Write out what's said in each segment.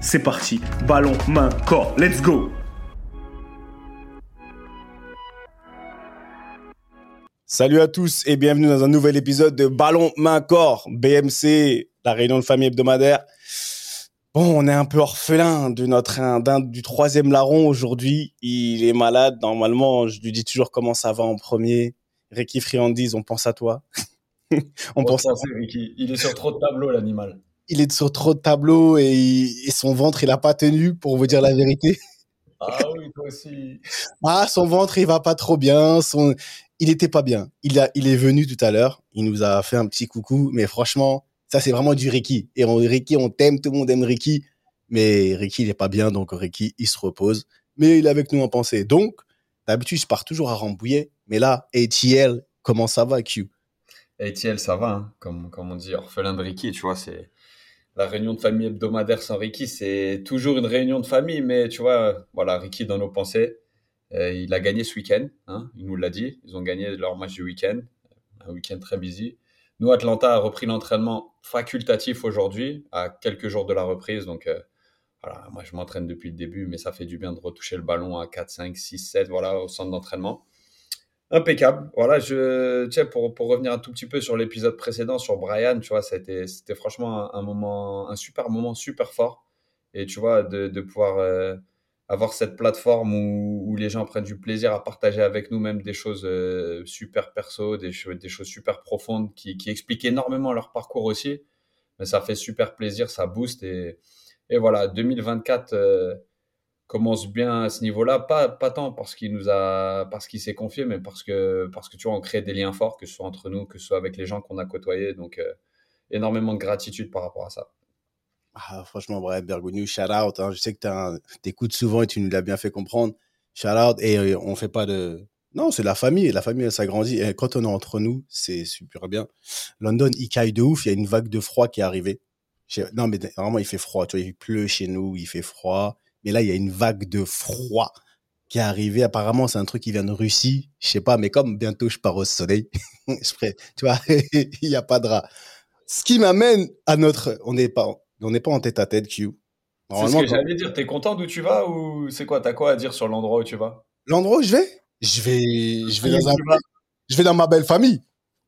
c'est parti. Ballon, main, corps. Let's go Salut à tous et bienvenue dans un nouvel épisode de Ballon, main, corps. BMC, la réunion de famille hebdomadaire. Bon, on est un peu orphelin de notre d'un du troisième larron aujourd'hui. Il est malade. Normalement, je lui dis toujours comment ça va en premier. Ricky Friandise, on pense à toi. on pense à Ricky. Il est sur trop de tableaux, l'animal il est sur trop de tableaux et, son ventre, il a pas tenu, pour vous dire la vérité. Ah oui, toi aussi. ah, son ventre, il va pas trop bien. Son, il était pas bien. Il a, il est venu tout à l'heure. Il nous a fait un petit coucou, mais franchement, ça c'est vraiment du Ricky. Et on, Ricky, on t'aime, tout le monde aime Ricky. Mais Ricky, il est pas bien, donc Ricky, il se repose. Mais il est avec nous en pensée. Donc, d'habitude, je pars toujours à Rambouillet. Mais là, ATL, comment ça va, Q? ATL, ça va, hein. comme, comme on dit, orphelin de Ricky, tu vois, c'est la réunion de famille hebdomadaire sans Ricky, c'est toujours une réunion de famille, mais tu vois, voilà, Ricky dans nos pensées, euh, il a gagné ce week-end, hein, il nous l'a dit, ils ont gagné leur match du week-end, un week-end très busy. Nous, Atlanta a repris l'entraînement facultatif aujourd'hui, à quelques jours de la reprise, donc euh, voilà, moi je m'entraîne depuis le début, mais ça fait du bien de retoucher le ballon à 4, 5, 6, 7, voilà, au centre d'entraînement. Impeccable. Voilà, je, tu sais, pour, pour revenir un tout petit peu sur l'épisode précédent, sur Brian, tu vois, c'était, c'était franchement un, moment, un super moment, super fort. Et tu vois, de, de pouvoir euh, avoir cette plateforme où, où, les gens prennent du plaisir à partager avec nous même des choses euh, super perso, des, des choses super profondes qui, qui expliquent énormément leur parcours aussi. Mais ça fait super plaisir, ça booste. Et, et voilà, 2024 commence bien à ce niveau-là, pas, pas tant parce qu'il nous a, parce qu'il s'est confié, mais parce que, parce que tu vois, on crée des liens forts, que ce soit entre nous, que ce soit avec les gens qu'on a côtoyés. Donc, euh, énormément de gratitude par rapport à ça. Ah, franchement, bref, Bergogneau, shout out. Hein. Je sais que tu écoutes souvent et tu nous l'as bien fait comprendre. Shout out. Et euh, on fait pas de. Non, c'est la famille. La famille, elle s'agrandit. Quand on est entre nous, c'est super bien. London, il caille de ouf. Il y a une vague de froid qui est arrivée. Non, mais vraiment, il fait froid. Il pleut chez nous, il fait froid. Mais là, il y a une vague de froid qui est arrivée. Apparemment, c'est un truc qui vient de Russie. Je sais pas, mais comme bientôt je pars au soleil, tu vois, il n'y a pas de rat. Ce qui m'amène à notre, on n'est pas, on n'est pas en tête à tête, Q. C'est ce que j'allais dire. T'es content d'où tu vas ou c'est quoi? T'as quoi à dire sur l'endroit où tu vas? L'endroit où je vais? Je vais, je vais dans un, je vais dans ma belle famille.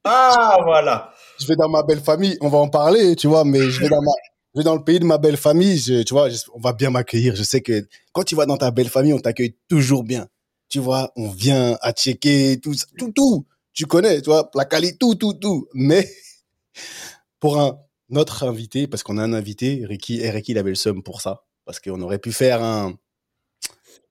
Ah voilà. Je vais dans ma belle famille. On va en parler, tu vois, mais je vais dans ma, je vais dans le pays de ma belle famille, tu vois, on va bien m'accueillir. Je sais que quand tu vas dans ta belle famille, on t'accueille toujours bien. Tu vois, on vient à checker tout, tout, tout. Tu connais, tu vois, la qualité, tout, tout, tout. Mais pour un notre invité, parce qu'on a un invité, Ricky, et Ricky, il avait le seum pour ça, parce qu'on aurait pu faire un,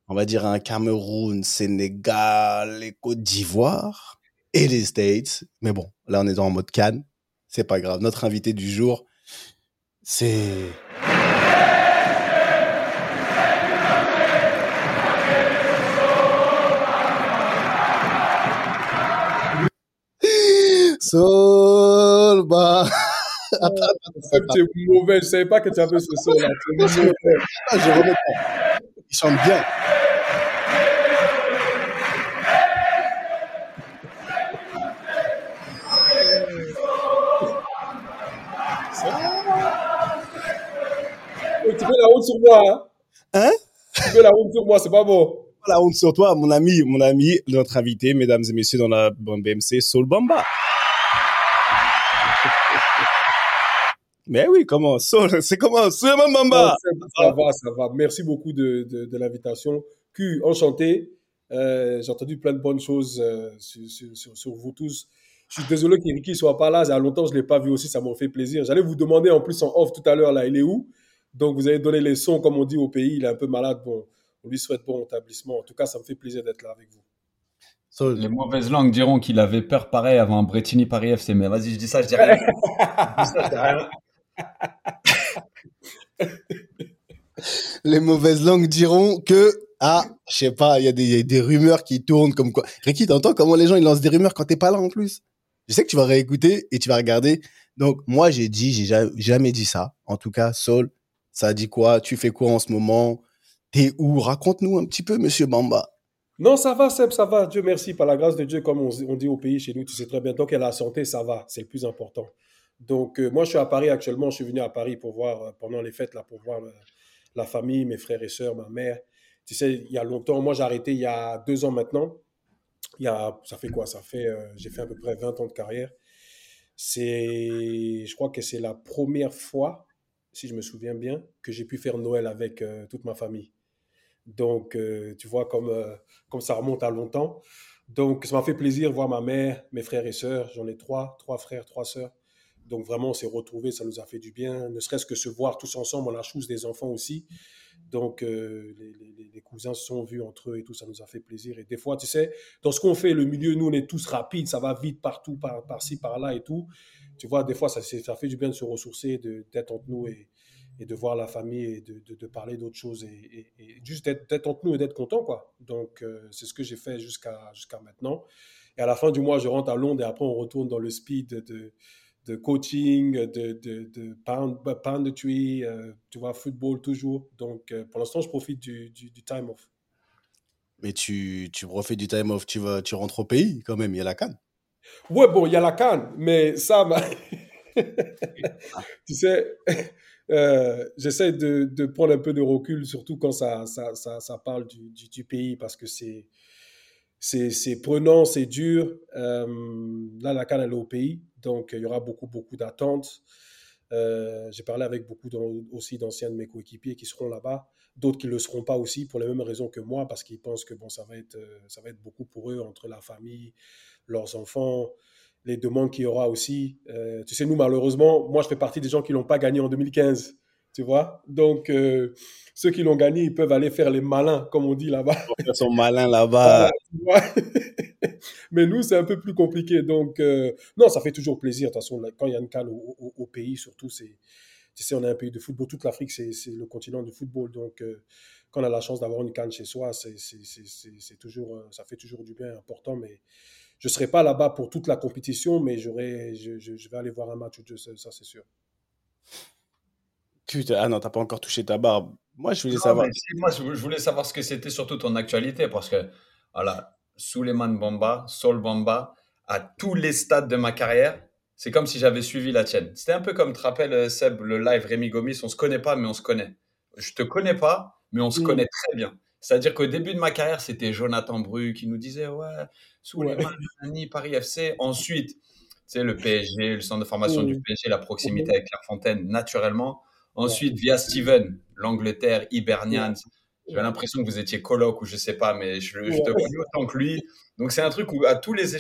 on va dire un Cameroun, Sénégal, les Côte d'Ivoire et les States. Mais bon, là, on est dans en mode Cannes. C'est pas grave. Notre invité du jour, c'est... Solba. Attends, attends, tu es mauvais. Je savais pas que tu avais ce son là. Ah, je remets pas. Il chante bien. Tu fais la route sur moi. Hein, hein? Tu fais la route sur moi, c'est pas bon. la honte sur toi, mon ami, mon ami, notre invité, mesdames et messieurs, dans la BMC, Soul Bamba. Mais oui, comment Soul, c'est comment Soul Bamba? Ça va, ça va. Merci beaucoup de, de, de l'invitation. Q, enchanté. Euh, J'ai entendu plein de bonnes choses euh, sur, sur, sur, vous tous. Je suis désolé qu'Ericky soit pas là. Il y a longtemps, je l'ai pas vu aussi. Ça m'a fait plaisir. J'allais vous demander en plus en off tout à l'heure, là, il est où? Donc, vous avez donné les sons, comme on dit au pays. Il est un peu malade. Bon, on lui souhaite bon établissement. En tout cas, ça me fait plaisir d'être là avec vous. Les mauvaises langues diront qu'il avait peur pareil avant un Bretigny Paris FC. Mais vas-y, je dis ça, je dis rien. je dis ça, je dis rien. Les mauvaises langues diront que ah, je sais pas, il y, a des rumeurs qui tournent comme quoi. Ricky, t'entends comment les gens ils lancent des rumeurs quand t'es pas là en plus? Je sais que tu vas réécouter et tu vas regarder. Donc moi j'ai dit, j'ai jamais dit ça. En tout cas, Saul, ça dit quoi? Tu fais quoi en ce moment? T'es où? Raconte-nous un petit peu, Monsieur Bamba. Non, ça va, Seb, ça va. Dieu merci, par la grâce de Dieu, comme on, dit au pays chez nous, tu sais très bien. Tant qu'elle a la santé, ça va, c'est le plus important. Donc euh, moi, je suis à Paris actuellement. Je suis venu à Paris pour voir euh, pendant les fêtes là, pour voir euh, la famille, mes frères et sœurs, ma mère. Tu sais, il y a longtemps, moi j'ai arrêté il y a deux ans maintenant. Il y a, ça fait quoi? Ça fait, j'ai fait à peu près 20 ans de carrière. C'est, je crois que c'est la première fois, si je me souviens bien, que j'ai pu faire Noël avec euh, toute ma famille. Donc, euh, tu vois, comme, comme ça remonte à longtemps. Donc, ça m'a fait plaisir de voir ma mère, mes frères et sœurs. J'en ai trois, trois frères, trois sœurs. Donc, vraiment, on s'est retrouvés, ça nous a fait du bien. Ne serait-ce que se voir tous ensemble, on a chose des enfants aussi. Donc, euh, les, cousins se sont vus entre eux et tout, ça nous a fait plaisir. Et des fois, tu sais, dans ce qu'on fait, le milieu, nous, on est tous rapides, ça va vite partout, par, par-ci, par-là et tout. Tu vois, des fois, ça, fait du bien de se ressourcer, d'être entre nous et, de voir la famille et de, de, parler d'autres choses et, juste d'être, entre nous et d'être content, quoi. Donc, euh, c'est ce que j'ai fait jusqu'à, jusqu'à maintenant. Et à la fin du mois, je rentre à Londres et après, on retourne dans le speed de de coaching, de, de, de pound, poundetry, euh, tu vois, football toujours. Donc, euh, pour l'instant, je profite du, du, time off. Mais tu, tu profites du time off, tu, vas, tu rentres au pays quand même, il y a la canne. Ouais, bon, il y a la canne, mais ça, tu sais, euh, j'essaie de, de, prendre un peu de recul, surtout quand ça, ça, ça, ça parle du, du, du, pays, parce que c'est c'est prenant, c'est dur. là, la canne, elle est au pays. Donc, il y aura beaucoup, beaucoup d'attentes. Euh, j'ai parlé avec beaucoup aussi d'anciens de mes coéquipiers qui seront là-bas, d'autres qui ne le seront pas aussi pour les mêmes raisons que moi, parce qu'ils pensent que bon, ça, va être, euh, ça va être beaucoup pour eux, entre la famille, leurs enfants, les demandes qu'il y aura aussi. Euh, tu sais, nous, malheureusement, moi, je fais partie des gens qui ne l'ont pas gagné en 2015. Tu vois Donc, ceux qui l'ont gagné, ils peuvent aller faire les malins, comme on dit là-bas. Ils sont malins là-bas. Mais nous, c'est un peu plus compliqué. Donc, euh, non, ça fait toujours plaisir. De toute façon, quand il y a une canne au, pays, surtout, c'est, tu sais, on est un pays de football. Toute l'Afrique, c'est, le continent du football. Donc, euh, quand on a la chance d'avoir une canne chez soi, c'est, c'est, toujours, euh, ça fait toujours du bien, important. Mais je ne serai pas là-bas pour toute la compétition, mais j'aurai, je, je, vais aller voir un match ou ça, ça c'est sûr. Putain, ah non, t'as pas encore touché ta barbe. Moi, je voulais savoir. moi, je voulais savoir ce que c'était surtout ton actualité parce que, voilà, Suleiman Bamba, Sol Bamba, à tous les stades de ma carrière, c'est comme si j'avais suivi la tienne. C'était un peu comme, tu te rappelles, euh, Seb, le live Rémi Gomis, on se connaît pas, mais on se connaît. Je te connais pas, mais on se mm. connaît très bien. C'est-à-dire qu'au début de ma carrière, c'était Jonathan Bru qui nous disait, ouais, Suleiman, ouais. Paris FC. Ensuite, tu le PSG, le centre de formation du mm. PSG, la proximité mm. avec Clairefontaine, naturellement. Ensuite, via Steven, l'Angleterre, Hibernian, j'ai l'impression que vous étiez coloc ou je sais pas, mais je, te connais autant que lui. Donc c'est un truc où à tous les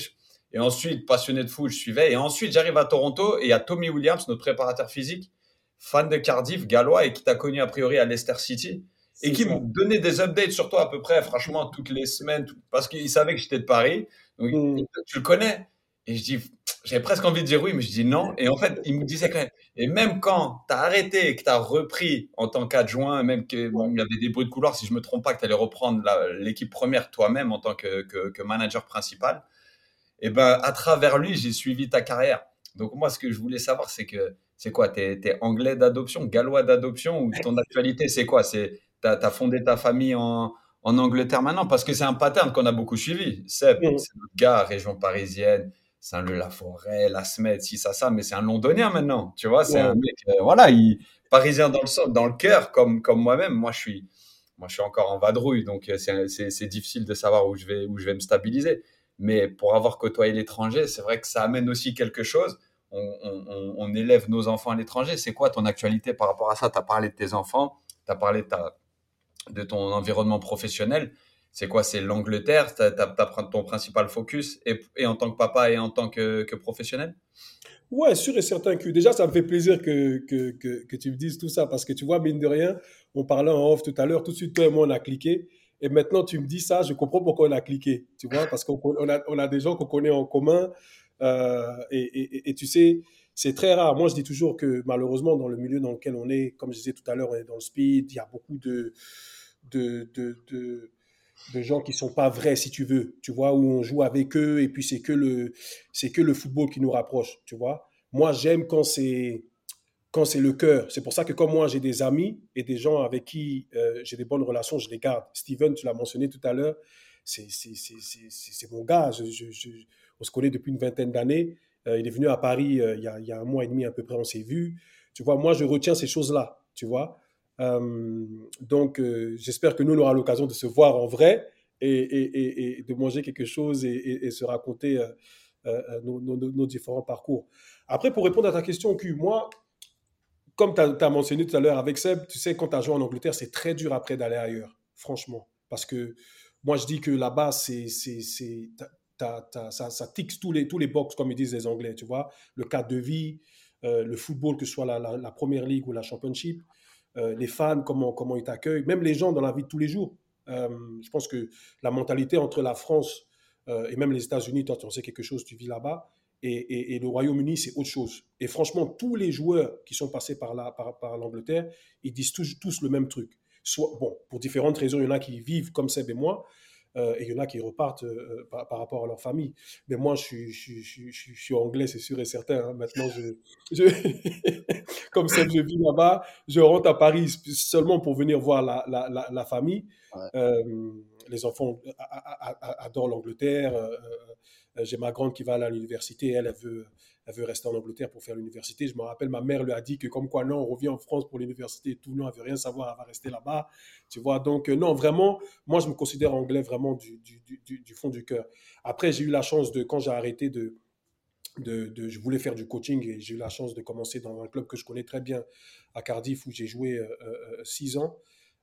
et ensuite passionné de foot, je suivais. Et ensuite j'arrive à Toronto et il y a Tommy Williams, notre préparateur physique, fan de Cardiff, gallois et qui t'a connu a priori à Leicester City et qui me donnait des updates sur toi à peu près, franchement, toutes les semaines, parce qu'il savait que j'étais de Paris. Donc, mm. tu le connais. Et je dis, j'avais presque envie de dire oui, mais je dis non. Et en fait, il me disait quand même, et même quand tu as arrêté et que tu as repris en tant qu'adjoint, même qu'il y avait des bruits de couloir, si je me trompe pas, que tu allais reprendre l'équipe première toi-même en tant que, que, manager principal, et ben à travers lui, j'ai suivi ta carrière. Donc moi, ce que je voulais savoir, c'est que c'est quoi Tu es, anglais d'adoption, gallois d'adoption, ou ton actualité, c'est quoi? C'est Tu as, fondé ta famille en, en Angleterre maintenant? Parce que c'est un pattern qu'on a beaucoup suivi. Seb, c'est notre gars, région parisienne Saint-Leu-la-Forêt, la Smet, si ça, ça, mais c'est un londonien maintenant, tu vois, c'est un mec, euh, voilà, il, parisien dans le, dans le cœur, comme, comme moi-même. Moi, je suis, moi, je suis encore en vadrouille, donc euh, c'est difficile de savoir où je vais, où je vais me stabiliser. Mais pour avoir côtoyé l'étranger, c'est vrai que ça amène aussi quelque chose. On, élève nos enfants à l'étranger. C'est quoi ton actualité par rapport à ça? Tu as parlé de tes enfants, tu as parlé de, ta, de ton environnement professionnel. C'est quoi? C'est l'Angleterre? Tu ton principal focus et, en tant que papa et en tant que, professionnel? Ouais, sûr et certain que déjà, ça me fait plaisir que, que, que, tu me dises tout ça parce que tu vois, mine de rien, on parlait en off tout à l'heure, tout de suite, toi et moi, on a cliqué. Et maintenant, tu me dis ça, je comprends pourquoi on a cliqué, tu vois, parce qu'on on a, on a des gens qu'on connaît en commun. Euh, et, et, et, tu sais, c'est très rare. Moi, je dis toujours que malheureusement, dans le milieu dans lequel on est, comme je disais tout à l'heure, on est dans le speed, il y a beaucoup de, de, de de gens qui sont pas vrais, si tu veux, tu vois, où on joue avec eux et puis c'est que le, c'est que le football qui nous rapproche, tu vois. Moi, j'aime quand c'est, quand c'est le cœur. C'est pour ça que comme moi, j'ai des amis et des gens avec qui euh, j'ai des bonnes relations, je les garde. Steven, tu l'as mentionné tout à l'heure, c'est, c'est, mon gars. on se connaît depuis une vingtaine d'années. Euh, il est venu à Paris euh, il, y a, y a, un mois et demi à peu près, on s'est vu. Tu vois, moi, je retiens ces choses-là, tu vois. Euh, donc, euh, j'espère que nous, on aura l'occasion de se voir en vrai et, de manger quelque chose et, se raconter euh, nos, différents parcours. Après, pour répondre à ta question, Q, moi, comme tu as, mentionné tout à l'heure avec Seb, tu sais, quand tu as joué en Angleterre, c'est très dur après d'aller ailleurs, franchement. Parce que moi, je dis que là-bas, ça, ça tique tous les, tous les box, comme ils disent les Anglais, tu vois. Le cadre de vie, le football, que ce soit la, la, la, Première Ligue ou la Championship. Euh, les fans, comment, comment ils t'accueillent, même les gens dans la vie de tous les jours. Euh, je pense que la mentalité entre la France euh, et même les États-Unis, toi, tu en sais quelque chose, tu vis là-bas, et, le Royaume-Uni, c'est autre chose. Et franchement, tous les joueurs qui sont passés par, là, par, l'Angleterre, ils disent tous, tous le même truc. Soit, bon, pour différentes raisons, il y en a qui vivent comme Seb et moi, euh, et il y en a qui repartent euh, par, rapport à leur famille. Mais moi, je suis, je, je, je, suis anglais, c'est sûr et certain. Hein. Maintenant, je, comme ça, je vis là-bas, je rentre à Paris seulement pour venir voir la, la, la, famille. Euh, les enfants adorent l'Angleterre. J'ai ma grande qui va à l'université, elle, elle veut, elle veut rester en Angleterre pour faire l'université. Je me rappelle, ma mère lui a dit que comme quoi, non, on revient en France pour l'université et tout. Non, elle veut rien savoir, elle va rester là-bas. Tu vois, donc euh, non, vraiment, moi, je me considère anglais vraiment du, fond du cœur. Après, j'ai eu la chance de, quand j'ai arrêté de, de, je voulais faire du coaching et j'ai eu la chance de commencer dans un club que je connais très bien à Cardiff où j'ai joué euh, euh, six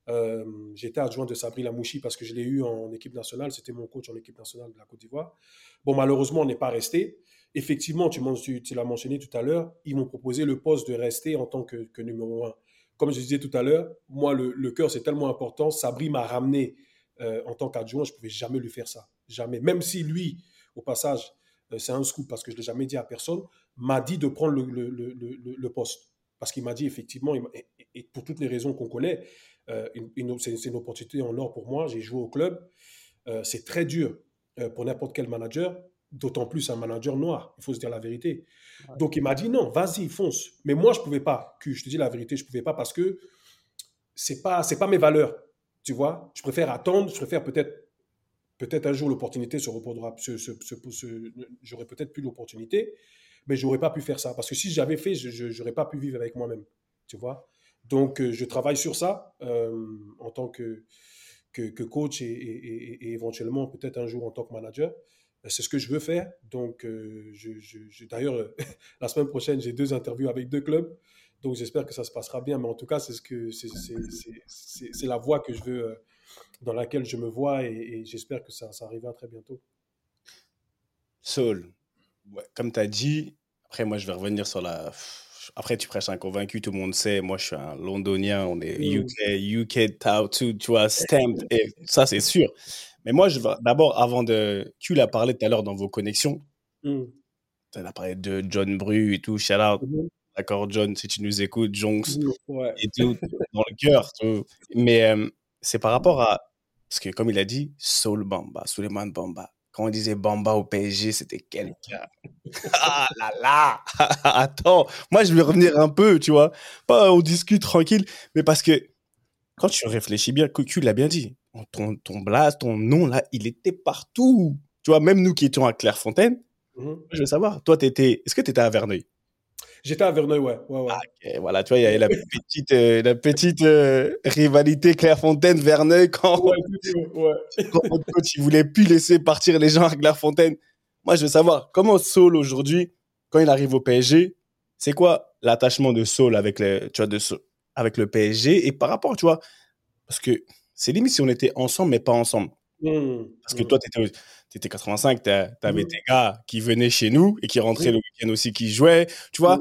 ans. J'étais adjoint de Sabri Lamouchi parce que je l'ai eu en équipe nationale. C'était mon coach en équipe nationale de la Côte d'Ivoire. Bon, malheureusement, on n'est pas resté. Effectivement, tu, tu, l'as mentionné tout à l'heure, ils m'ont proposé le poste de rester en tant que, numéro un. Comme je disais tout à l'heure, moi, le, cœur, c'est tellement important. Sabri m'a ramené euh, en tant qu'adjoint, je ne pouvais jamais lui faire ça. Jamais. Même si lui, au passage, euh, c'est un scoop parce que je ne l'ai jamais dit à personne, m'a dit de prendre le, poste. Parce qu'il m'a dit effectivement, et, pour toutes les raisons qu'on connaît, euh, c'est une opportunité en or pour moi. J'ai joué au club. c'est très dur pour n'importe quel manager D'autant plus un manager noir, il faut se dire la vérité. Donc il m'a dit non, vas-y, fonce. Mais moi, je ne pouvais pas. Que je te dis la vérité, je ne pouvais pas parce que c'est pas c'est pas mes valeurs. Tu vois, je préfère attendre, je préfère peut-être peut-être un jour l'opportunité se reprendra, j'aurais peut-être plus l'opportunité, mais j'aurais pas pu faire ça parce que si j'avais fait, je n'aurais pas pu vivre avec moi-même. Tu vois. Donc euh, je travaille sur ça euh, en tant que, coach et éventuellement peut-être un jour en tant que manager. Ben, c'est ce que je veux faire. Donc, euh, d'ailleurs, euh, la semaine prochaine, j'ai deux interviews avec deux clubs. Donc, j'espère que ça se passera bien. Mais en tout cas, c'est ce que c'est la voie que je veux, euh, dans laquelle je me vois, et, j'espère que ça, ça arrivera très bientôt. Saul, comme tu as dit, après, moi, je vais revenir sur la. Après, tu prêches un convaincu, tout le monde sait. Moi, je suis un londonien, on est UK, UK, tout, tu vois, stamped, et ça, c'est sûr. Mais moi, je d'abord, avant de. Tu l'as parlé tout à l'heure dans vos connexions. Mm. Tu as parlé de John Bru et tout. Shout out. Mm-hmm. D'accord, John, si tu nous écoutes, Jonks mm, et tout, dans le cœur. Mais euh, c'est par rapport à. Parce que, comme il a dit, Soul Bamba, Suleiman Bamba. Quand on disait Bamba au PSG, c'était quelqu'un. ah là là Attends, moi, je vais revenir un peu, tu vois. Pas on discute tranquille, mais parce que quand tu réfléchis bien, tu l'as bien dit, ton, ton blast, ton nom, là, il était partout. Tu vois, même nous qui étions à Clairefontaine, mhm. je veux savoir, toi, étais, est-ce que tu étais à Verneuil? J'étais à Verneuil, ouais. ouais, ouais. Ah, ok, voilà, tu vois, il y a la petite, euh, la petite euh, rivalité Clairefontaine-Verneuil quand, Ouais, quand votre coach il voulait plus laisser partir les gens à Clairefontaine. Moi, je veux savoir comment Saul aujourd'hui, quand il arrive au PSG, c'est quoi l'attachement de Saul avec le, tu vois, de Saul- avec le PSG et par rapport, tu vois, parce que c'est limite si on était ensemble mais pas ensemble. Mmh, Parce que mmh. toi, tu étais, 85, tu avais Mhm. tes gars qui venaient chez nous et qui rentraient le week-end aussi, qui jouaient. Tu vois,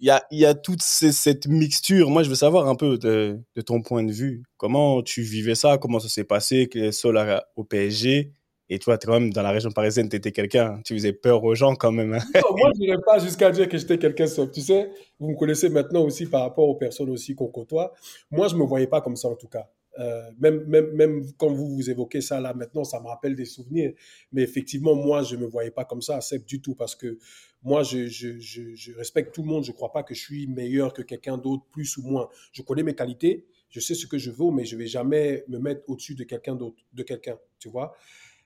il y a, il y a toute ces- cette mixture. Moi, je veux savoir un peu de, de ton point de vue. Comment tu vivais ça? Comment ça s'est passé? Que Sol a- au PSG Et toi, tu es quand même dans la région parisienne, tu étais quelqu'un. Tu faisais peur aux gens quand même. hein. Non, moi, je n'irais pas jusqu'à dire que j'étais quelqu'un soft. Tu sais, vous me connaissez maintenant aussi par rapport aux personnes aussi qu'on côtoie. Moi, je ne me voyais pas comme ça en tout cas. Euh, même, même, même quand vous vous évoquez ça là maintenant, ça me rappelle des souvenirs. Mais effectivement, moi, je ne me voyais pas comme ça, c'est du tout, parce que moi, je, respecte tout le monde. Je ne crois pas que je suis meilleur que quelqu'un d'autre, plus ou moins. Je connais mes qualités, je sais ce que je vaux, mais je ne vais jamais me mettre au-dessus de quelqu'un d'autre, de quelqu'un, tu vois.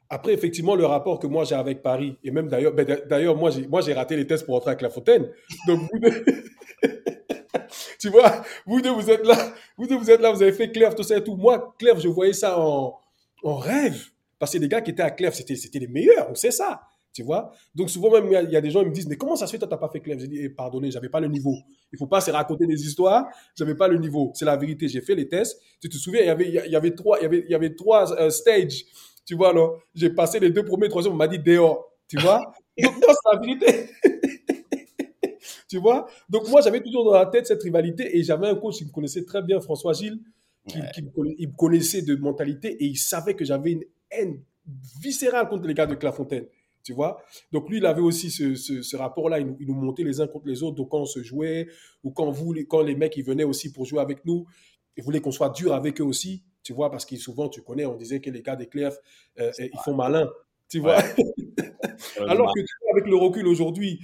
Après, effectivement, le rapport que moi j'ai avec Paris, et même d'ailleurs, ben, d'ailleurs, moi j'ai, moi j'ai raté les tests pour entrer avec la Fontaine. Donc tu vois, vous deux vous êtes là, vous deux vous êtes là, vous avez fait Clèves, tout ça et tout. Moi, Clèves, je voyais ça en, en rêve. Parce que les gars qui étaient à Clèves, c'était, c'était les meilleurs, on sait ça. Tu vois Donc souvent même, il y, a- il y a des gens qui me disent, mais comment ça se fait, toi, t'as pas fait Clèves J'ai dit, eh, pardonnez, j'avais pas le niveau. Il faut pas se raconter des histoires, j'avais pas le niveau. C'est la vérité, j'ai fait les tests. Tu te souviens, il y avait, il y avait trois, il y avait, il y avait trois euh, stages. Tu vois, non J'ai passé les deux premiers, troisième, on m'a dit dehors. Tu vois Donc, non, c'est la vérité. tu vois? Donc, moi, j'avais toujours dans la tête cette rivalité et j'avais un coach qui me connaissait très bien, François Gilles, qui, qui me, connaissait de mentalité et il savait que j'avais une haine viscérale contre les gars de Clairefontaine. Tu vois? Donc, lui, il avait aussi ce, ce- ce rapport-là. Il, nous- il nous montait les uns contre les autres. Donc, quand on se jouait ou quand, vous, les- quand les mecs ils venaient aussi pour jouer avec nous, ils voulaient qu'on soit dur avec eux aussi. Tu vois, parce que souvent, tu connais, on disait que les gars des euh, ils font malin. Tu vois? Alors que avec le recul aujourd'hui,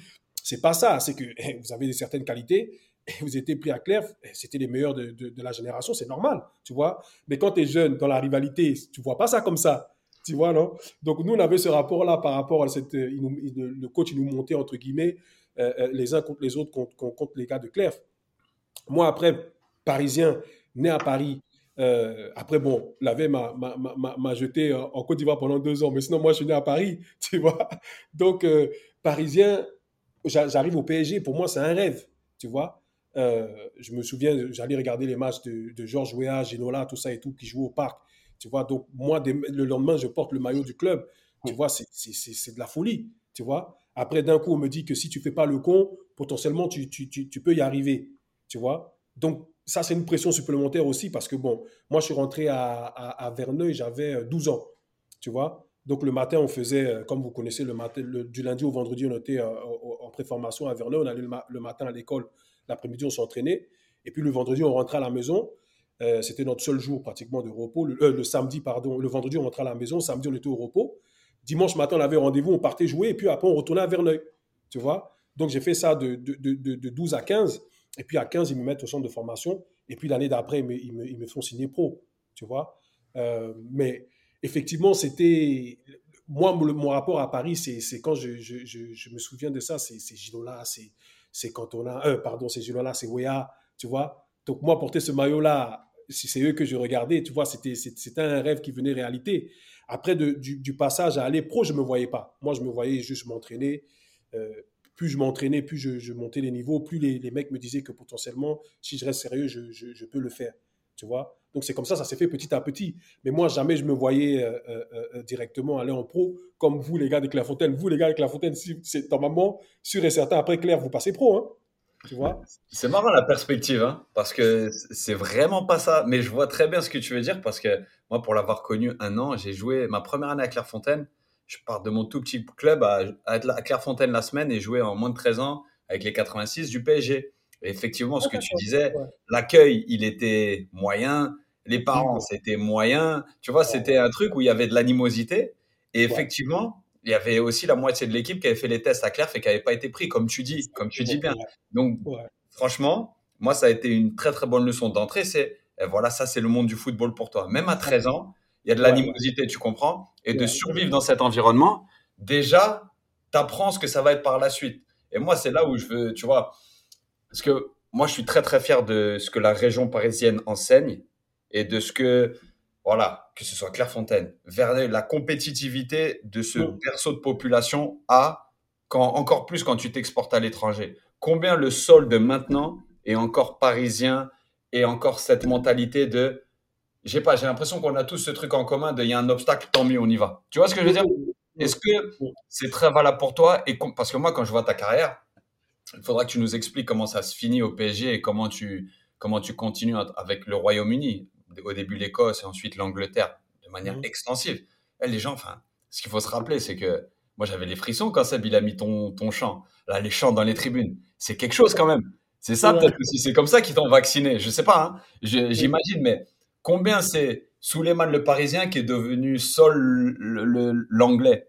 c'est pas ça. C'est que eh, vous avez certaines qualités, et vous étiez pris à Clerf, eh, c'était les meilleurs de, de- la génération, c'est normal, tu vois. Mais quand tu es jeune, dans la rivalité, tu vois pas ça comme ça. Tu vois, non? Donc, nous, on avait ce rapport-là par rapport à cette. le coach, nous montait, entre guillemets, euh, euh, les uns contre les autres, contre, contre- les gars de Clerf. Moi, après, parisien, né à Paris, euh, après, bon, l'avait m'a, m'a, m'a- jeté en Côte d'Ivoire pendant deux ans, mais sinon, moi, je suis né à Paris, tu vois. Donc, parisien, j'arrive au PSG, pour moi, c'est un rêve, tu vois. Euh, je me souviens, j'allais regarder les matchs de, de Georges Weah, Ginola, tout ça et tout, qui jouent au parc, tu vois. Donc, moi, le lendemain, je porte le maillot du club, tu vois, c'est, de la folie, tu vois. Après, d'un coup, on me dit que si tu fais pas le con, potentiellement, tu, tu, tu, tu peux y arriver, tu vois. Donc, ça, c'est une pression supplémentaire aussi parce que, bon, moi, je suis rentré à, à, à Verneuil, j'avais euh, 12 ans, tu vois. Donc, le matin, on faisait, euh, comme vous connaissez, le matin, du lundi au vendredi, on était euh, en préformation à Verneuil, on allait le, ma- le matin à l'école, l'après-midi, on s'entraînait, et puis le vendredi, on rentrait à la maison. Euh, C'était notre seul jour pratiquement de repos. Le, samedi, pardon, le vendredi, on rentrait à la maison, samedi, on était au repos. Dimanche matin, on avait rendez-vous, on partait jouer, et puis après, on retournait à Verneuil, tu vois? Donc, j'ai fait ça de, de, de, de- de 12 à 15. Et puis à 15, ils me mettent au centre de formation. Et puis l'année d'après, ils me, ils, me, font signer pro. Tu vois? Mais effectivement, c'était. Moi, mon, rapport à Paris, c'est quand je, me souviens de ça, c'est Ginola, c'est Cantona, euh, pardon, c'est Ginola, c'est Wea, tu vois. Donc moi, porter ce maillot-là, si c'est eux que je regardais, tu vois, c'était un rêve qui venait réalité. Après, du, passage à aller pro, je ne me voyais pas. Moi, je me voyais juste m'entraîner. Euh, plus je m'entraînais, plus je, montais les niveaux, plus les, mecs me disaient que potentiellement, si je reste sérieux, je- je peux le faire. Tu vois Donc c'est comme ça, ça s'est fait petit à petit. Mais moi, jamais je me voyais euh, euh, euh, directement aller en pro, comme vous, les gars de Clairefontaine. Vous, les gars de Clairefontaine, si, c'est normalement, sûr et certain, après Claire, vous passez pro. Hein tu vois? C'est marrant la perspective, hein, parce que c'est vraiment pas ça. Mais je vois très bien ce que tu veux dire, parce que moi, pour l'avoir connu un an, j'ai joué ma première année à Clairefontaine. Je pars de mon tout petit club à, à Clairefontaine la semaine et jouer en moins de 13 ans avec les 86 du PSG. Effectivement, ce que tu disais, l'accueil, il était moyen, les parents, c'était moyen. Tu vois, c'était un truc où il y avait de l'animosité. Et effectivement, il y avait aussi la moitié de l'équipe qui avait fait les tests à Claire et qui n'avait pas été pris, comme tu dis, comme tu dis bien. Donc, franchement, moi, ça a été une très très bonne leçon d'entrée. C'est eh, voilà, ça c'est le monde du football pour toi. Même à 13 ans, il y a de l'animosité, tu comprends? Et de survivre dans cet environnement, déjà, tu apprends ce que ça va être par la suite. Et moi, c'est là où je veux, tu vois, Parce que moi, je suis très très fier de ce que la région parisienne enseigne et de ce que, voilà, que ce soit Clairefontaine, vers la compétitivité de ce berceau de population a, quand, encore plus quand tu t'exportes à l'étranger. Combien le sol de maintenant est encore parisien et encore cette mentalité de, j'ai pas, j'ai l'impression qu'on a tous ce truc en commun de, il y a un obstacle, tant mieux, on y va. Tu vois ce que je veux dire? Est-ce que c'est très valable pour toi? Et parce que moi, quand je vois ta carrière, il faudra que tu nous expliques comment ça se finit au PSG et comment tu, comment tu continues avec le Royaume-Uni. Au début l'Écosse et ensuite l'Angleterre de manière Mhm. extensive. Eh, les gens, enfin, ce qu'il faut se rappeler, c'est que moi j'avais les frissons quand Seb il a mis ton, ton chant. Là, les chants dans les tribunes, c'est quelque chose quand même. C'est ça Ouais. peut-être aussi. C'est comme ça qu'ils t'ont vacciné. Je sais pas, hein. J'imagine, mais combien c'est Souleymane le Parisien qui est devenu Sol l'Anglais?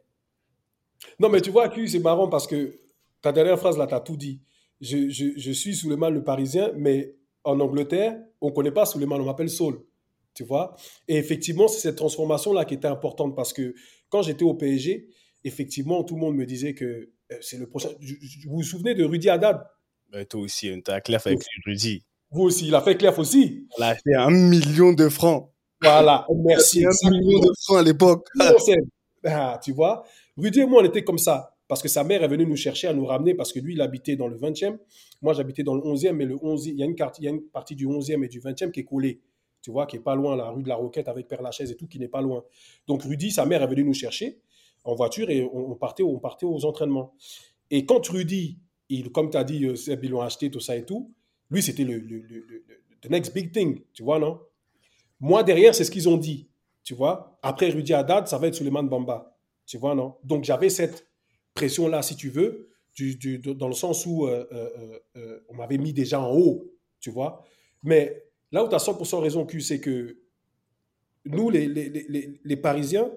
Non, mais tu vois, Q, c'est marrant parce que ta dernière phrase, là, tu as tout dit. Je, je, je suis Souleymane le Parisien, mais en Angleterre, on ne connaît pas Souleymane, on m'appelle Saul. Tu vois? Et effectivement, c'est cette transformation-là qui était importante parce que quand j'étais au PSG, effectivement, tout le monde me disait que euh, c'est le prochain. Vous vous souvenez de Rudy Haddad? Toi aussi, on t'a clair avec Rudy. Vous aussi, il a fait Clerf aussi. L'a acheté à un million de francs. Voilà, merci. Un million de francs à l'époque. Ah, tu vois, Rudy et moi, on était comme ça. Parce que sa mère est venue nous chercher à nous ramener, parce que lui, il habitait dans le 20e. Moi, j'habitais dans le 11e, mais le 11 il y, a une partie du 11e et du 20e qui est collée. Tu vois, qui est pas loin, la rue de la Roquette avec Père Lachaise et tout, qui n'est pas loin. Donc, Rudy, sa mère est venue nous chercher en voiture et on, partait, on partait aux entraînements. Et quand Rudy, il, comme tu as dit, euh, ils l'ont acheté, tout ça et tout, lui, c'était le, next big thing, tu vois, non? Moi, derrière, c'est ce qu'ils ont dit, tu vois. Après Rudy Haddad, ça va être Suleiman Bamba, tu vois, non? Donc, j'avais cette pression-là, si tu veux, dans le sens où euh, euh, euh, on m'avait mis déjà en haut, tu vois. Mais là où tu as 100% raison, Q, c'est que nous, les, les, les- les- Parisiens,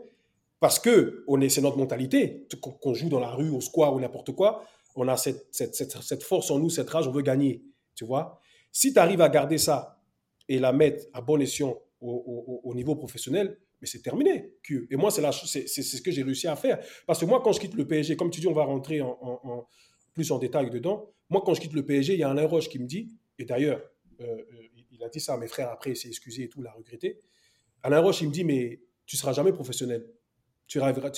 parce que est, c'est notre mentalité, qu'on joue dans la rue, au square ou n'importe quoi, on a cette, cette, cette, cette force en nous, cette rage, on veut gagner, tu vois. Si tu arrives à garder ça et la mettre à bon escient au niveau professionnel, mais c'est terminé. Et moi, c'est, la, ce que j'ai réussi à faire. Parce que moi, quand je quitte le PSG, comme tu dis, on va rentrer en, en- plus en détail dedans. Moi, quand je quitte le PSG, il y a Alain Roche qui me dit, et d'ailleurs, euh, euh, il a dit ça à mes frères après, il s'est excusé et tout, il a regretté. Alain Roche, il me dit, mais tu seras jamais professionnel. Tu arriveras,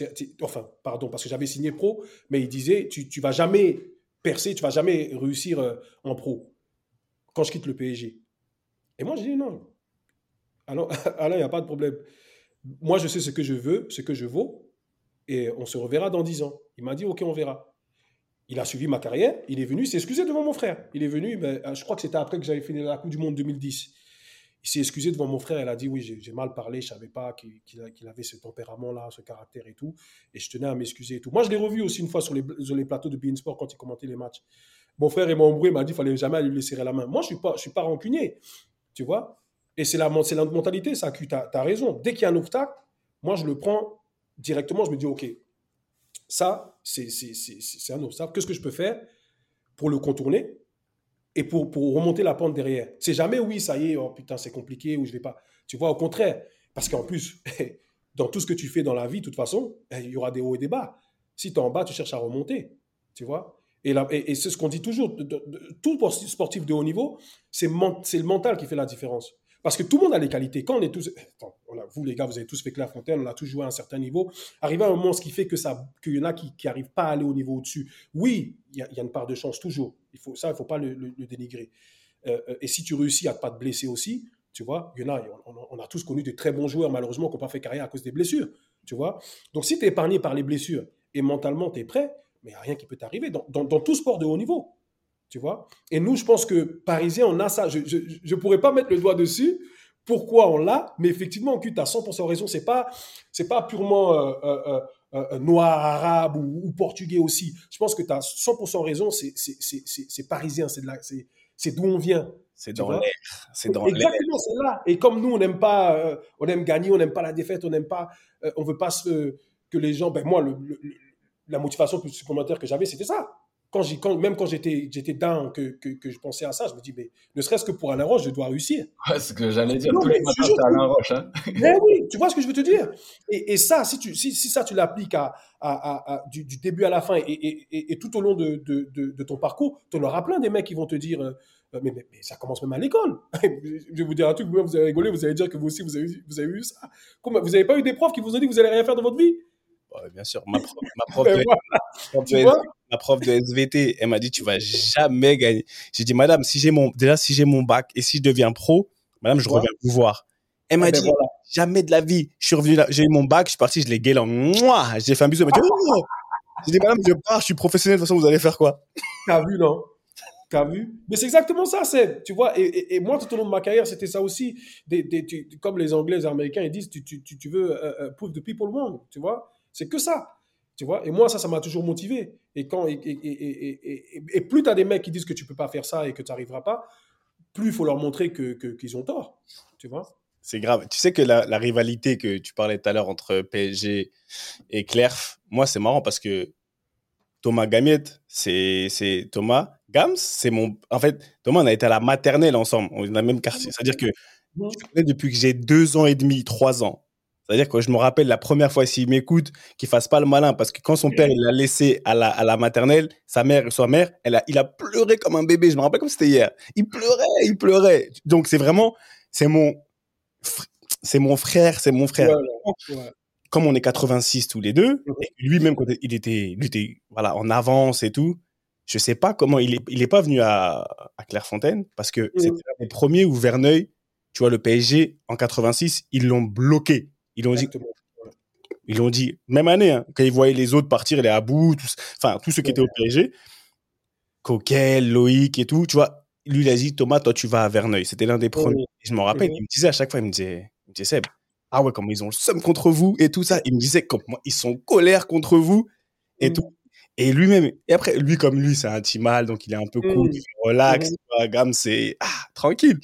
enfin, pardon, parce que j'avais signé pro, mais il disait, tu, tu vas jamais percer, tu vas jamais réussir euh, en pro quand je quitte le PSG. Et moi, j'ai dit non. Alors, Alain, il n'y a pas de problème. Moi, je sais ce que je veux, ce que je vaux, et on se reverra dans 10 ans. Il m'a dit, OK, on verra. Il a suivi ma carrière, il est venu, il s'est excusé devant mon frère. Il est venu, ben, je crois que c'était après que j'avais fini la Coupe du Monde 2010. Il s'est excusé devant mon frère, il a dit, oui, j'ai mal parlé, je ne savais pas qu'il avait ce tempérament-là, ce caractère et tout, et je tenais à m'excuser et tout. Moi, je l'ai revu aussi une fois sur les, plateaux de Bein Sport quand il commentait les matchs. Mon frère il m'a embrouillé, il m'a dit qu'il fallait jamais lui serrer la main. Moi, je ne suis, suis pas rancunier, tu vois. Et c'est la, la mentalité, ça, tu as, raison. Dès qu'il y a un obstacle, moi, je le prends directement, je me dis, OK, ça, c'est un obstacle. Qu'est-ce que je peux faire pour le contourner et pour, pour remonter la pente derrière? C'est jamais, oui, ça y est, oh putain, c'est compliqué ou je vais pas. Tu vois, au contraire. Parce qu'en plus, dans tout ce que tu fais dans la vie, de toute façon, eh, il y aura des hauts et des bas. Si tu es en bas, tu cherches à remonter. Tu vois? Et, et, et c'est ce qu'on dit toujours. de- de- tout sportif de haut niveau, c'est le mental qui fait la différence. Parce que tout le monde a les qualités. Quand on est tous. Vous, les gars, vous avez tous fait Clairefontaine, on a tous joué à un certain niveau. Arrivé à un moment, ce qui fait que ça- qu'il y en a qui n'arrivent pas à aller au niveau au-dessus. Oui, il y, a- une part de chance, toujours. Il faut, ça, il ne faut pas le, dénigrer. Euh, euh, et si tu réussis à ne pas te blesser aussi, tu vois, il on, a tous connu de très bons joueurs, malheureusement, qui n'ont pas fait carrière à cause des blessures. Tu vois Donc, si tu es épargné par les blessures et mentalement, tu es prêt, mais il n'y a rien qui peut t'arriver dans- dans tout sport de haut niveau. Tu vois Et nous, je pense que Parisiens, on a ça. Je ne pourrais pas mettre le doigt dessus. Pourquoi on l'a Mais effectivement, tu as 100% raison. Ce n'est pas, c'est pas purement euh, euh, euh, noir, arabe ou, ou portugais aussi. Je pense que tu as 100% raison. C'est, c'est, c'est, c'est- c'est parisien. C'est, c'est, c'est d'où on vient. C'est dans l'air. C'est dans. Exactement, c'est là. Et comme nous, on n'aime pas, on aime gagner, on n'aime pas la défaite, on n'aime pas, on veut pas se- que les gens, ben moi, le- le- le- la motivation supplémentaire que j'avais, c'était ça. Quand j'ai, quand, même quand j'étais, j'étais down, que, que, que je pensais à ça, je me dis, mais ne serait-ce que pour Alain Roche, je dois réussir. Ouais, c'est ce que j'allais dire. Non, Tous les matins, c'est Alain Roche. Hein. Mais oui, tu vois ce que je veux te dire. Et, et ça, si, tu, si, si ça, tu l'appliques à, à, à, à- du, du début à la fin et, et, et, et tout au long de, de, de, de ton parcours, tu en auras plein des mecs qui vont te dire, euh, mais, mais, mais ça commence même à l'école. je vais vous dire un truc, vous allez rigoler, vous allez dire que vous aussi, vous avez, vous avez eu ça. Comment, vous n'avez pas eu des profs qui vous ont dit que vous allez rien faire de votre vie? Bien sûr. Ma prof, ma prof de, voilà, ma prof SVT, elle m'a dit, tu vas jamais gagner. J'ai dit, madame, si j'ai mon, déjà, si j'ai mon bac et si je deviens pro, madame, je Ouais. reviens vous voir. Elle m'a dit, voilà. jamais de la vie. Je suis revenu là, j'ai eu mon bac, je suis parti, je l'ai gueulé en moi. J'ai fait un bisou, elle m'a dit, oh J'ai dit, madame, je pars, je suis professionnel, de toute façon, vous allez faire quoi? T'as vu, non? T'as vu? Mais c'est exactement ça, c'est. Tu vois, et, et- et moi, tout au long de ma carrière, c'était ça aussi. Des, des- tu- comme les Anglais, les Américains, ils disent, tu, tu, tu, veux euh, euh, prove the people wrong, tu vois? C'est que ça. Tu vois Et moi, ça, ça m'a toujours motivé. Et, quand, et, et, et, et, et- et plus tu as des mecs qui disent que tu peux pas faire ça et que tu n'arriveras pas, plus il faut leur montrer que, que- qu'ils ont tort. Tu vois C'est grave. Tu sais que la, la rivalité que tu parlais tout à l'heure entre PSG et Clerf, moi, c'est marrant parce que Thomas Gamiette, c'est c'est Thomas Gams, c'est mon. En fait, Thomas, on a été à la maternelle ensemble, on est dans le même quartier. C'est-à-dire que je connais depuis que j'ai deux ans et demi, trois ans. C'est-à-dire que je me rappelle la première fois s'il m'écoute, qu'il fasse pas le malin, parce que quand son père il l'a laissé à la, à la maternelle, sa mère, sa mère, elle a, il a pleuré comme un bébé. Je me rappelle comme c'était hier. Il pleurait, il pleurait. Donc c'est vraiment, c'est mon, c'est mon frère, c'est mon frère. Ouais. Comme on est 86 tous les deux, Mhm. lui-même quand il était, était, voilà, en avance et tout. Je sais pas comment il est, il est pas venu à, à Clairefontaine parce que Mhm. c'était l'un des premiers où Verneuil, tu vois, le PSG en 86, ils l'ont bloqué. Ils l'ont dit, ils l'ont dit, même année, hein, quand ils voyaient les autres partir, à bout, tous, enfin, tous ceux qui étaient au PSG, Coquel, Loïc et tout, tu vois, lui, il a dit, Thomas, toi, tu vas à Verneuil. C'était l'un des premiers. Je me rappelle, Mhm. il me disait à chaque fois, il me disait, il me disait, Seb, ah ouais, comment ils ont le seum contre vous et tout ça. Il me disait, comment ils sont colère contre vous et Mhm. tout. Et lui-même, et après, lui, comme lui, c'est un timal, donc il est un peu cool, Mhm. il relax, Mhm. tu vois, Gam, c'est, ah, tranquille.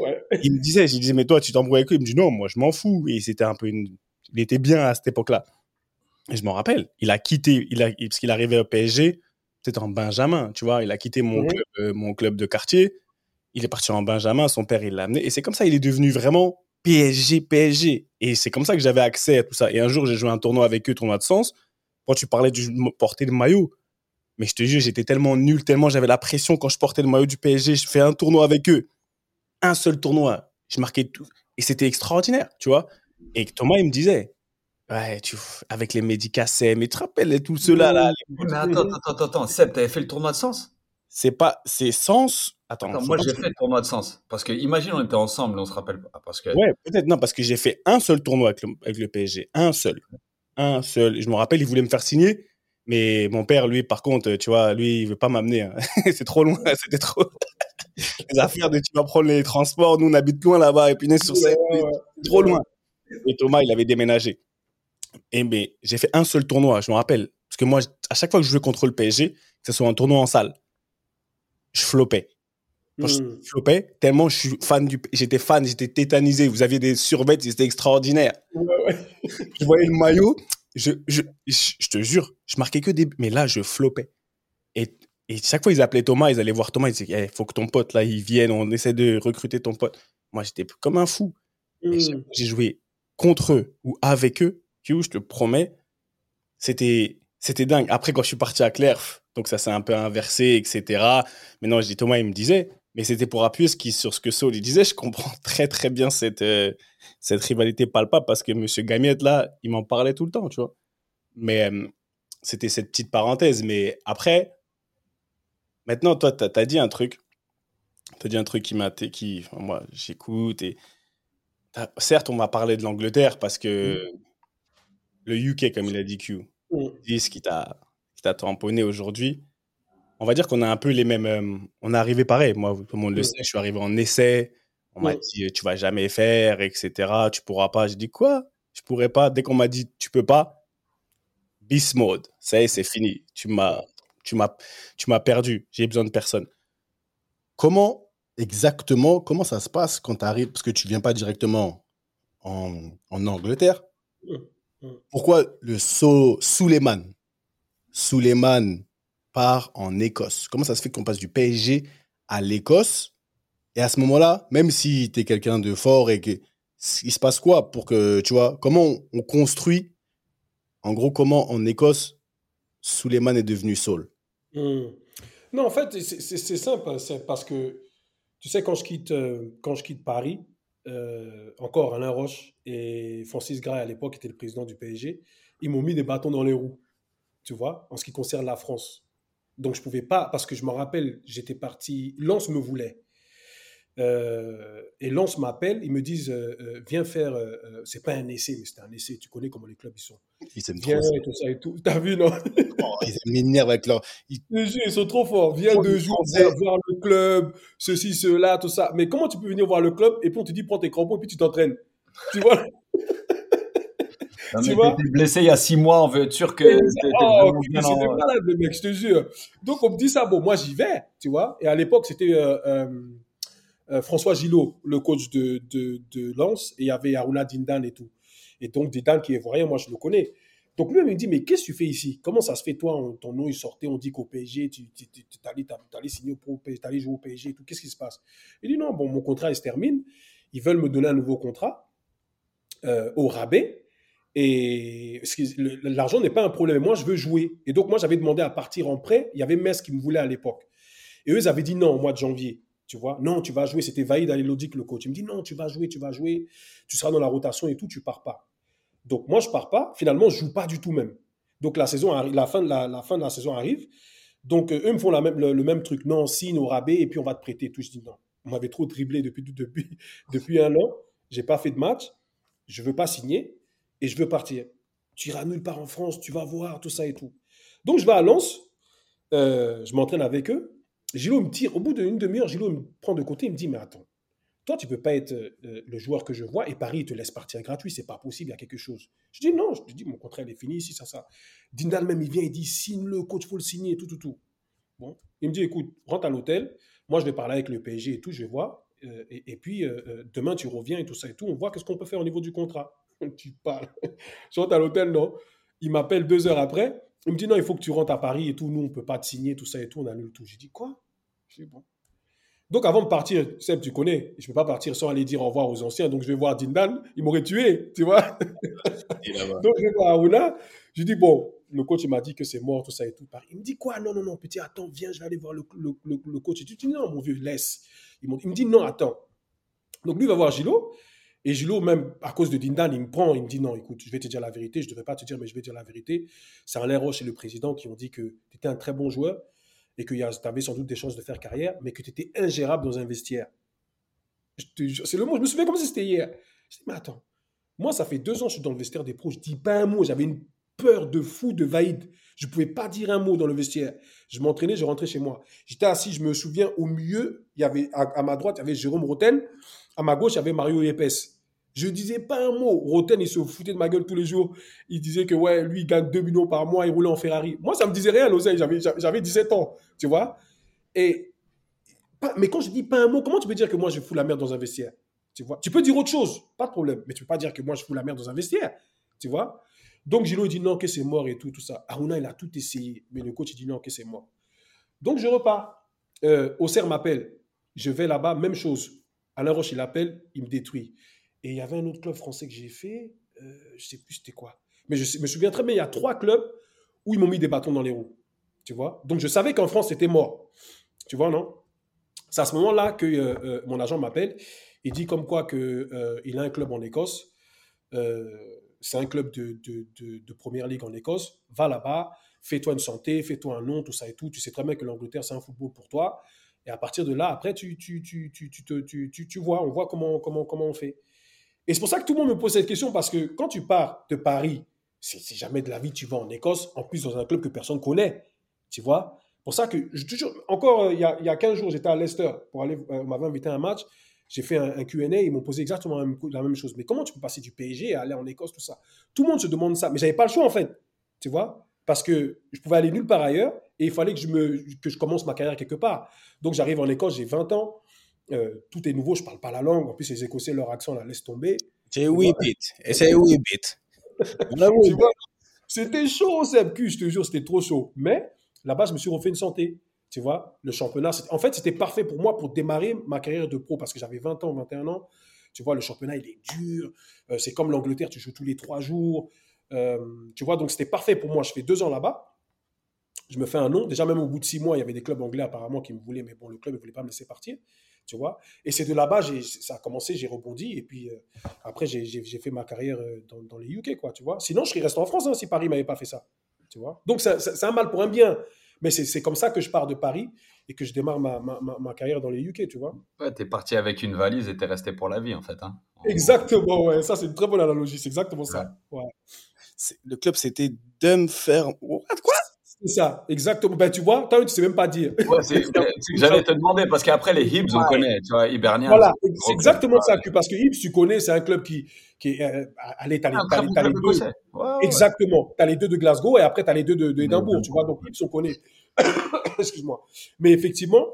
Ouais. Il me disait, je lui disais, mais toi, tu t'embrouilles avec lui. Il me dit, non, moi, je m'en fous. Et c'était un peu une, il était bien à cette époque-là. Et je m'en rappelle, il a quitté, il a, parce qu'il arrivait au PSG, peut-être en Benjamin, tu vois, il a quitté mon, club, euh, mon club de quartier, il est parti en Benjamin, son père, il l'a amené, et c'est comme ça, il est devenu vraiment PSG, PSG. Et c'est comme ça que j'avais accès à tout ça. Et un jour, j'ai joué un tournoi avec eux, tournoi de sens, quand tu parlais du porter le maillot, mais je te jure, j'étais tellement nul, tellement j'avais la pression quand je portais le maillot du PSG, je fais un tournoi avec eux, un seul tournoi, je marquais tout, et c'était extraordinaire, tu vois. Et Thomas, il me disait, Ouais, tu, avec les médicassets, mais tu te rappelles tout cela là, Mais attends, attends, attends, attends. Seb, t'avais fait le tournoi de sens? C'est pas, c'est sens. Attends, moi j'ai fait le tournoi de sens. Parce que imagine on était ensemble, on se rappelle pas. Parce que Ouais, peut-être non, parce que j'ai fait un seul tournoi avec le, avec le PSG, un seul, un seul. Et Je me rappelle, il voulait me faire signer, mais mon père, lui, par contre, tu vois, lui, il veut pas m'amener. hein. c'est trop loin, c'était trop. les affaires de tu vas prendre les transports, nous on habite loin là-bas, et puis sur scène, ouais, ouais. c'est trop loin. Et Thomas, il avait déménagé. Et mais j'ai fait un seul tournoi, je me rappelle. Parce que moi, à chaque fois que je jouais contre le PSG, que ce soit un tournoi en salle, je flopais. Quand je Mhm. flopais, tellement je suis fan du, j'étais fan, j'étais tétanisé. Vous aviez des survêts, c'était extraordinaire. Ouais. Je voyais le maillot, je, je, je, te jure, je marquais que des, mais là, je flopais. Et, et chaque fois, ils appelaient Thomas, ils allaient voir Thomas, ils disaient, il faut que ton pote, là, il vienne, on essaie de recruter ton pote. Moi, j'étais comme un fou. Que j'ai joué contre eux ou avec eux, Q, je te promets, c'était, c'était dingue. Après, quand je suis parti à Clerf, donc ça s'est un peu inversé, etc. Maintenant, je dis Thomas, il me disait, mais c'était pour appuyer ce qui, sur ce que Saul il disait. Je comprends très, très bien cette, euh, cette rivalité palpable parce que Monsieur Gamiette, là, il m'en parlait tout le temps, tu vois. Mais euh, c'était cette petite parenthèse. Mais après, maintenant, toi, tu as, dit un truc. Tu as dit un truc qui m'a. Qui, enfin, moi, j'écoute et. Certes, on m'a parlé de l'Angleterre parce que le UK, comme il a dit Q, dit ce qui t'a qui t'a tamponné aujourd'hui. On va dire qu'on a un peu les mêmes. euh, on est arrivé pareil. Moi, tout le monde le sait, je suis arrivé en essai. On m'a dit, tu vas jamais faire, etc. Tu pourras pas. J'ai dit, quoi? Je pourrais pas. Dès qu'on m'a dit, tu peux pas, beast mode. Ça y est, c'est fini. Tu m'as, tu m'as, tu m'as perdu. J'ai besoin de personne. Comment exactement, comment ça se passe quand tu arrives, parce que tu viens pas directement en, en Angleterre? Mhm. Mhm. Pourquoi le So Suleiman Suleiman part en Écosse? Comment ça se fait qu'on passe du PSG à l'Écosse Et à ce moment-là, même si tu es quelqu'un de fort et que il se passe quoi pour que tu vois comment on construit en gros comment en Écosse Suleiman est devenu Saul? Hmm. Non, en fait, c'est simple. hein, C'est parce que, tu sais, quand je quitte, euh, quand je quitte Paris, euh, encore Alain Roche et Francis Gray à l'époque était le président du PSG, ils m'ont mis des bâtons dans les roues, tu vois, en ce qui concerne la France. Donc je pouvais pas, parce que je me rappelle, j'étais parti, Lens me voulait. Euh, et Lens m'appelle, ils me disent, euh, euh, viens faire, euh, c'est pas un essai, mais c'est un essai, tu connais comment les clubs ils sont. Ils s'aiment Viens trop. et tout ça et tout. T'as vu, non? Oh, ils m'énervent avec leur. ils- Je te jure, ils sont trop forts. Viens Oh, deux jours voir, le club, ceci, cela, tout ça. Mais comment tu peux venir voir le club et puis on te dit prends tes crampons et puis tu t'entraînes? Tu vois? Non, Tu vois? blessé il y a six mois, on veut être sûr que Oh, en- malades, les mecs, je te jure. Donc on me dit ça, bon, moi j'y vais, tu vois. Et à l'époque, c'était euh, euh, François Gillot, le coach de, de, de Lens, et il y avait Aruna Dindan et tout. Et donc Dindan qui est voyant, moi je le connais. Donc lui, il me dit, mais qu'est-ce que tu fais ici? Comment ça se fait, toi, on- ton nom il sortait, on dit qu'au PSG, tu tu- signer au pro- t'allais jouer au PSG tout, qu'est-ce qui se passe? Il dit, non, bon, mon contrat il se termine, ils veulent me donner un nouveau contrat euh, au rabais. Et l'argent n'est pas un problème. Moi, je veux jouer. Et donc, moi, j'avais demandé à partir en prêt. Il y avait Metz qui me voulait à l'époque. Et eux, ils avaient dit non au mois de janvier. Tu vois, non, tu vas jouer. C'était Vaïd Alilodic, le coach. Il me dit non, tu vas jouer, tu vas jouer. Tu seras dans la rotation et tout, tu pars pas. Donc, moi, je pars pas. Finalement, je joue pas du tout même. Donc, la, fin, de la, saison arrive. Donc, euh, eux me font le, même truc. Non, signe au rabais et puis on va te prêter. Tout. Je dis non. On m'avait trop dribblé depuis un an. J'ai pas fait de match. Je veux pas signer et je veux partir. Tu iras nulle part en France, tu vas voir, tout ça et tout. Donc je vais à Lens, euh, je m'entraîne avec eux. Gilo me tire, au bout d'une demi-heure, Gilo me prend de côté, il me dit, mais attends, toi tu peux pas être euh, le joueur que je vois et Paris il te laisse partir gratuit, c'est pas possible, il y a quelque chose. Je dis non, je dis mon contrat il est fini, ici, ça, ça. Dindal même, il vient, il dit, signe le coach, faut le signer, tout, tout, tout. Bon, il me dit, écoute, rentre à l'hôtel, moi je vais parler avec le PSG et tout, je vais voir, euh, et, puis euh, euh, demain tu reviens et tout ça et tout, on voit qu'est-ce qu'on peut faire au niveau du contrat. tu parles. Je rentre à l'hôtel, non. Il m'appelle deux heures après. Il me dit non, il faut que tu rentres à Paris et tout. Nous, on peut pas te signer, tout ça et tout. On annule tout. J'ai dit quoi? Je dis bon. Donc avant de partir, Seb, tu connais, je peux pas partir sans aller dire au revoir aux anciens. Donc je vais voir Dindan. Il m'aurait tué, tu vois? Donc je vais voir Aruna. Je dis bon, le coach m'a dit que c'est mort, tout ça et tout. Il me dit quoi? Non, non, non, petit, attends, viens, je vais aller voir le, le, le, le coach. Et tu dis non, mon vieux, laisse. Il, me dit non, attends. Donc lui il va voir Gilo. Et Gilo, même à cause de Dindan, il me prend, il me dit non, écoute, je vais te dire la vérité, je ne devrais pas te dire, mais je vais te dire la vérité. C'est Alain Roche et le président qui ont dit que tu étais un très bon joueur et que tu avais sans doute des chances de faire carrière, mais que tu étais ingérable dans un vestiaire. C'est le mot, je me souviens comme si c'était hier. Je dis, mais attends, moi, ça fait deux ans que je suis dans le vestiaire des pros, je dis pas un mot, j'avais une peur de fou de Vaïd. Je ne pouvais pas dire un mot dans le vestiaire. Je m'entraînais, je rentrais chez moi. J'étais assis, je me souviens, au milieu, il y avait, à, à ma droite, il y avait Jérôme Roten. À ma gauche, il y avait Mario Yepes. Je disais pas un mot. Roten, il se foutait de ma gueule tous les jours. Il disait que, ouais, lui, il gagne 2 millions par mois, il roulait en Ferrari. Moi, ça me disait rien, l'oseille. J'avais, j'avais 17 ans, tu vois. Et, pas, mais quand je dis pas un mot, comment tu peux dire que moi, je fous la merde dans un vestiaire Tu vois? Tu peux dire autre chose, pas de problème. Mais tu peux pas dire que moi, je fous la merde dans un vestiaire, tu vois? Donc, Gilo, il dit non, que c'est mort et tout, tout ça. Aruna, il a tout essayé. Mais le coach, il dit non, que c'est mort. Donc, je repars. Euh, Auxerre m'appelle. Je vais là-bas, même chose. Alain Roche, il appelle, il me détruit. Et il y avait un autre club français que j'ai fait, euh, je sais plus c'était quoi. Mais je me souviens très bien, il y a trois clubs où ils m'ont mis des bâtons dans les roues. Tu vois Donc je savais qu'en France, c'était mort. Tu vois, non? C'est à ce moment-là que euh, euh, mon agent m'appelle. Il dit comme quoi qu'il euh, a un club en Écosse. c'est un club de, première ligue en Écosse. Va là-bas, fais-toi une santé, fais-toi un nom, tout ça et tout. Tu sais très bien que l'Angleterre, c'est un football pour toi. Et à partir de là, après, tu, tu, tu, tu, tu vois, on voit comment, comment, comment on fait. Et c'est pour ça que tout le monde me pose cette question, parce que quand tu pars de Paris, c'est jamais de la vie, tu vas en Écosse, en plus dans un club que personne connaît, tu vois. Pour ça que, toujours, encore euh, il y, a, il y a 15 jours, j'étais à Leicester, pour aller, euh, on m'avait invité à un match, j'ai fait un, un Q&A, ils m'ont posé exactement la même, la même, chose. Mais comment tu peux passer du PSG à aller en Écosse, tout ça? Tout le monde se demande ça, mais j'avais pas le choix en fait, tu vois, parce que je pouvais aller nulle part ailleurs, et il fallait que je, me, que je commence ma carrière quelque part. Donc j'arrive en Écosse, j'ai 20 ans. Euh, tout est nouveau, je parle pas la langue. En plus, les Écossais, leur accent, la laisse tomber. C'est oui, bit. C'est oui, bit. C'était chaud, Seb je te jure, c'était trop chaud. Mais Là-bas, je me suis refait une santé. Tu vois, le championnat, en fait, c'était parfait pour moi pour démarrer ma carrière de pro parce que j'avais 20 ans, 21 ans. Tu vois, le championnat, il est dur. Euh, c'est comme l'Angleterre, tu joues tous les trois jours. Euh, tu vois, donc c'était parfait pour moi. Je fais deux ans là-bas. Je me fais un nom. Déjà, même au bout de six mois, il y avait des clubs anglais apparemment qui me voulaient, mais bon, le club ne voulait pas me laisser partir. Tu vois Et c'est de là-bas, ça a commencé, j'ai rebondi. Et puis euh, après, j'ai fait ma carrière dans, dans, les UK, quoi, tu vois. Sinon, je serais resté en France hein, si Paris m'avait pas fait ça. Tu vois Donc, c'est un mal pour un bien. Mais c'est comme ça que je pars de Paris et que je démarre ma, ma, ma, carrière dans les UK, tu vois. Ouais, t'es parti avec une valise et t'es resté pour la vie, en fait. Hein. Exactement, ouais. Ça, c'est une très bonne analogie. C'est exactement ça. Ouais. Le club, c'était Dumfer... Quoi? C'est ça, exactement. Ben, tu vois, toi, tu sais même pas dire. Ouais, J'allais te demander, parce qu'après, les Hibs, on connaît, tu vois, Hibernian. Voilà, c'est exactement ça. Parce que Hibs, tu connais, c'est un club qui, qui est. Euh, allez, t'as les, as les, les deux. exactement. Tu as les deux de Glasgow et après, tu as les deux d'Édimbourg, de, tu vois. Donc, Hibs, on connaît. Excuse-moi. Mais effectivement,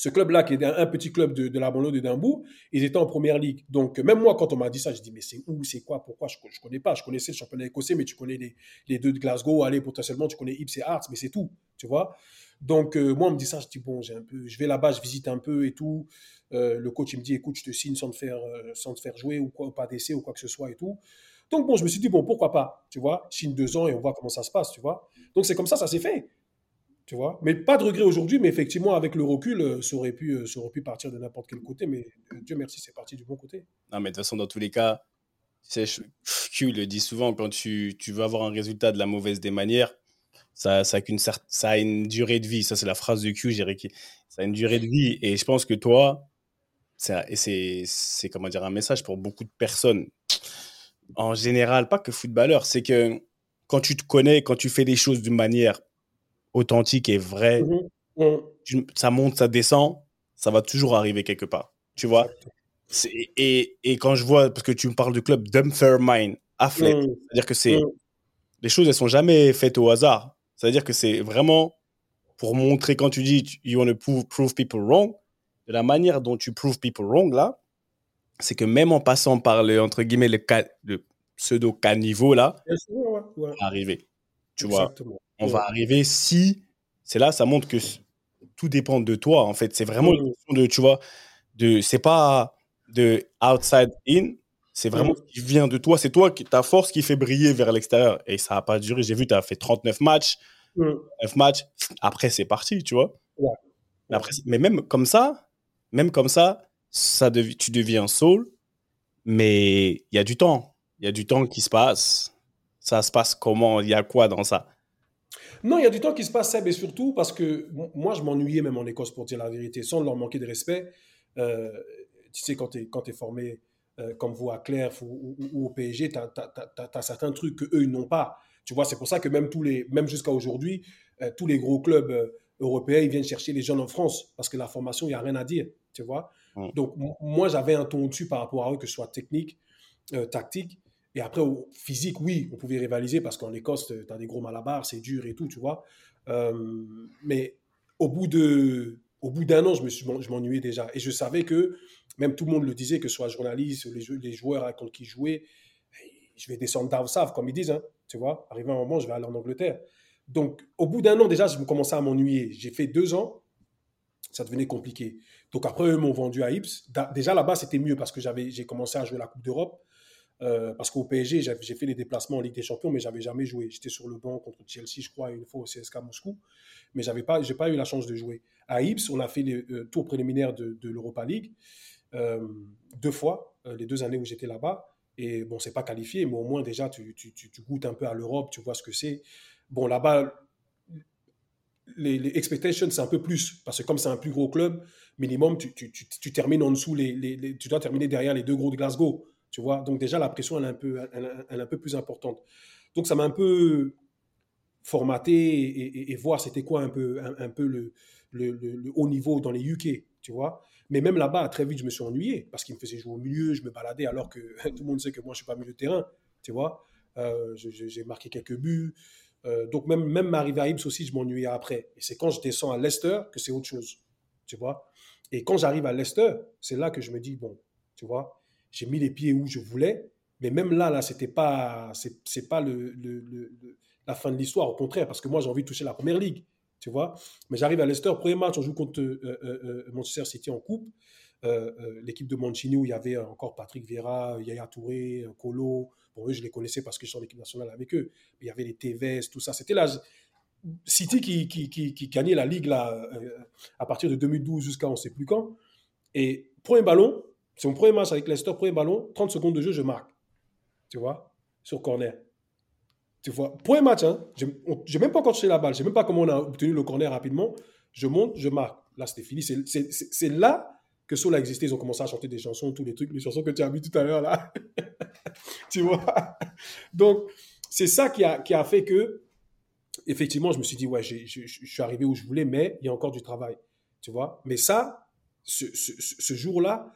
ce club-là, qui est un, petit club de, de la banlieue d'Édimbourg, ils étaient en première ligue. Donc, même moi, quand on m'a dit ça, je dis, mais c'est où, c'est quoi, pourquoi Je ne connais pas. Je connaissais le championnat écossais, mais tu connais les, les deux de Glasgow. Allez, potentiellement, tu connais Ips et Hearts, mais c'est tout, tu vois. Donc, euh, moi, on me dit ça, je dis, bon, j'ai un peu, je vais là-bas, je visite un peu et tout. Euh, le coach, il me dit, écoute, je te signe sans te faire, euh, sans te faire jouer ou quoi, pas d'essai ou quoi que ce soit et tout. Donc, bon, je me suis dit, bon, pourquoi pas, tu vois, signe deux ans et on voit comment ça se passe, tu vois. Donc, c'est comme ça, ça s'est fait. Tu vois? Mais pas de regret aujourd'hui, mais effectivement, avec le recul, euh, ça aurait pu, euh, ça pu partir de n'importe quel côté, mais euh, Dieu merci, c'est parti du bon côté. Non, mais de toute façon, dans tous les cas, Q le dit souvent, quand tu, tu, veux avoir un résultat de la mauvaise des manières, ça, ça, a, une ça a une durée de vie. Ça, c'est la phrase de Q, j'ai Ça a une durée de vie. Et je pense que toi, c'est comment dire un message pour beaucoup de personnes, en général, pas que footballeurs, c'est que quand tu te connais, quand tu fais les choses d'une manière authentique et vrai, mmh mmh. ça monte, ça descend, ça va toujours arriver quelque part. Tu vois? Et, et, quand je vois, parce que tu me parles du club Dumfermine, Affleck, mmh. c'est-à-dire que c'est. Les choses, elles sont jamais faites au hasard. C'est-à-dire que c'est vraiment pour montrer, quand tu dis you want to prove, people wrong, de la manière dont tu prove people wrong, là, c'est que même en passant par le, entre guillemets, le, le pseudo caniveau, là, ouais, arriver. Tu vois? On va arriver si. C'est là, ça montre que tout dépend de toi, en fait. C'est vraiment une question de, tu vois, de, c'est pas de outside in, c'est vraiment ce qui vient de toi. C'est toi, qui, ta force qui fait briller vers l'extérieur. Et ça n'a pas duré. J'ai vu, tu as fait 39 matchs. 9 matchs. Après, c'est parti, tu vois. Après, mais même comme ça, même comme ça, ça tu deviens soul. Mais il y a du temps. Il y a du temps qui se passe. Ça se passe comment? Il y a quoi dans ça? Non, il y a du temps qui se passe, Seb, et surtout parce que moi, je m'ennuyais même en Écosse, pour dire la vérité, sans leur manquer de respect. Euh, tu sais, quand tu es, formé euh, comme vous à Claire ou, au PSG, tu as, certains trucs qu'eux, ils n'ont pas. Tu vois, c'est pour ça que même, tous les, même jusqu'à aujourd'hui, euh, tous les gros clubs européens, ils viennent chercher les jeunes en France parce que la formation, il n'y a rien à dire. Tu vois Donc, moi, j'avais un ton dessus par rapport à eux, que ce soit technique, tactique. Et après, au physique, oui, on pouvait rivaliser parce qu'en Écosse, tu as des gros malabars, c'est dur et tout, tu vois. Euh, mais au bout de, au bout d'un an, je me suis, je m'ennuyais déjà. Et je savais que, même tout le monde le disait, que ce soit journaliste, les, les joueurs contre qui jouaient, je vais descendre down south, comme ils disent, hein, tu vois. Arrivé un moment, je vais aller en Angleterre. Donc, au bout d'un an, déjà, je commençais à m'ennuyer. J'ai fait deux ans, ça devenait compliqué. Donc, après, eux m'ont vendu à Ips. Déjà, là-bas, c'était mieux parce que j'avais, j'ai commencé à jouer la Coupe d'Europe. Euh, parce qu'au PSG, j'ai fait les déplacements en Ligue des Champions, mais j'avais jamais joué. J'étais sur le banc contre Chelsea, je crois, une fois au CSK Moscou, mais j'avais pas, pas eu la chance de jouer. À Ips, on a fait les euh, tours préliminaires de, l'Europa League euh, deux fois, les deux années où j'étais là-bas. Et bon, c'est pas qualifié, mais au moins déjà, tu, tu, tu, goûtes un peu à l'Europe, tu vois ce que c'est. Bon, là-bas, les, les, expectations, c'est un peu plus, parce que comme c'est un plus gros club, minimum, tu, tu termines en dessous, les, les, tu dois terminer derrière les deux gros de Glasgow. Tu vois? Donc déjà, la pression, elle est un peu, plus importante. Donc ça m'a un peu formaté et, voir c'était quoi un peu, le, haut niveau dans les UK, tu vois? Mais même là-bas, très vite, je me suis ennuyé parce qu'il me faisait jouer au milieu, je me baladais alors que tout le monde sait que moi, je ne suis pas milieu de terrain, tu vois? Euh, j'ai marqué quelques buts. Euh, donc même, même arrivée à Ibs aussi, je m'ennuyais après. Et c'est quand je descends à Leicester que c'est autre chose, tu vois? Et quand j'arrive à Leicester, c'est là que je me dis, bon, tu vois, j'ai mis les pieds où je voulais. Mais même là, là, c'était pas, c'est pas le, le, la fin de l'histoire. Au contraire, parce que moi, j'ai envie de toucher la première ligue. tu vois. Mais j'arrive à Leicester, premier match, on joue contre euh, euh, euh, Manchester City en coupe. Euh, L'équipe de Mancini où il y avait encore Patrick Vieira, Yaya Touré, Colo. Bon, eux, je les connaissais parce que je suis en équipe nationale avec eux. Il y avait les Tevez, tout ça. C'était la City qui, qui, qui, gagnait la Ligue là, à partir de 2012 jusqu'à on ne sait plus quand. Et premier ballon, c'est mon premier match avec Leicester, premier ballon, 30 secondes de jeu, je marque. Tu vois, sur corner. Tu vois, premier match, hein, je n'ai même pas encore touché la balle, je ne sais même pas comment on a obtenu le corner rapidement. Je monte, je marque. Là, c'était fini. C'est- là que Soul a existé. Ils ont commencé à chanter des chansons, tous les trucs, les chansons que tu as mis tout à l'heure là. tu vois? Donc, c'est ça qui a, qui a fait que, effectivement, je me suis dit, ouais, je suis arrivé où je voulais, mais il y a encore du travail. Tu vois? Mais ça, ce- ce jour-là,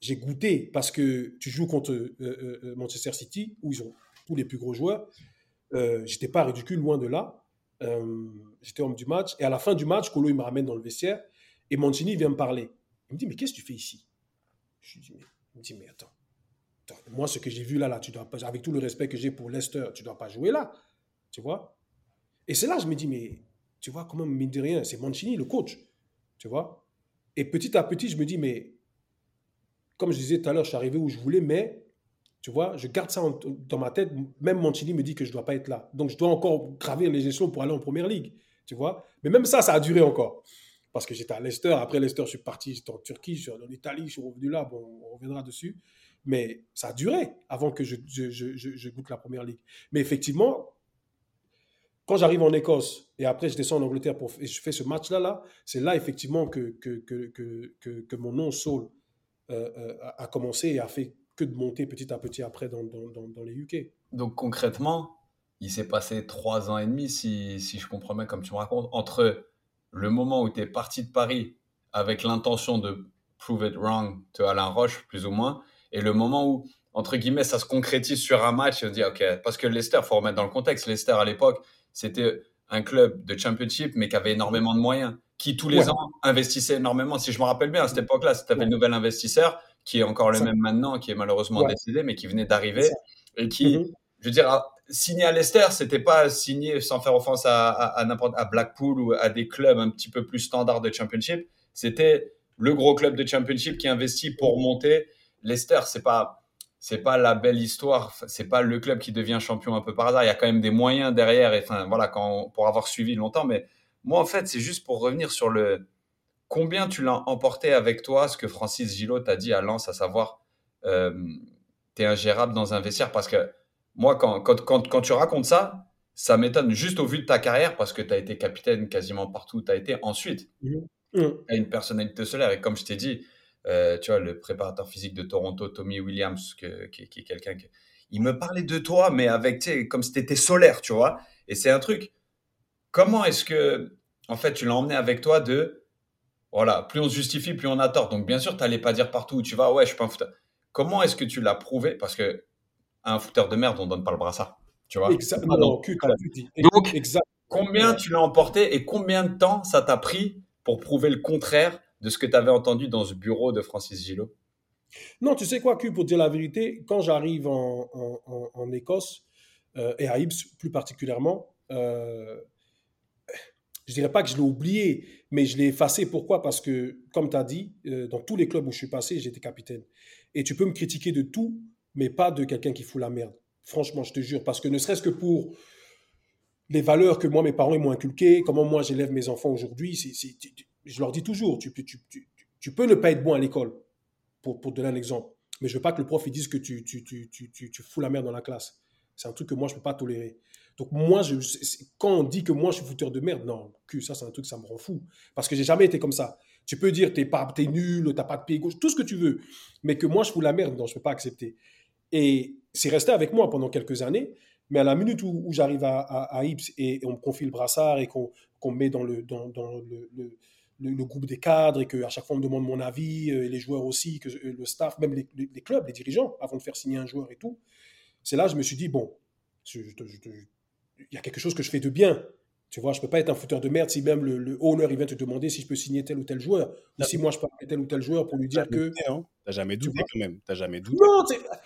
j'ai goûté parce que tu joues contre euh, euh, euh, Manchester City, où ils ont tous les plus gros joueurs. Euh, J'étais pas ridicule, loin de là. J'étais homme du match. Et à la fin du match, Colo, il me ramène dans le vestiaire et Mancini vient me parler. Il me dit, mais qu'est-ce que tu fais ici? Je lui dis, mais, il mais attends, moi, ce que j'ai vu là, là, tu dois avec tout le respect que j'ai pour Leicester, tu dois pas jouer là. Tu vois? Et c'est là je me dis, mais tu vois, comment, mine de rien, c'est Mancini, le coach. Tu vois? Et petit à petit, je me dis, mais comme je disais tout à l'heure, je suis arrivé où je voulais, mais tu vois, je garde ça dans ma tête. Même Mancini me dit que je ne dois pas être là. Donc, je dois encore gravir les échelons pour aller en première ligue. Tu vois Mais même ça, ça a duré encore. Parce que j'étais à Leicester. Après Leicester, je suis parti, j'étais en Turquie, je suis en Italie, je suis revenu là. Bon, on reviendra dessus. Mais ça a duré avant que je, goûte la première ligue. Mais effectivement, quand j'arrive en Écosse et après je descends en Angleterre pour, et je fais ce match-là, là, c'est là effectivement que, que, que, que, que- mon nom Saul euh, a a commencé et a fait que de monter petit à petit après dans, dans, dans, les UK. Donc concrètement, il s'est passé trois ans et demi, si, si je comprends bien comme tu me racontes, entre le moment où tu es parti de Paris avec l'intention de prove it wrong to Alain Roche, plus ou moins, et le moment où, entre guillemets, ça se concrétise sur un match, et on dit, OK, parce que Leicester, faut remettre dans le contexte, Leicester à l'époque, c'était un club de championship, mais qui avait énormément de moyens, qui tous les Ouais. ans investissait énormément. Si je me rappelle bien, à cette époque-là, c'était Ouais. le nouvel investisseur, qui est encore le Ça. même maintenant, qui est malheureusement Ouais. décédé, mais qui venait d'arriver, et qui, Mhm. je veux dire, à- signer à Leicester, c'était pas signer sans faire offense à, à, à n'importe à Blackpool ou à des clubs un petit peu plus standards de championship. C'était le gros club de championship qui investit pour monter. Leicester, c'est pas c'est pas la belle histoire, c'est pas le club qui devient champion un peu par hasard. Il y a quand même des moyens derrière, et enfin voilà, quand pour avoir suivi longtemps. Mais moi, en fait, c'est juste pour revenir sur le combien tu l'as emporté avec toi, ce que Francis Gillot t'a dit à Lens, à savoir, euh, t'es ingérable dans un vestiaire parce que moi, quand, quand, quand, quand tu racontes ça, ça m'étonne juste au vu de ta carrière parce que tu as été capitaine quasiment partout où tu as été. Ensuite, Mhm. tu as une personnalité solaire et comme je t'ai dit, euh, tu vois, le préparateur physique de Toronto, Tommy Williams, que- qui, qui est quelqu'un qui. Il me parlait de toi, mais avec, tu sais, comme si tu étais solaire, tu vois. Et c'est un truc. Comment est-ce que, en fait, tu l'as emmené avec toi de. Voilà, plus on se justifie, plus on a tort. Donc, bien sûr, tu n'allais pas dire partout où tu vas, ouais, je suis pas un footeur. Comment est-ce que tu l'as prouvé? Parce que à un footeur de merde, on donne pas le brassard. Tu vois Exactement. Ah, Non, donc, cul, dit. Donc. Combien tu l'as emporté et combien de temps ça t'a pris pour prouver le contraire de ce que tu avais entendu dans ce bureau de Francis Gillot? Non, tu sais quoi, Q, pour dire la vérité, quand j'arrive en, en- en- en Écosse, euh, et à Ibs plus particulièrement, euh, je dirais pas que je l'ai oublié, mais je l'ai effacé. Pourquoi? Parce que, comme tu as dit, euh, dans tous les clubs où je suis passé, j'étais capitaine. Et tu peux me critiquer de tout, mais pas de quelqu'un qui fout la merde. Franchement, je te jure. Parce que ne serait-ce que pour les valeurs que moi, mes parents m'ont inculquées, comment moi j'élève mes enfants aujourd'hui, je leur dis toujours, tu, peux- ne pas être bon à l'école, pour, donner un exemple. Mais je veux pas que le prof il dise que tu, fous la merde dans la classe. C'est un truc que moi, je peux pas tolérer. Donc moi, quand on dit que moi, je suis fouteur de merde, non, que ça, c'est un truc, ça me rend fou. Parce que j'ai jamais été comme ça. Tu peux dire, t'es pas, t'es nul, t'as pas de pied gauche, tout ce que tu veux. Mais que moi, je fous la merde, non, je peux pas accepter. Et c'est resté avec moi pendant quelques années. Mais à la minute où, j'arrive à, à, Ips et, on me confie le brassard et qu'on me met dans le, groupe des cadres et qu'à chaque fois on me demande mon avis, euh, les joueurs aussi, que, le staff, même les, clubs, les dirigeants, avant de faire signer un joueur et tout, c'est là que je me suis dit, bon, je- je je il y a quelque chose que je fais de bien. Tu vois, je peux pas être un fouteur de merde si même le, le owner il vient te demander si je peux signer tel ou tel joueur, ou si moi je peux appeler tel ou tel joueur pour lui dire que T'as jamais douté quand même. T'as jamais douté. non,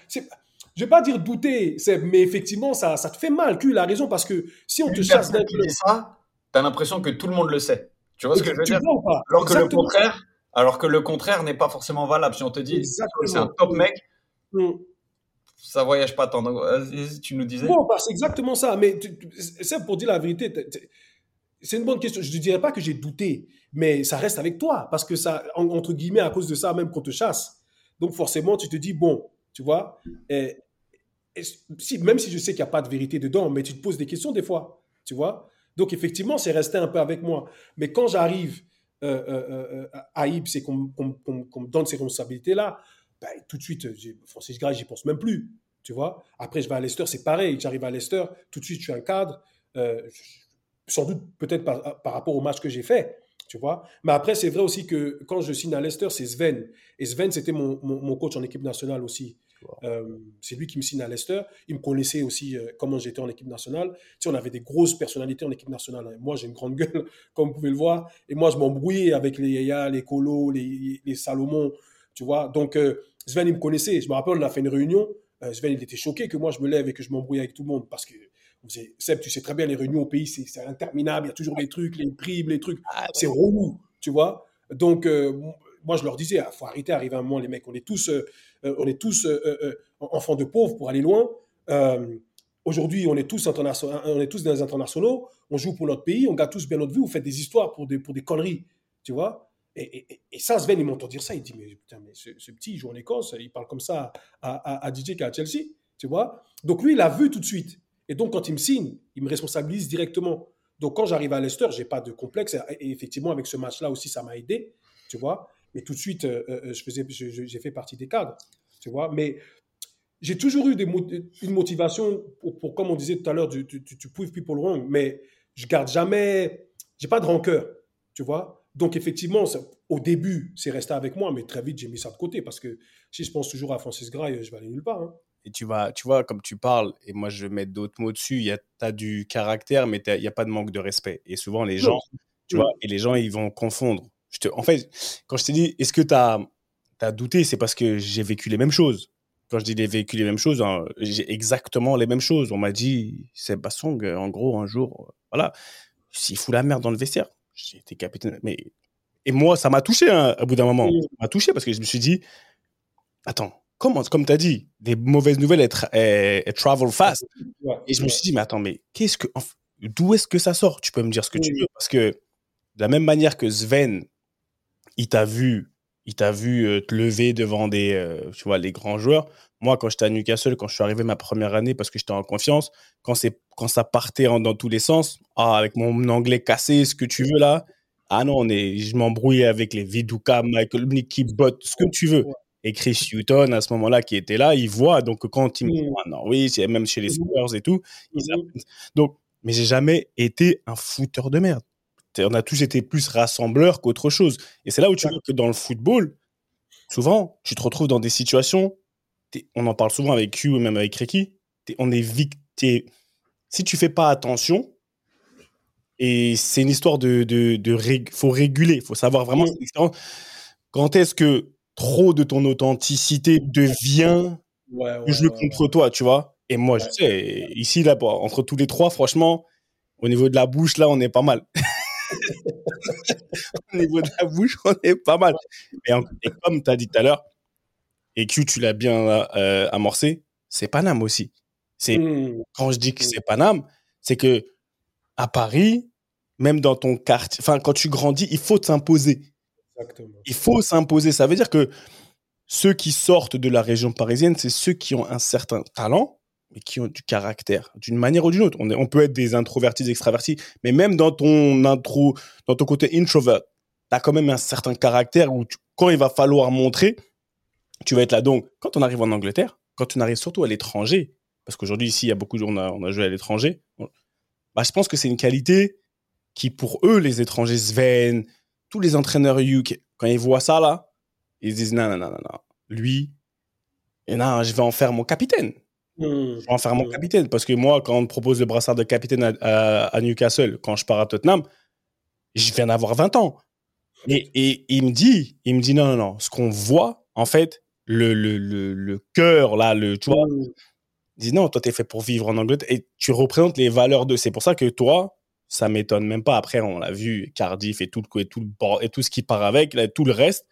c'est, je vais pas dire douter, c'est, mais effectivement, ça, ça te fait mal. Cul, il a raison, parce que si on te chasse d'un club. ça, t'as l'impression que tout le monde le sait. Tu vois ce que je veux Tu dire? Alors que le contraire, alors que le contraire n'est pas forcément valable. Si on te dit c'est un top mec, Mm. Ça voyage pas tant. Tu nous disais. Bon, c'est exactement ça. Mais c'est pour dire la vérité. C'est une bonne question. Je ne dirais pas que j'ai douté, mais ça reste avec toi. Parce que ça, en- entre guillemets, à cause de ça, même qu'on te chasse. Donc forcément, tu te dis, bon, tu vois, même si je sais qu'il n'y a pas de vérité dedans, mais tu te poses des questions des fois, tu vois. Donc effectivement, c'est resté un peu avec moi. Mais quand j'arrive euh, euh, euh, à Ibs et qu'on me- donne ces responsabilités-là, ben, tout de suite, Francis Gray, j'y pense même plus. Tu vois Après, je vais à Leicester, c'est pareil. J'arrive à Leicester, tout de suite, je suis un cadre. euh, sans doute, peut-être par, par rapport au match que j'ai fait. Tu vois Mais après, c'est vrai aussi que quand je signe à Leicester, c'est Sven. Et Sven, c'était mon, mon- mon coach en équipe nationale aussi. Euh, c'est lui qui me signe à Leicester. Il me connaissait aussi euh, comment j'étais en équipe nationale. Tu sais, on avait des grosses personnalités en équipe nationale. Moi, j'ai une grande gueule, comme vous pouvez le voir. Et moi, je m'embrouillais avec les Yaya, les Colo, les, les Salomon. Tu vois Donc, euh, Sven, il me connaissait. Je me rappelle, on a fait une réunion. Euh, Sven, il était choqué que moi, je me lève et que je m'embrouille avec tout le monde. Parce que, on faisait- Seb, tu sais très bien, les réunions au pays, c'est interminable. Il y a toujours des trucs, les primes, les trucs. C'est relou, tu vois. Donc, euh, moi, je leur disais, il faut arrêter, arriver un moment, les mecs. On est tous, euh, euh, on est tous enfants de pauvres pour aller loin. Aujourd'hui, on est tous on est tous des internationaux. On joue pour notre pays, on gagne tous bien notre vie. Vous faites des histoires pour des, pour des conneries, tu vois. Et, ça, Sven, il m'entend dire ça. Il dit, mais putain, mais ce, petit, il joue en Écosse, il parle comme ça à, à, DJ qui est à Chelsea, tu vois. Donc lui, il a vu tout de suite. Et donc, quand il me signe, il me responsabilise directement. Donc, quand j'arrive à Leicester, j'ai pas de complexe. Et, effectivement, avec ce match-là aussi, ça m'a aidé, tu vois. Mais tout de suite, euh, euh, faisais, je- je- j'ai fait partie des cadres, tu vois. Mais j'ai toujours eu une motivation pour, comme on disait tout à l'heure, tu, tu, tu people wrong, mais je garde jamais, j'ai pas de rancœur, tu vois. Donc effectivement, ça- au début, c'est resté avec moi, mais très vite, j'ai mis ça de côté parce que si je pense toujours à Francis Gray, je vais aller nulle part. hein. Et tu vas, tu vois, comme tu parles, et moi je vais mettre d'autres mots dessus, il y a, t'as du caractère, mais il n'y a pas de manque de respect. Et souvent, les gens, tu Non. vois, et les gens, ils vont confondre. Je te, en fait, quand je t'ai dit, est-ce que tu as, douté, c'est parce que j'ai vécu les mêmes choses. Quand je dis j'ai vécu les mêmes choses, hein, j'ai exactement les mêmes choses. On m'a dit, c'est Bassong, en gros, un jour, euh, voilà, s'il fout la merde dans le vestiaire, j'ai été capitaine. Mais, et moi, ça m'a touché hein, à bout d'un moment. Ça m'a touché parce que je me suis dit, attends, comment, comme tu as dit, des mauvaises nouvelles, elles travel fast. Ouais, Et je me suis dit, mais attends, mais qu'est-ce que. D'où est-ce que ça sort? Tu peux me dire ce que tu veux. Parce que de la même manière que Sven, il t'a vu, il t'a vu euh, te lever devant des, euh, tu vois, les grands joueurs. Moi, quand j'étais à Newcastle, quand je suis arrivé ma première année, parce que j'étais en confiance, quand, quand ça partait en- dans tous les sens, ah, avec mon anglais cassé, ce que tu veux là, ah non, on est, je m'embrouillais avec les Viduka, Michael, Nicky Bott, ce que tu veux. Et Chris Hutton, à ce moment-là, qui était là, il voit. Donc, quand il me dit, Mhm. ah non, oui, même chez les Mhm. Spurs et tout, ils apprennent. Donc, mais j'ai jamais été un fouteur de merde. On a tous été plus rassembleurs qu'autre chose. Et c'est là où tu vois que dans le football, souvent, tu te retrouves dans des situations, on en parle souvent avec Q et même avec Ricky, on est victime. Si tu fais pas attention, et c'est une histoire de, de, faut réguler, il faut savoir vraiment Oui. Quand est-ce que trop de ton authenticité devient Ouais, ouais, que je le ouais, contre toi, tu vois? Et moi, je sais, ici, là, entre tous les trois, franchement, au niveau de la bouche, là, on est pas mal. au niveau de la bouche, on est pas mal. Et, en- et comme tu as dit tout à l'heure, et Q, tu l'as bien euh, amorcé, c'est Paname aussi. C'est Mhm. quand je dis que c'est Paname, c'est que à Paris, même dans ton quartier, enfin, quand tu grandis, il faut s'imposer. Il faut s'imposer. Ça veut dire que ceux qui sortent de la région parisienne, c'est ceux qui ont un certain talent, mais qui ont du caractère, d'une manière ou d'une autre. On, peut être des introvertis, des extravertis, mais même dans ton intro, dans ton côté introvert, tu as quand même un certain caractère où quand il va falloir montrer, tu vas être là. Donc, quand on arrive en Angleterre, quand on arrive surtout à l'étranger, parce qu'aujourd'hui, ici, il y a beaucoup de on a, on a joué à l'étranger, bah, je pense que c'est une qualité qui, pour eux, les étrangers, Sven, tous les entraîneurs UK, quand ils voient ça, là, ils se disent non, non, non, non, non. Lui, et non, je vais en faire mon capitaine. Mhm. Je vais en faire mon capitaine. Parce que moi, quand on me propose le brassard de capitaine à, à- à Newcastle, quand je pars à Tottenham, je viens d'avoir 20 ans. Et, et il me dit, il me dit non, non, non. Ce qu'on voit, en fait, le, le, le, le cœur, là, le, tu vois, Mhm. il dit non, toi, t'es fait pour vivre en Angleterre et tu représentes les valeurs de. C'est pour ça que toi, ça m'étonne même pas. Après, on l'a vu, Cardiff et tout, le, et, tout le, et tout ce qui part avec, là, tout le reste.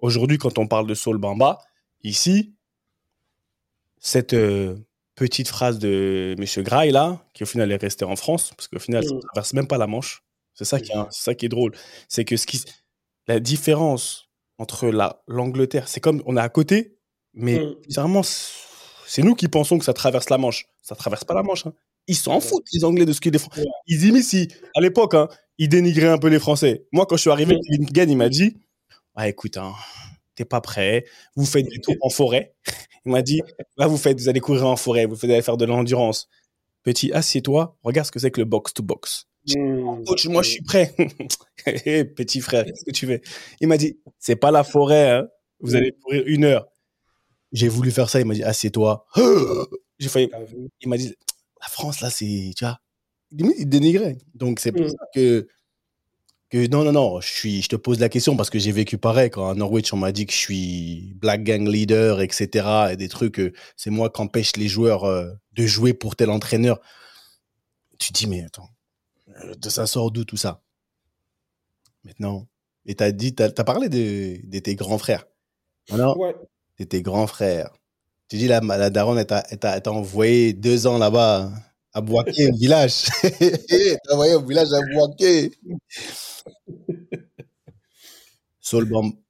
Aujourd'hui, quand on parle de Saul Bamba, ici, cette euh, petite phrase de M. Gray, là, qui au final est resté en France, parce qu'au final, ça ne traverse même pas la Manche. C'est ça, qui est, ça qui est drôle. C'est que ce qui, la différence entre l'Angleterre, c'est comme on est à côté, mais bizarrement, c'est nous qui pensons que ça traverse la Manche. Ça traverse pas la Manche. Hein. Ils s'en foutent, les Anglais, de ce qu'ils défendent. Ils disent, si, à l'époque, hein, ils dénigraient un peu les Français. Moi, quand je suis arrivé, Kevin il m'a dit, ah, écoute, hein, t'es pas prêt, vous faites des tours en forêt. Il m'a dit, là, vous faites, vous allez courir en forêt, vous allez faire de l'endurance. Petit, assieds-toi, regarde ce que c'est que le box-to-box. Mmh. Coach, moi, je suis prêt. petit frère, qu'est-ce que tu veux Il m'a dit, c'est pas la forêt, hein. vous allez courir une heure. J'ai voulu faire ça, il m'a dit, assieds-toi. J'ai failli. Il m'a dit, la France, là, c'est, tu vois, il dénigrait. Donc, c'est pour mmh. ça que, que, non, non, non, je, suis, je te pose la question parce que j'ai vécu pareil. Quand à Norwich, on m'a dit que je suis black gang leader, etc. Et des trucs, c'est moi qui empêche les joueurs euh, de jouer pour tel entraîneur. Tu te dis, mais attends, euh, ça sort d'où tout ça? Maintenant. Et t'as dit, t'as as parlé de, de, tes grands frères. Non, ouais. de tes grands frères. Tu dis, la, la daronne, elle t'a envoyé deux ans là-bas à Boaké, au village. envoyé au village à Boaké.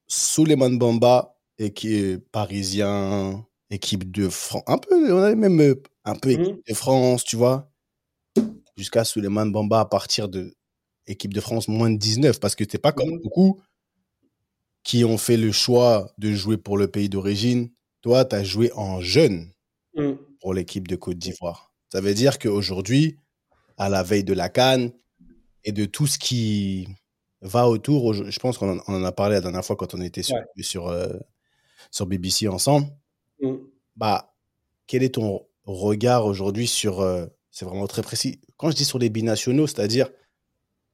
Souleymane Bamba, équipe parisien, équipe de France. Un peu, on avait même euh, un peu équipe mmh. de France, tu vois. Jusqu'à Souleymane Bamba à partir de équipe de France moins de 19, parce que t'es pas comme mmh. beaucoup qui ont fait le choix de jouer pour le pays d'origine toi, tu as joué en jeune mmh. pour l'équipe de Côte d'Ivoire. Ça veut dire qu'aujourd'hui, à la veille de la Cannes et de tout ce qui va autour, je pense qu'on en, a parlé la dernière fois quand on était sur, sur, euh, sur, BBC ensemble. Mmh. Bah, quel est ton regard aujourd'hui sur. Euh, c'est vraiment très précis. Quand je dis sur les binationaux, c'est-à-dire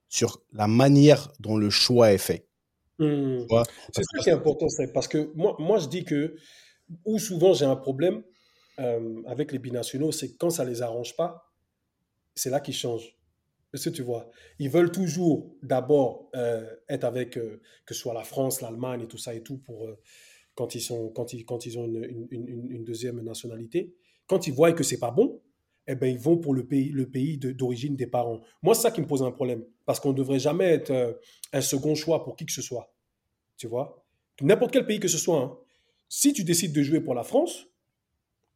sur la manière dont le choix est fait. Mmh. C'est ça qui est important, c'est parce que moi, moi, je dis que où souvent j'ai un problème euh, avec les binationaux, c'est quand ça les arrange pas, c'est là qu'ils changent. Parce que tu vois, ils veulent toujours d'abord euh, être avec, euh, que ce soit la France, l'Allemagne et tout ça et tout, pour, quand, ils sont, quand, ils, ont une deuxième nationalité. Quand ils voient que c'est pas bon, eh ben, ils vont pour le pays, le pays d'origine des parents. Moi, c'est ça qui me pose un problème. Parce qu'on ne devrait jamais être un second choix pour qui que ce soit. Tu vois? N'importe quel pays que ce soit. Hein. Si tu décides de jouer pour la France,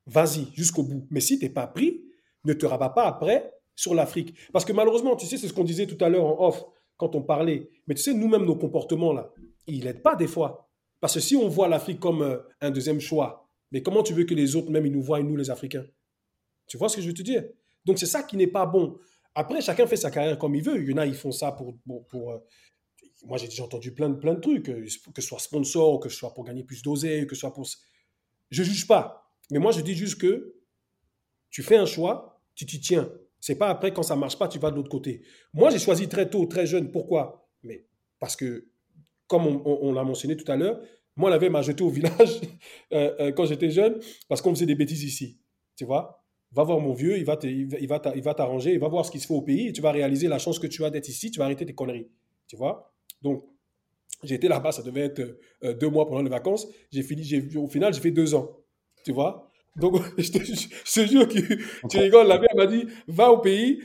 vas-y jusqu'au bout. Mais si tu n'es pas pris, ne te rabats pas après sur l'Afrique. Parce que malheureusement, tu sais, c'est ce qu'on disait tout à l'heure en off quand on parlait. Mais tu sais, nous-mêmes, nos comportements là, ils n'aident pas des fois. Parce que si on voit l'Afrique comme euh, un deuxième choix, mais comment tu veux que les autres, même, ils nous voient, nous, les Africains? Tu vois ce que je veux te dire? Donc c'est ça qui n'est pas bon. Après, chacun fait sa carrière comme il veut. Il y en a, ils font ça pour, pour, euh, moi, j'ai déjà entendu plein de, plein de trucs, euh, que ce soit sponsor, que ce soit pour gagner plus d'oseille, que ce soit pour. Je juge pas. Mais moi, je dis juste que tu fais un choix, tu t'y tiens. C'est pas après, quand ça marche pas, tu vas de l'autre côté. Moi, j'ai choisi très tôt, très jeune. Pourquoi? Mais parce que, comme on, l'a mentionné tout à l'heure, moi, la veille m'a jeté au village euh, euh, quand j'étais jeune parce qu'on faisait des bêtises ici. Tu vois? Va voir mon vieux, il va t'arranger, il va voir ce qui se fait au pays et tu vas réaliser la chance que tu as d'être ici, tu vas arrêter tes conneries. Tu vois? Donc, j'ai été là-bas, ça devait être euh, deux mois pendant les vacances. J'ai fini, j'ai, au final, j'ai fait deux ans. Tu vois Donc, je te, jure que tu rigoles. La mère m'a dit, va au pays.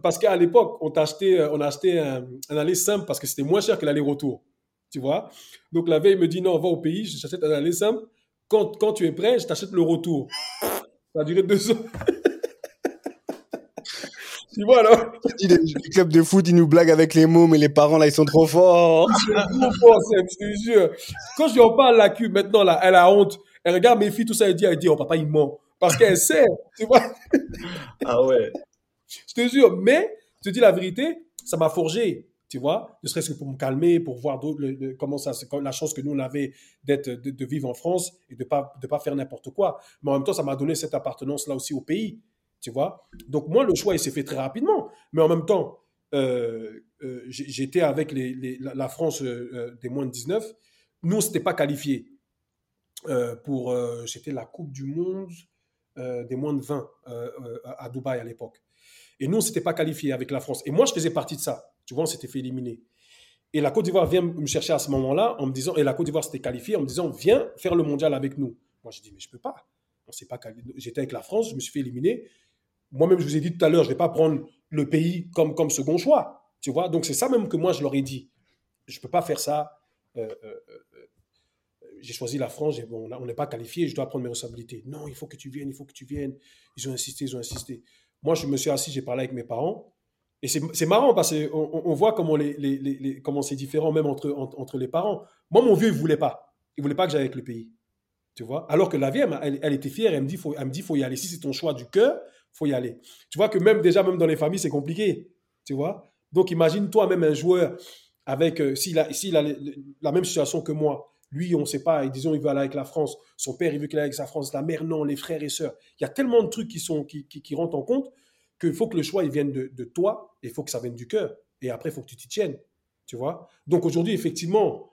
Parce qu'à l'époque, on, acheté, euh, on a acheté un, aller simple parce que c'était moins cher que l'aller-retour. Tu vois Donc, la veille me dit, non, va au pays, je t'achète un aller simple. Quand, quand tu es prêt, je t'achète le retour. Ça a duré deux ans. Tu vois, alors? Les, clubs de foot, ils nous blaguent avec les mots, mais les parents, là, ils sont trop forts. Ils sont trop forts, je te jure. Quand je lui en parle, la cul, maintenant, là, elle a honte. Elle regarde mes filles, tout ça, elle dit, elle dit, oh, papa, il ment. Parce qu'elle sait, tu vois. Ah ouais. Je te jure. Mais, je te dis la vérité, ça m'a forgé, tu vois. Ne serait-ce que pour me calmer, pour voir comment ça, la chance que nous, on avait d'être, de, vivre en France et de pas, de pas faire n'importe quoi. Mais en même temps, ça m'a donné cette appartenance-là aussi au pays. Tu vois Donc, moi, le choix, il s'est fait très rapidement. Mais en même temps, euh, euh, j'étais avec les, la France euh, des moins de 19. Nous, on s'était pas qualifiés pour. C'était la Coupe du Monde des moins de 20 à Dubaï à l'époque. Et nous, on s'était pas qualifié avec la France. Et moi, je faisais partie de ça. Tu vois, on s'était fait éliminer. Et la Côte d'Ivoire vient me chercher à ce moment-là en me disant, et la Côte d'Ivoire s'était qualifiée en me disant, viens faire le mondial avec nous. Moi, j'ai dit, mais je peux pas. On s'est pas. J'étais avec la France, je me suis fait éliminer. Moi-même, je vous ai dit tout à l'heure, je vais pas prendre le pays comme, comme second choix. Tu vois, donc c'est ça même que moi, je leur ai dit. Je peux pas faire ça. Euh, euh, euh, j'ai choisi la France, bon, on n'est pas qualifié, je dois prendre mes responsabilités. Non, il faut que tu viennes, il faut que tu viennes. Ils ont insisté, ils ont insisté. Moi, je me suis assis, j'ai parlé avec mes parents. Et c'est marrant parce qu'on on, voit comment les, les- les- comment c'est différent même entre, entre, les parents. Moi, mon vieux, il voulait pas. Il voulait pas que j'aille avec le pays. Tu vois? Alors que la vieille, elle, elle était fière, elle me dit, faut, elle me dit, faut y aller. Si c'est ton choix du cœur, faut y aller. Tu vois que même déjà, même dans les familles, c'est compliqué. Tu vois? Donc, imagine-toi même un joueur avec, euh, s'il a, a la même situation que moi, lui, on ne sait pas, disons, il veut aller avec la France, son père, il veut qu'il aille avec sa France, la mère, non, les frères et sœurs. Il y a tellement de trucs qui, sont, qui, rentrent en compte qu'il faut que le choix, vienne de, toi, et il faut que ça vienne du cœur. Et après, il faut que tu t'y tiennes. Tu vois? Donc aujourd'hui, effectivement,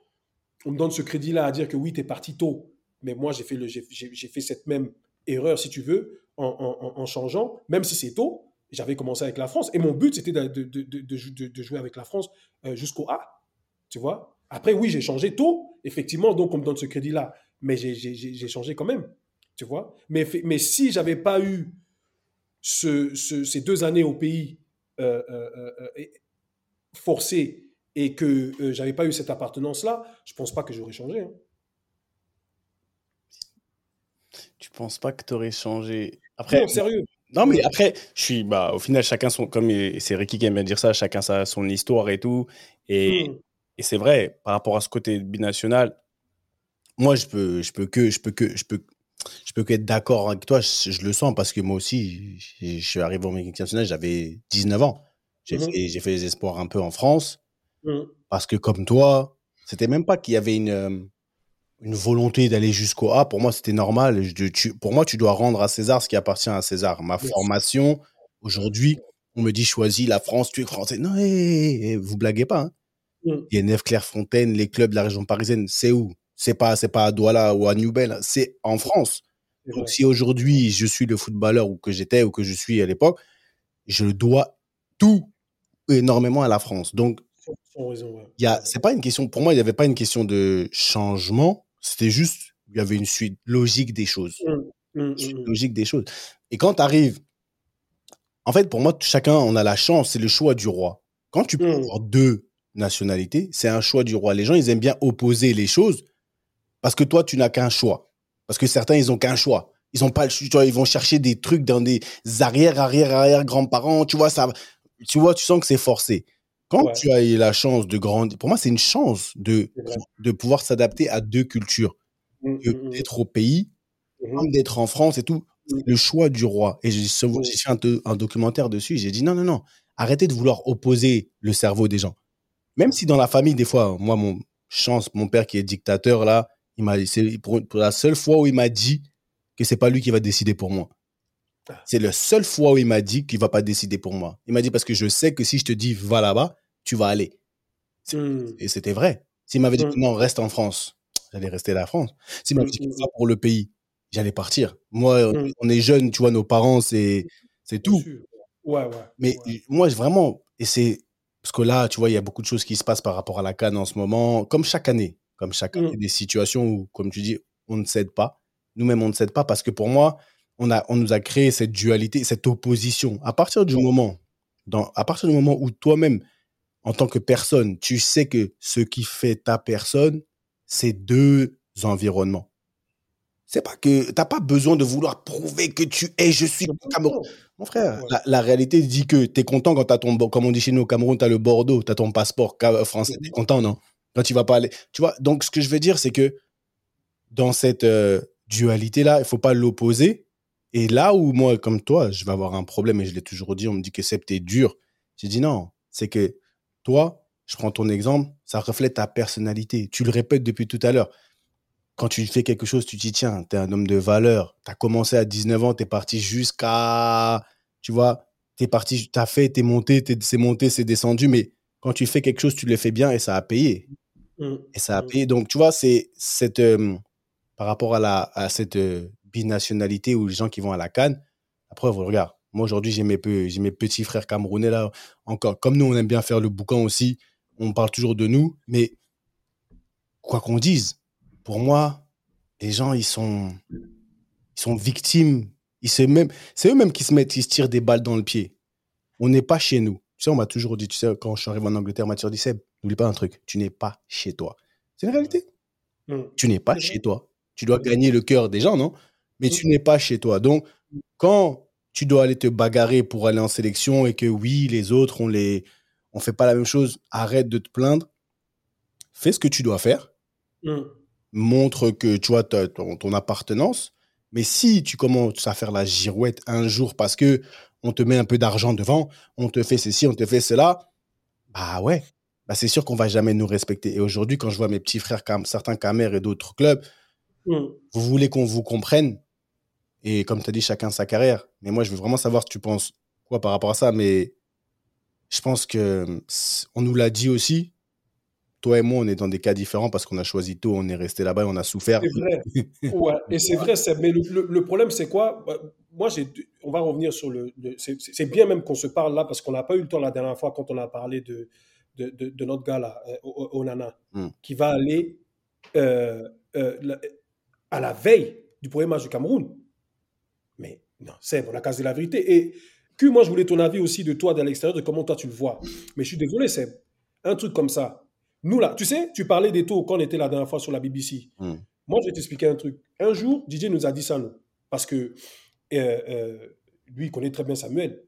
on me donne ce crédit-là à dire que oui, tu es parti tôt. Mais moi, j'ai fait, le, j'ai, j'ai- fait cette même erreur, si tu veux, en, changeant, même si c'est tôt. J'avais commencé avec la France. Et mon but, c'était de jouer avec la France euh, jusqu'au A. Tu vois? Après, oui, j'ai changé tôt, effectivement, donc on me donne ce crédit-là. Mais j'ai, changé quand même. Tu vois mais, mais si j'avais pas eu ce- ce- ces deux années au pays euh, euh, euh, euh, forcées et que j'avais pas eu cette appartenance-là, je pense pas que j'aurais changé. hein. Tu penses pas que tu aurais changé? Après, non, sérieux. non, mais après, je suis, bah, au final, chacun son, comme c'est Ricky qui aime bien dire ça, chacun sa, son histoire et tout. Et, Mm. Et c'est vrai, par rapport à ce côté binational, moi, je peux, je peux que, je peux que, je peux, je peux que être d'accord avec toi. Je, je le sens parce que moi aussi, je, je suis arrivé au équipe nationale, j'avais 19 ans. J'ai Mhm. fait, fait les espoirs un peu en France Mm. parce que comme toi, c'était même pas qu'il y avait une, euh, une volonté d'aller jusqu'au A. Pour moi, c'était normal. Je- tu- pour moi, tu dois rendre à César ce qui appartient à César. Ma formation, aujourd'hui, on me dit choisis la France, tu es français. Non, hé, hé, hé, vous blaguez pas. Hein. Mm. Il y a Nef Clairefontaine, les clubs de la région parisienne, c'est où? C'est pas, c'est pas à Douala ou à Newbel, c'est en France. Donc, si aujourd'hui je suis le footballeur ou que j'étais ou que je suis à l'époque, je dois tout énormément à la France. Donc, ouais. il c'est pas une question, pour moi, il n'y avait pas une question de changement, c'était juste, il y avait une suite logique des choses. Mm, mm, suite mm, mm. logique des choses. Et quand tu arrives, en fait, pour moi, chacun, on a la chance, c'est le choix du roi. Quand tu peux Mm. avoir deux nationalités, c'est un choix du roi. Les gens, ils aiment bien opposer les choses parce que toi, tu n'as qu'un choix. Parce que certains, ils ont qu'un choix. Ils ont pas le choix, ils vont chercher des trucs dans des arrière, arrière, arrière grands-parents, tu vois, ça, tu vois, tu sens que c'est forcé. Quand Ouais. tu as eu la chance de grandir, pour moi, c'est une chance de, de pouvoir s'adapter à deux cultures, Mm, de- mm, mm. d'être au pays, d'être en France et tout. Mm. C'est le choix du roi. Et j'ai fait un documentaire dessus. J'ai dit non, non, non, arrêtez de vouloir opposer le cerveau des gens. Même si dans la famille, des fois, moi, mon chance, mon père qui est dictateur, là, il m'a, c'est pour, pour la seule fois où il m'a dit que c'est pas lui qui va décider pour moi. C'est la seule fois où il m'a dit qu'il va pas décider pour moi. Il m'a dit parce que je sais que si je te dis va là-bas, tu vas aller. Mm. Et c'était vrai. S'il m'avait dit Mm. non, reste en France, j'allais rester à la France. S'il m'avait Mm, dit mm, va pour le pays, j'allais partir. Moi, Mm. on est jeunes, tu vois, nos parents, c'est c'est tout. Ouais, ouais. Mais ouais. moi, vraiment, et c'est parce que là, tu vois, il y a beaucoup de choses qui se passent par rapport à la Cannes en ce moment, comme chaque année, comme chaque année, des situations où, comme tu dis, on ne cède pas. Nous-mêmes, on ne cède pas parce que pour moi, on, a, on nous a créé cette dualité, cette opposition. À partir du moment, dans, à partir du moment où toi-même, en tant que personne, tu sais que ce qui fait ta personne, c'est deux environnements. C'est pas que t'as pas besoin de vouloir prouver que tu es, je suis Cameroun. Mon frère, Ouais. la, la réalité dit que tu es content quand tu as ton, comme on dit chez nous au Cameroun, tu as le Bordeaux, tu as ton passeport ca- français, tu es content, non? Quand tu vas pas aller. Tu vois, donc ce que je veux dire, c'est que dans cette euh, dualité-là, il faut pas l'opposer. Et là où moi, comme toi, je vais avoir un problème, et je l'ai toujours dit, on me dit que Sept est dur. J'ai dit non, c'est que toi, je prends ton exemple, ça reflète ta personnalité. Tu le répètes depuis tout à l'heure. Quand tu fais quelque chose, tu t'y tiens, tu es un homme de valeur. Tu as commencé à 19 ans, tu es parti jusqu'à tu vois, t'es parti, t'as fait, t'es monté, t'es- c'est monté, c'est descendu, mais quand tu fais quelque chose, tu le fais bien et ça a payé. Mm. Et ça a payé. Donc, tu vois, c'est cette, euh, par rapport à, la, à cette euh, binationalité ou les gens qui vont à la Cannes, après, regarde, Moi, aujourd'hui, j'ai mes, pe- mes petits frères camerounais là. Encore, comme nous, on aime bien faire le boucan aussi. On parle toujours de nous. Mais quoi qu'on dise, pour moi, les gens, ils sont, ils sont victimes. Ils se même, c'est eux-mêmes qui se mettent, ils se tirent des balles dans le pied. On n'est pas chez nous. Tu sais, on m'a toujours dit, tu sais, quand je suis arrivé en Angleterre, on m'a toujours dit, Seb, n'oublie pas un truc, tu n'es pas chez toi. C'est une réalité. Mm. Tu n'es pas chez toi. Tu dois gagner le cœur des gens, non? Mais tu n'es pas chez toi. Donc, quand tu dois aller te bagarrer pour aller en sélection et que oui, les autres, on les, on fait pas la même chose, arrête de te plaindre. Fais ce que tu dois faire. Montre que tu vois ton, ton appartenance. Mais si tu commences à faire la girouette un jour parce que on te met un peu d'argent devant, on te fait ceci, on te fait cela, bah ouais, bah c'est sûr qu'on va jamais nous respecter. Et aujourd'hui, quand je vois mes petits frères, comme certains Camer et d'autres clubs, Mm. vous voulez qu'on vous comprenne? Et comme tu as dit, chacun sa carrière. Mais moi, je veux vraiment savoir si tu penses quoi par rapport à ça? Mais je pense que on nous l'a dit aussi. Toi et moi, on est dans des cas différents parce qu'on a choisi tôt, on est resté là-bas et on a souffert. C'est vrai. Ouais, et c'est vrai, mais le, le- le problème, c'est quoi? Bah, Moi, on va revenir sur le. le- c'est, bien même qu'on se parle là, parce qu'on n'a pas eu le temps la dernière fois quand on a parlé de, de, de- de notre gars là, euh, Onana, Mm. qui va aller euh, euh, à la veille du premier match du Cameroun. Mais non, c'est on a casé la vérité. Et que moi, je voulais ton avis aussi de toi, de l'extérieur, de comment toi tu le vois. Mais je suis désolé, c'est un truc comme ça. Nous là, tu sais, tu parlais des taux quand on était la dernière fois sur la BBC. Mm. Moi, je vais t'expliquer un truc. Un jour, Didier nous a dit ça, nous. Parce que euh, euh, lui, il connaît très bien Samuel.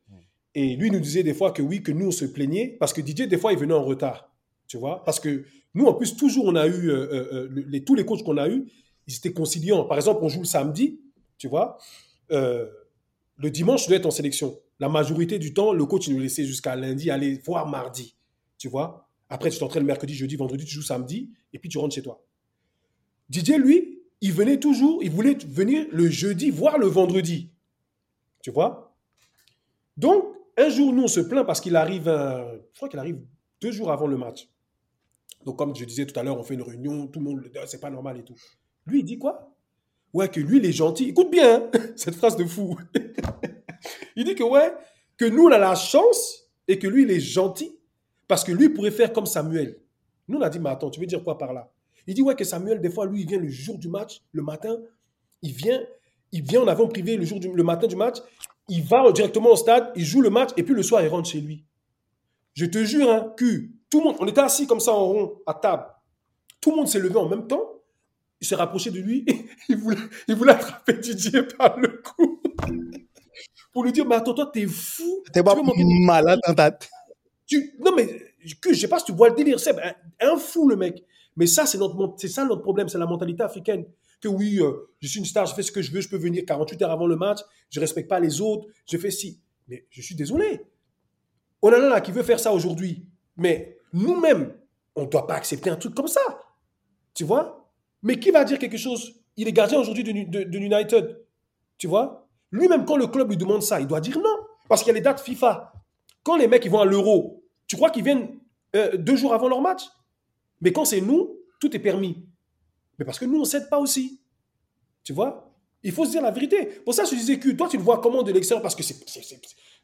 Et lui, nous disait des fois que oui, que nous, on se plaignait. Parce que Didier, des fois, il venait en retard. Tu vois Parce que nous, en plus, toujours, on a eu. euh, les, tous les coachs qu'on a eus, ils étaient conciliants. Par exemple, on joue le samedi, tu vois. Le dimanche, tu dois être en sélection. La majorité du temps, le coach, nous laissait jusqu'à lundi, aller voir mardi. Tu vois Après, tu t'entraînes mercredi, jeudi, vendredi, tu joues samedi, et puis tu rentres chez toi. Didier, lui, il venait toujours, il voulait venir le jeudi, voir le vendredi. Tu vois? Donc, un jour, nous, on se plaint parce qu'il arrive, je crois qu'il arrive deux jours avant le match. Donc, comme je disais tout à l'heure, on fait une réunion, tout le monde, c'est pas normal et tout. Lui, il dit quoi? Ouais, que lui, il est gentil. Écoute bien, hein, cette phrase de fou. il dit que, ouais, que nous, on a la chance et que lui, il est gentil parce que lui, il pourrait faire comme Samuel. Nous, on a dit, mais attends, tu veux dire quoi par là? Il dit, ouais, que Samuel, des fois, lui, il vient le jour du match, le matin, il vient, il vient en avant privé le, jour du, le matin du match, il va directement au stade, il joue le match, et puis le soir, il rentre chez lui. Je te jure, hein, que tout le monde, on était assis comme ça en rond, à table. Tout le monde s'est levé en même temps, il s'est rapproché de lui, il voulait, il voulait attraper Didier par le cou. Pour lui dire, mais attends, toi, t'es fou. T'es pas malade, hein, t'as- non, mais je sais pas si tu vois le délire, c'est un, fou, le mec. Mais ça, c'est notre, c'est ça notre problème, c'est la mentalité africaine. Que oui, euh, je suis une star, je fais ce que je veux, je peux venir 48 heures avant le match, je respecte pas les autres, je fais ci. Mais je suis désolé. On en a là qui veut faire ça aujourd'hui? Mais nous-mêmes, on ne doit pas accepter un truc comme ça. Tu vois? Mais qui va dire quelque chose? Il est gardien aujourd'hui de, de- de United. Tu vois? Lui-même, quand le club lui demande ça, il doit dire non. Parce qu'il y a les dates FIFA. Quand les mecs ils vont à l'euro, tu crois qu'ils viennent euh, deux jours avant leur match? Mais quand c'est nous, tout est permis. Mais parce que nous, on ne cède pas aussi. Tu vois? Il faut se dire la vérité. Pour ça, je disais que toi, tu le vois comment de l'extérieur Parce que c'est,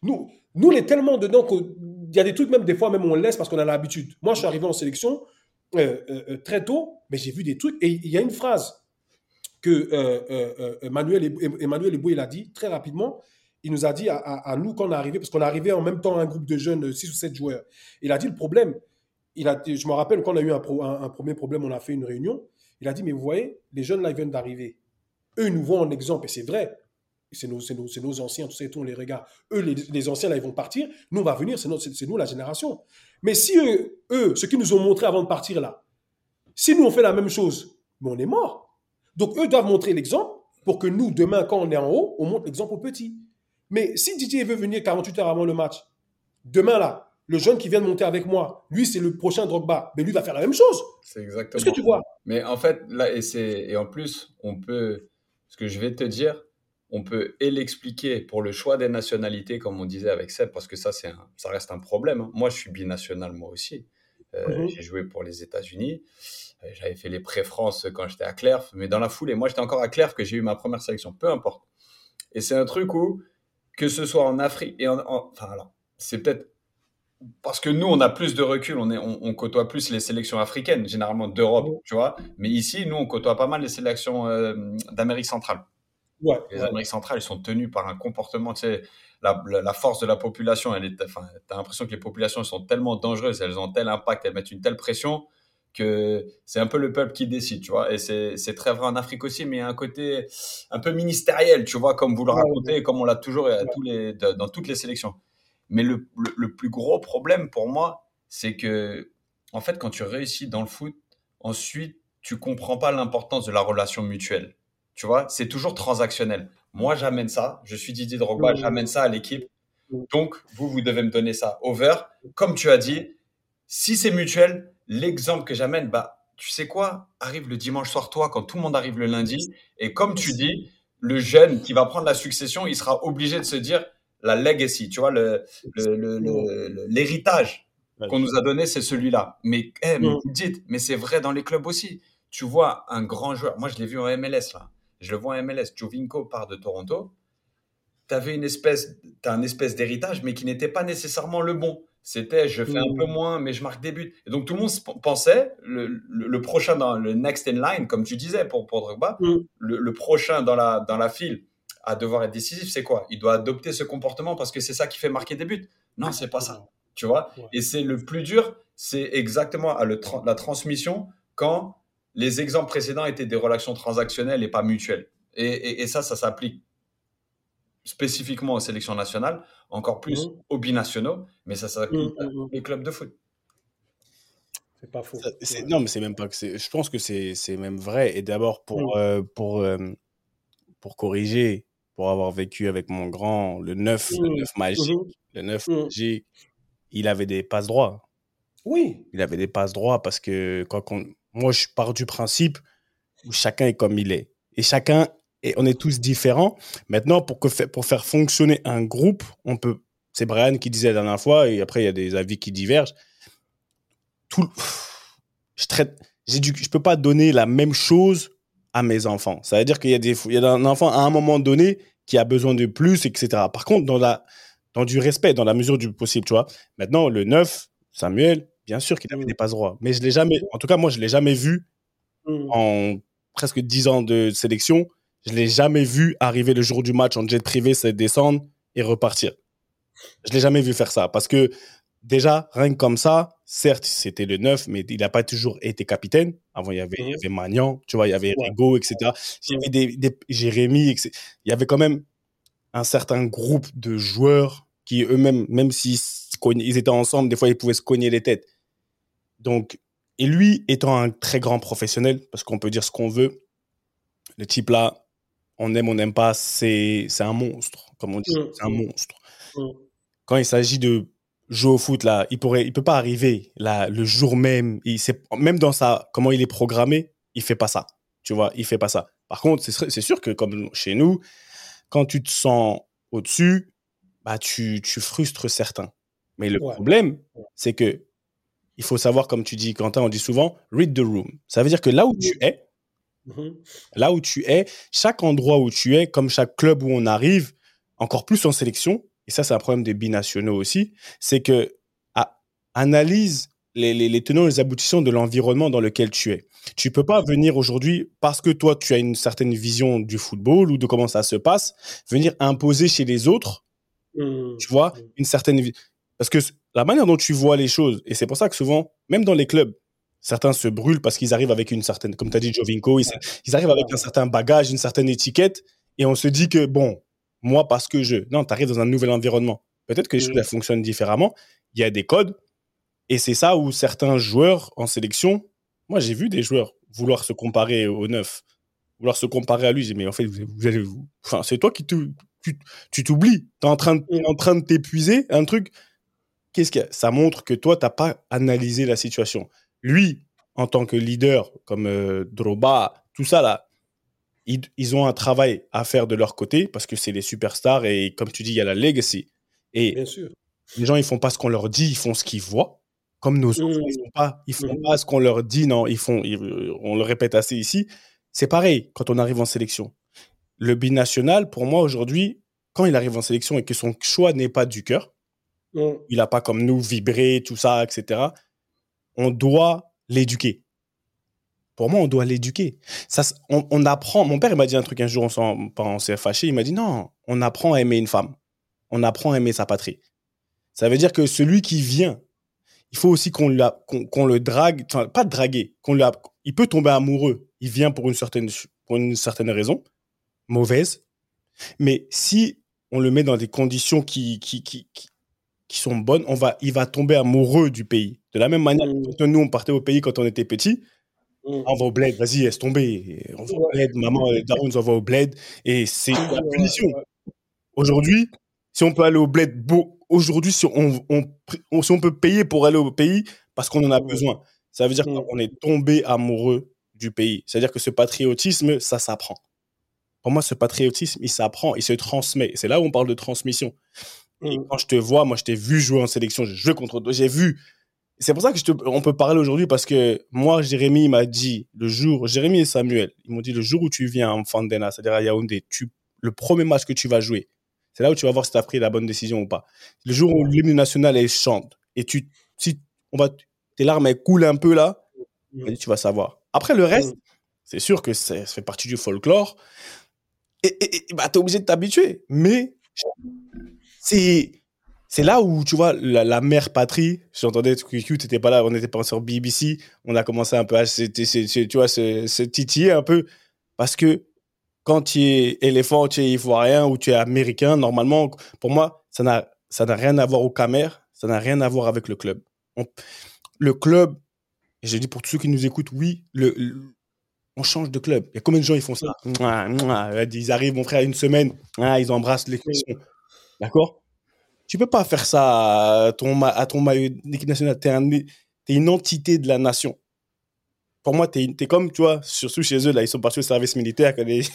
nous, nous, on est tellement dedans qu'il y a des trucs, même des fois, même on laisse parce qu'on a l'habitude. Moi, je suis arrivé en sélection euh, euh, très tôt, mais j'ai vu des trucs. Et il y a une phrase que Emmanuel, Emmanuel Eboué, il a dit très rapidement. Il nous a dit à, à- à nous quand on est arrivé, parce qu'on est arrivé en même temps un groupe de jeunes, 6 ou 7 joueurs. Il a dit le problème, il a, je me rappelle quand on a eu un, premier problème, on a fait une réunion. Il a dit, mais vous voyez, les jeunes là, ils viennent d'arriver. Eux, ils nous voient en exemple, et c'est vrai. C'est nos, anciens, tout ça et on les regarde. Eux, les, anciens, là, ils vont partir. Nous, on va venir, c'est nous, la génération. Mais si eux, eux, ce qu'ils nous ont montré avant de partir là, si nous, on fait la même chose, mais on est mort. Donc, eux doivent montrer l'exemple pour que nous, demain, quand on est en haut, on montre l'exemple aux petits. Mais si Didier veut venir 48 heures avant le match, demain là, le jeune qui vient de monter avec moi, lui, c'est le prochain Drogba, mais lui va faire la même chose. C'est exactement. Est-ce que tu vois? Mais en fait, là, et, c'est, et en plus, on peut, ce que je vais te dire, on peut et l'expliquer pour le choix des nationalités, comme on disait avec Seb, parce que ça, c'est un- ça reste un problème. hein. Moi, je suis binational, moi aussi. Euh, Mhm. J'ai joué pour les États-Unis. Euh, J'avais fait les pré-France quand j'étais à Clerf, mais dans la foulée, moi, j'étais encore à Clerf que j'ai eu ma première sélection, peu importe. Et c'est un truc où, que ce soit en Afrique et en, en- enfin alors, c'est peut-être parce que nous, on a plus de recul, on, est, on, on côtoie plus les sélections africaines, généralement d'Europe, tu vois. Mais ici, nous, on côtoie pas mal les sélections euh, d'Amérique centrale. Ouais, Les ouais. Amériques centrales, ils sont tenus par un comportement, tu sais, la, la, la force de la population, elle est, enfin, t'as l'impression que les populations sont tellement dangereuses, elles ont tel impact, elles mettent une telle pression que c'est un peu le peuple qui décide, tu vois. Et c'est très vrai en Afrique aussi, mais il y a un côté un peu ministériel, tu vois, comme vous le Ouais, racontez, comme on l'a toujours tous les, dans toutes les sélections. Mais le, le, le plus gros problème pour moi, c'est que, en fait, quand tu réussis dans le foot, ensuite, tu comprends pas l'importance de la relation mutuelle. Tu vois, c'est toujours transactionnel. Moi, j'amène ça. Je suis Didier Drogba, j'amène ça à l'équipe. Donc, vous, vous devez me donner ça. Over, comme tu as dit, si c'est mutuel, l'exemple que j'amène, bah, tu sais quoi, arrive le dimanche soir, toi, quand tout le monde arrive le lundi. Et comme tu dis, le jeune qui va prendre la succession, il sera obligé de se dire la legacy, tu vois, le, le- le- le- l'héritage qu'on nous a donné, c'est celui-là. Mais, eh, mais dites, mais c'est vrai dans les clubs aussi. Tu vois un grand joueur, moi je l'ai vu en MLS là, je le vois en MLS, Jovinko part de Toronto, tu avais une espèce, t'as un espèce d'héritage, mais qui n'était pas nécessairement le bon. C'était je fais un peu moins, mais je marque des buts. Et donc tout le monde pensait, le, le- le prochain dans le next in line, comme tu disais pour, pour Drogba, Mm. le, le prochain dans la, dans la file à devoir être décisif, c'est quoi? Il doit adopter ce comportement parce que c'est ça qui fait marquer des buts. Non, c'est pas ça. Tu vois? Ouais. Et c'est le plus dur, c'est exactement à le tra- la transmission quand les exemples précédents étaient des relations transactionnelles et pas mutuelles. Et, et- et ça, ça s'applique spécifiquement aux sélections nationales, encore plus Mhm. aux binationaux, mais ça s'applique Mm, à tous mm. les clubs de foot. C'est pas faux. Ça-. Non, mais c'est même pas que c'est. Je pense que c'est c'est même vrai. Et d'abord, pour, Mm. euh, pour, euh, pour corriger, pour avoir vécu avec mon grand, le 9, le Mm. 9 magique, Mhm. le 9 Mm. magique, il avait des passes droits. Oui. Il avait des passes droits parce que quand on- moi, je pars du principe où chacun est comme il est. Et chacun, et on est tous différents. Maintenant, pour, que, pour faire fonctionner un groupe, on peut. C'est Brian qui disait la dernière fois, et après, il y a des avis qui divergent. Tout, je traite. Du, je peux pas donner la même chose à mes enfants. Ça veut dire qu'il y a des, il y a un enfant à un moment donné qui a besoin de plus, etc. Par contre, dans la, dans du respect, dans la mesure du possible, tu vois. Maintenant, le 9, Samuel, bien sûr qu'il avait Mm. des passes droits, mais je l'ai jamais, en tout cas, moi, je l'ai jamais vu Mm. en presque 10 ans de sélection. Je l'ai jamais vu arriver le jour du match en jet privé, se descendre et repartir. Je l'ai jamais vu faire ça parce que déjà, rien que comme ça, certes, c'était le 9, mais il n'a pas toujours été capitaine. Avant, il y avait, il y Mhm. avait Magnan, tu vois, il y avait. Rigo, etc. Il y avait des, des- Jérémy, etc. Il y avait quand même un certain groupe de joueurs qui eux-mêmes, même s'ils ils étaient ensemble, des fois, ils pouvaient se cogner les têtes. Donc, et lui, étant un très grand professionnel, parce qu'on peut dire ce qu'on veut, le type là, on aime, on n'aime pas, c'est c'est un monstre, comme on dit, Mm. c'est un monstre. Mm. Quand il s'agit de jouer au foot, là, il pourrait, il peut pas arriver là, le jour même, il, même dans sa, comment il est programmé, il fait pas ça. Tu vois, il fait pas ça. Par contre, c'est sûr- c'est sûr que comme chez nous, quand tu te sens au-dessus, bah, tu, tu frustres certains. Mais le Ouais. problème, c'est que il faut savoir, comme tu dis, Quentin, on dit souvent, read the room. Ça veut dire que là où tu es, Mhm. là où tu es, chaque endroit où tu es, comme chaque club où on arrive, encore plus en sélection, et ça c'est un problème des binationaux aussi, c'est que ah, analyse les, les, les tenants et les aboutissants de l'environnement dans lequel tu es. Tu peux pas venir aujourd'hui, parce que toi tu as une certaine vision du football ou de comment ça se passe, venir imposer chez les autres Mm. tu vois, une certaine. Parce que la manière dont tu vois les choses, et c'est pour ça que souvent, même dans les clubs, certains se brûlent parce qu'ils arrivent avec une certaine, comme tu as dit, Jovinko, ils, ils arrivent avec un certain bagage, une certaine étiquette, et on se dit que, bon, moi, parce que je. Non, tu arrives dans un nouvel environnement. Peut-être que les Mm. choses fonctionnent différemment. Il y a des codes, et c'est ça où certains joueurs en sélection, moi, j'ai vu des joueurs vouloir se comparer au neuf, vouloir se comparer à lui. J'ai mais en fait, vous, vous allez. vous- Enfin, c'est toi qui te, tu t'oublies. Tu es en train de, t'es en train de t'épuiser. Un truc. Qu'est-ce que ça montre que toi, tu n'as pas analysé la situation. Lui, en tant que leader, comme euh, Droba, tout ça là, ils, ils ont un travail à faire de leur côté parce que c'est les superstars et comme tu dis, il y a la legacy. Et Bien sûr. les gens, ils font pas ce qu'on leur dit, ils font ce qu'ils voient. Comme nos enfants, Mm. ils font pas, ils font Mhm. pas ce qu'on leur dit, non, ils font, ils- on le répète assez ici. C'est pareil quand on arrive en sélection. Le binational, pour moi aujourd'hui, quand il arrive en sélection et que son choix n'est pas du cœur, Mm. il n'a pas comme nous vibré, tout ça, etc., on doit l'éduquer. Pour moi, on doit l'éduquer. Ça, on, apprend. Mon père, m'a dit un truc un jour, on, s'est fâché. Il m'a dit non, on apprend à aimer une femme. On apprend à aimer sa patrie. Ça veut dire que celui qui vient, il faut aussi qu'on le drague, enfin, pas draguer, qu'on il peut tomber amoureux. Il vient pour une certaine, pour une certaine raison, mauvaise. Mais si on le met dans des conditions qui, qui, qui, qui, qui sont bonnes, on va, il va tomber amoureux du pays. De la même manière Mm. que nous, on partait au pays quand on était petit, Mm. on va au bled, vas-y, laisse tomber. On va au bled, maman, les darons, on va au bled. Et c'est la punition. Aujourd'hui, si on peut aller au bled, beau, aujourd'hui, si on, on, on- si on peut payer pour aller au pays parce qu'on en a Mm. besoin, ça veut dire qu'on est tombé amoureux du pays. C'est-à-dire que ce patriotisme, ça s'apprend. Pour moi, ce patriotisme, il s'apprend, il se transmet. Et C'est là où on parle de transmission. Et quand je te vois, moi, je t'ai vu jouer en sélection, j'ai joué contre toi, j'ai vu. C'est pour ça que je te, on peut parler aujourd'hui parce que moi, Jérémy m'a dit le jour, Jérémy et Samuel, ils m'ont dit le jour où tu viens en Fandena, c'est-à-dire à Yaoundé, tu, le premier match que tu vas jouer, c'est là où tu vas voir si tu as pris la bonne décision ou pas. Le jour où l'hymne national est chante et tu, si on va, tes larmes elles coulent un peu là, Mm. tu vas savoir. Après le reste, Mm. c'est sûr que ça fait partie du folklore et, et, et bah, tu es obligé de t'habituer. Mais c'est c'est là où, tu vois, la, la mère patrie, j'entendais que tu n'étais pas là, on n'était pas sur BBC, on a commencé un peu à se, tu vois, se, titiller un peu, parce que quand tu es éléphant, tu es ivoirien ou tu es américain, normalement, pour moi, ça n'a ça n'a rien à voir au Camer, ça n'a rien à voir avec le club. On- le club, et je dis pour tous ceux qui nous écoutent, oui, le, le- on change de club. Il y a combien de gens ils font ça? Ils arrivent, mon frère, une semaine, ah, ils embrassent les cuissons. D'accord? Tu peux pas faire ça à ton, ma- à ton maillot d'équipe nationale. Tu es, une entité de la nation. Pour moi, tu es, comme, tu vois, surtout chez eux, là, ils sont partis au service militaire. que les-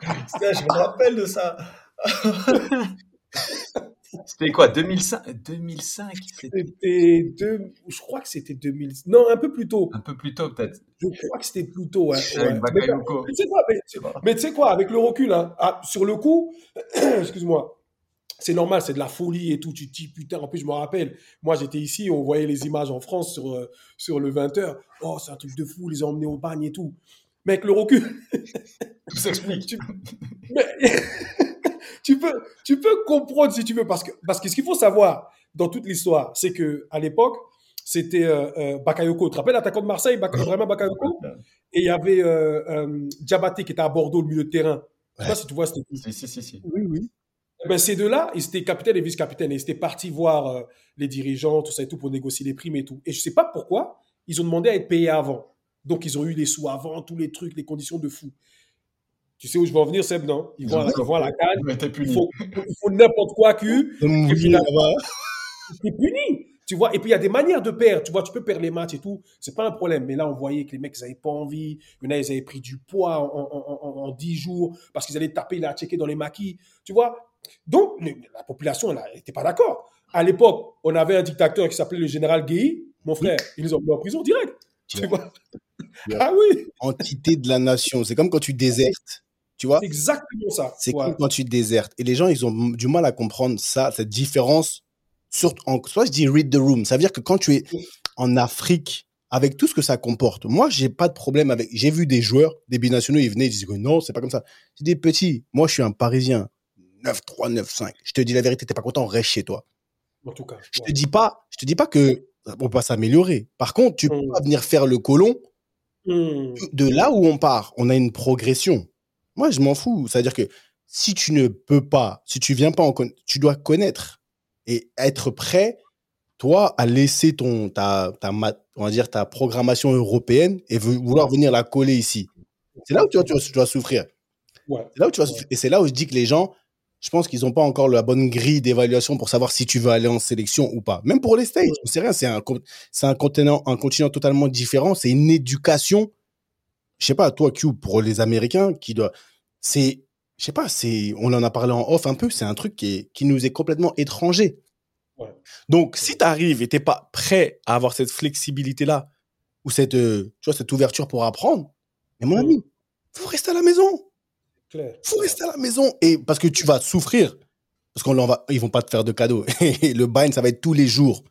Putain, je me rappelle de ça. C'était quoi 2005 2005 c'était C'était deux, je crois que c'était 2000. Non, un peu plus tôt. un peu plus tôt peut-être. Je crois que c'était plus tôt. Avec ouais. Bakayoko. Mais tu sais quoi, mais, Je sais pas. mais tu sais quoi, avec le recul, hein, ah, sur le coup, excuse-moi, c'est normal, c'est de la folie et tout. Tu te dis, putain, en plus, je me rappelle, moi, j'étais ici, on voyait les images en France sur, euh, sur le 20h. Oh, c'est un truc de fou, ils les ont emmenés au bagne et tout. Mais avec le recul, Tout s'explique. tu, tu peux, tu peux comprendre si tu veux, parce que, parce que ce qu'il faut savoir dans toute l'histoire, c'est que à l'époque, c'était euh, euh, Bakayoko. Tu te rappelles l'attaquant de Marseille, vraiment Bakayoko? Et il y avait euh, euh, Diabaté qui était à Bordeaux, le milieu de terrain. Je sais pas si tu vois, c'était. Si, si, si, si. Oui, oui. Eh ben, ces deux-là, ils étaient capitaine et vice-capitaine. Et ils étaient partis voir euh, les dirigeants, tout ça et tout, pour négocier les primes et tout. Et je sais pas pourquoi, ils ont demandé à être payés avant. Donc, ils ont eu les sous avant, tous les trucs, les conditions de fou. Tu sais où je veux en venir, Seb, non? Ils vont, ont à- ils vont à la canne, il faut, n'importe quoi que Et puis là- puni. Tu vois, et puis il y a des manières de perdre. Tu vois, tu peux perdre les matchs et tout. C'est pas un problème. Mais là, on voyait que les mecs, ils avaient pas envie. Il y en a, ils avaient pris du poids en, en, en, en 10 jours parce qu'ils allaient taper, la checker dans les maquis. Tu vois. Donc, la population, n'était pas d'accord. À l'époque, on avait un dictateur qui s'appelait le général Guéhi. Mon frère, ils les ont mis en prison direct. Tu vois? Ah oui, Entité de la nation. C'est comme quand tu désertes. Tu vois? C'est exactement ça. C'est Ouais. comme quand tu désertes. Et les gens, ils ont du mal à comprendre ça, cette différence. Surtout en, soit je dis read the room. Ça veut dire que quand tu es en Afrique, avec tout ce que ça comporte, moi, j'ai pas de problème avec. J'ai vu des joueurs, des binationaux, ils venaient, ils disaient que non, c'est pas comme ça. J'ai dit, petit, moi, je suis un Parisien. 9-3, 9-5. Je te dis la vérité, t'es pas content, reste chez toi. En tout cas. Je ouais. te dis pas, je te dis pas que on peut pas s'améliorer. Par contre, tu peux Mm. pas venir faire le colon Hmm. de là où on part, on a une progression. Moi, je m'en fous. C'est-à-dire que si tu ne peux pas, si tu viens pas en tu dois connaître et être prêt, toi, à laisser ton, ta, ta, on va dire, ta programmation européenne et vou- vouloir venir la coller ici. C'est là où tu vas, tu vas- tu vas souffrir. Ouais. C'est là où tu vas souffrir. Et c'est là où je dis que les gens, je pense qu'ils n'ont pas encore la bonne grille d'évaluation pour savoir si tu veux aller en sélection ou pas. Même pour les States, c'est rien, c'est un, con- c'est un continent, un continent totalement différent. C'est une éducation. Je sais pas, toi, Q, pour les Américains, qui doit, c'est, je sais pas, c'est, on en a parlé en off un peu, c'est un truc qui est, qui nous est complètement étranger. Ouais. Donc, si tu arrives et t'es pas prêt à avoir cette flexibilité-là, ou cette, euh, tu vois, cette ouverture pour apprendre, mais mon ami, faut rester à la maison. Clair. faut rester à la maison. Et parce que tu vas souffrir. Parce qu'on va, ils vont pas te faire de cadeaux. Et le bain, ça va être tous les jours.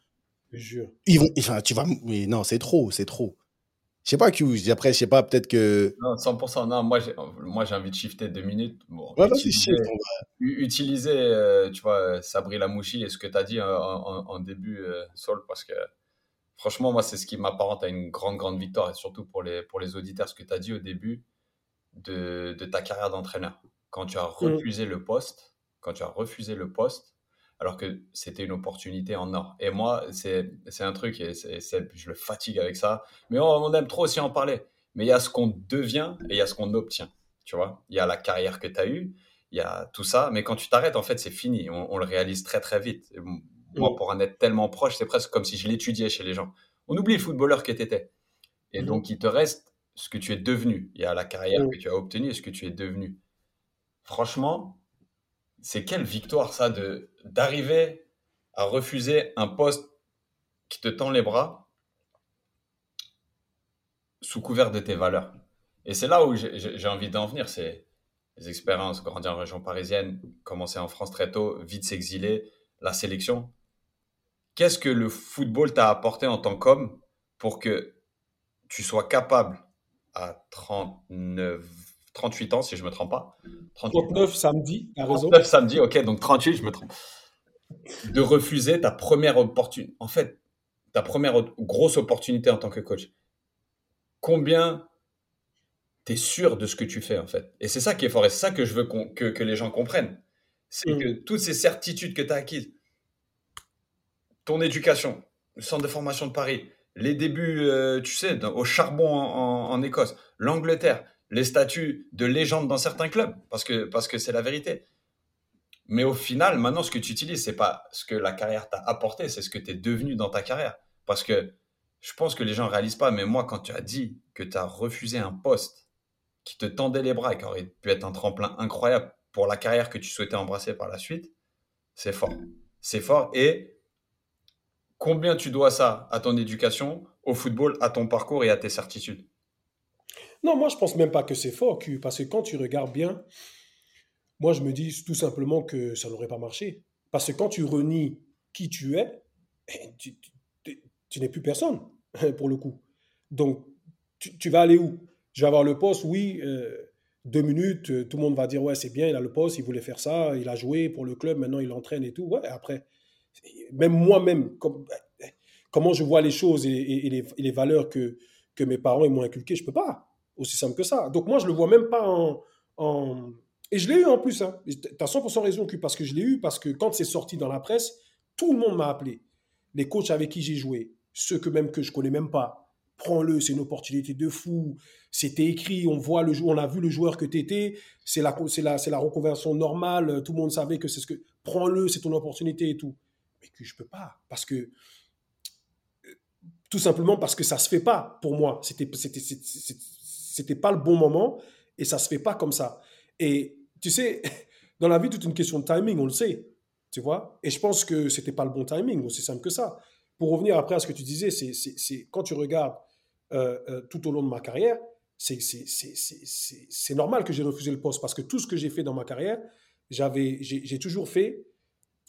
Je jure. Ils vont, enfin, tu vas, mais non, c'est trop, c'est trop. Je sais pas, Q. Après, je sais pas, peut-être que. Non, 100%. Non, moi, j'ai, moi, j'ai envie de shifter deux minutes. Bon, Ouais, utiliser, utiliser, euh, tu vois, Sabri Lamouchi et ce que tu as dit en, en- en début, euh, Saul, parce que franchement, moi, c'est ce qui m'apparente à une grande, grande victoire, et surtout pour les, pour les auditeurs, ce que tu as dit au début de, de ta carrière d'entraîneur. Quand tu as refusé le poste, quand tu as refusé le poste, alors que c'était une opportunité en or. Et moi, c'est c'est un truc, et je le fatigue avec ça, mais on, on aime trop aussi en parler. Mais il y a ce qu'on devient et il y a ce qu'on obtient. Tu vois, il y a la carrière que tu as eue, il y a tout ça, mais quand tu t'arrêtes, en fait, c'est fini. On, on le réalise très, très vite. Et moi, Mm. pour en être tellement proche, c'est presque comme si je l'étudiais chez les gens. On oublie le footballeur que tu étais. Et Mhm. donc, il te reste ce que tu es devenu. Il y a la carrière que tu as obtenue et ce que tu es devenu. Franchement, c'est quelle victoire, ça, de d'arriver à refuser un poste qui te tend les bras sous couvert de tes valeurs? Et c'est là où j'ai envie d'en venir, c'est les expériences, grandir en région parisienne, commencer en France très tôt, vite s'exiler, la sélection. Qu'est-ce que le football t'a apporté en tant qu'homme pour que tu sois capable à 39, 38 ans, si je ne me trompe pas, 38 ans, 39 samedi, t'as raison. 39 samedi, ok, donc 38, je me trompe. De refuser ta première opportunité. En fait, ta première grosse opportunité en tant que coach. Combien tu es sûr de ce que tu fais, en fait? Et c'est ça qui est fort. Et c'est ça que je veux qu'on- que, que les gens comprennent. C'est Mm. que toutes ces certitudes que tu as acquises, ton éducation, le centre de formation de Paris, les débuts, euh, tu sais, au charbon en, Écosse, l'Angleterre, les statuts de légende dans certains clubs, parce que parce que c'est la vérité. Mais au final, maintenant, ce que tu utilises, c'est pas ce que la carrière t'a apporté, c'est ce que tu es devenu dans ta carrière. Parce que je pense que les gens réalisent pas, mais moi, quand tu as dit que tu as refusé un poste qui te tendait les bras et qui aurait pu être un tremplin incroyable pour la carrière que tu souhaitais embrasser par la suite, c'est fort. C'est fort. Et combien tu dois ça à ton éducation, au football, à ton parcours et à tes certitudes? Non, moi, je pense même pas que c'est fort, parce que quand tu regardes bien, moi, je me dis tout simplement que ça n'aurait pas marché. Parce que quand tu renies qui tu es, eh, tu, tu- n'es plus personne, pour le coup. Donc, tu, tu vas aller où? Je vais avoir le poste, oui, euh, deux minutes, euh, tout le monde va dire, ouais, c'est bien, il a le poste, il voulait faire ça, il a joué pour le club, maintenant il entraîne et tout. Ouais, après, même moi-même, comme- comment je vois les choses et, les, valeurs que, mes parents m'ont inculquées, je peux pas. Aussi simple que ça. Donc moi, je le vois même pas en... Et je l'ai eu en plus. Hein. Tu as 100% raison, parce que je l'ai eu, parce que quand c'est sorti dans la presse, tout le monde m'a appelé. Les coachs avec qui j'ai joué, ceux que même que je connais même pas. Prends-le, c'est une opportunité de fou. C'était écrit, on voit le on a vu le joueur que tu étais. La, c'est la reconversion normale. Tout le monde savait que c'est ce que. Prends-le, c'est ton opportunité et tout. Mais que je peux pas, parce que tout simplement parce que ça se fait pas pour moi. C'était c'était pas le bon moment et ça se fait pas comme ça. Et tu sais, dans la vie, toute une question de timing, on le sait, tu vois. Et je pense que c'était pas le bon timing, aussi simple que ça. Pour revenir après à ce que tu disais, c'est quand tu regardes euh, euh, tout au long de ma carrière, c'est normal que j'ai refusé le poste parce que tout ce que j'ai fait dans ma carrière, j'avais j'ai toujours fait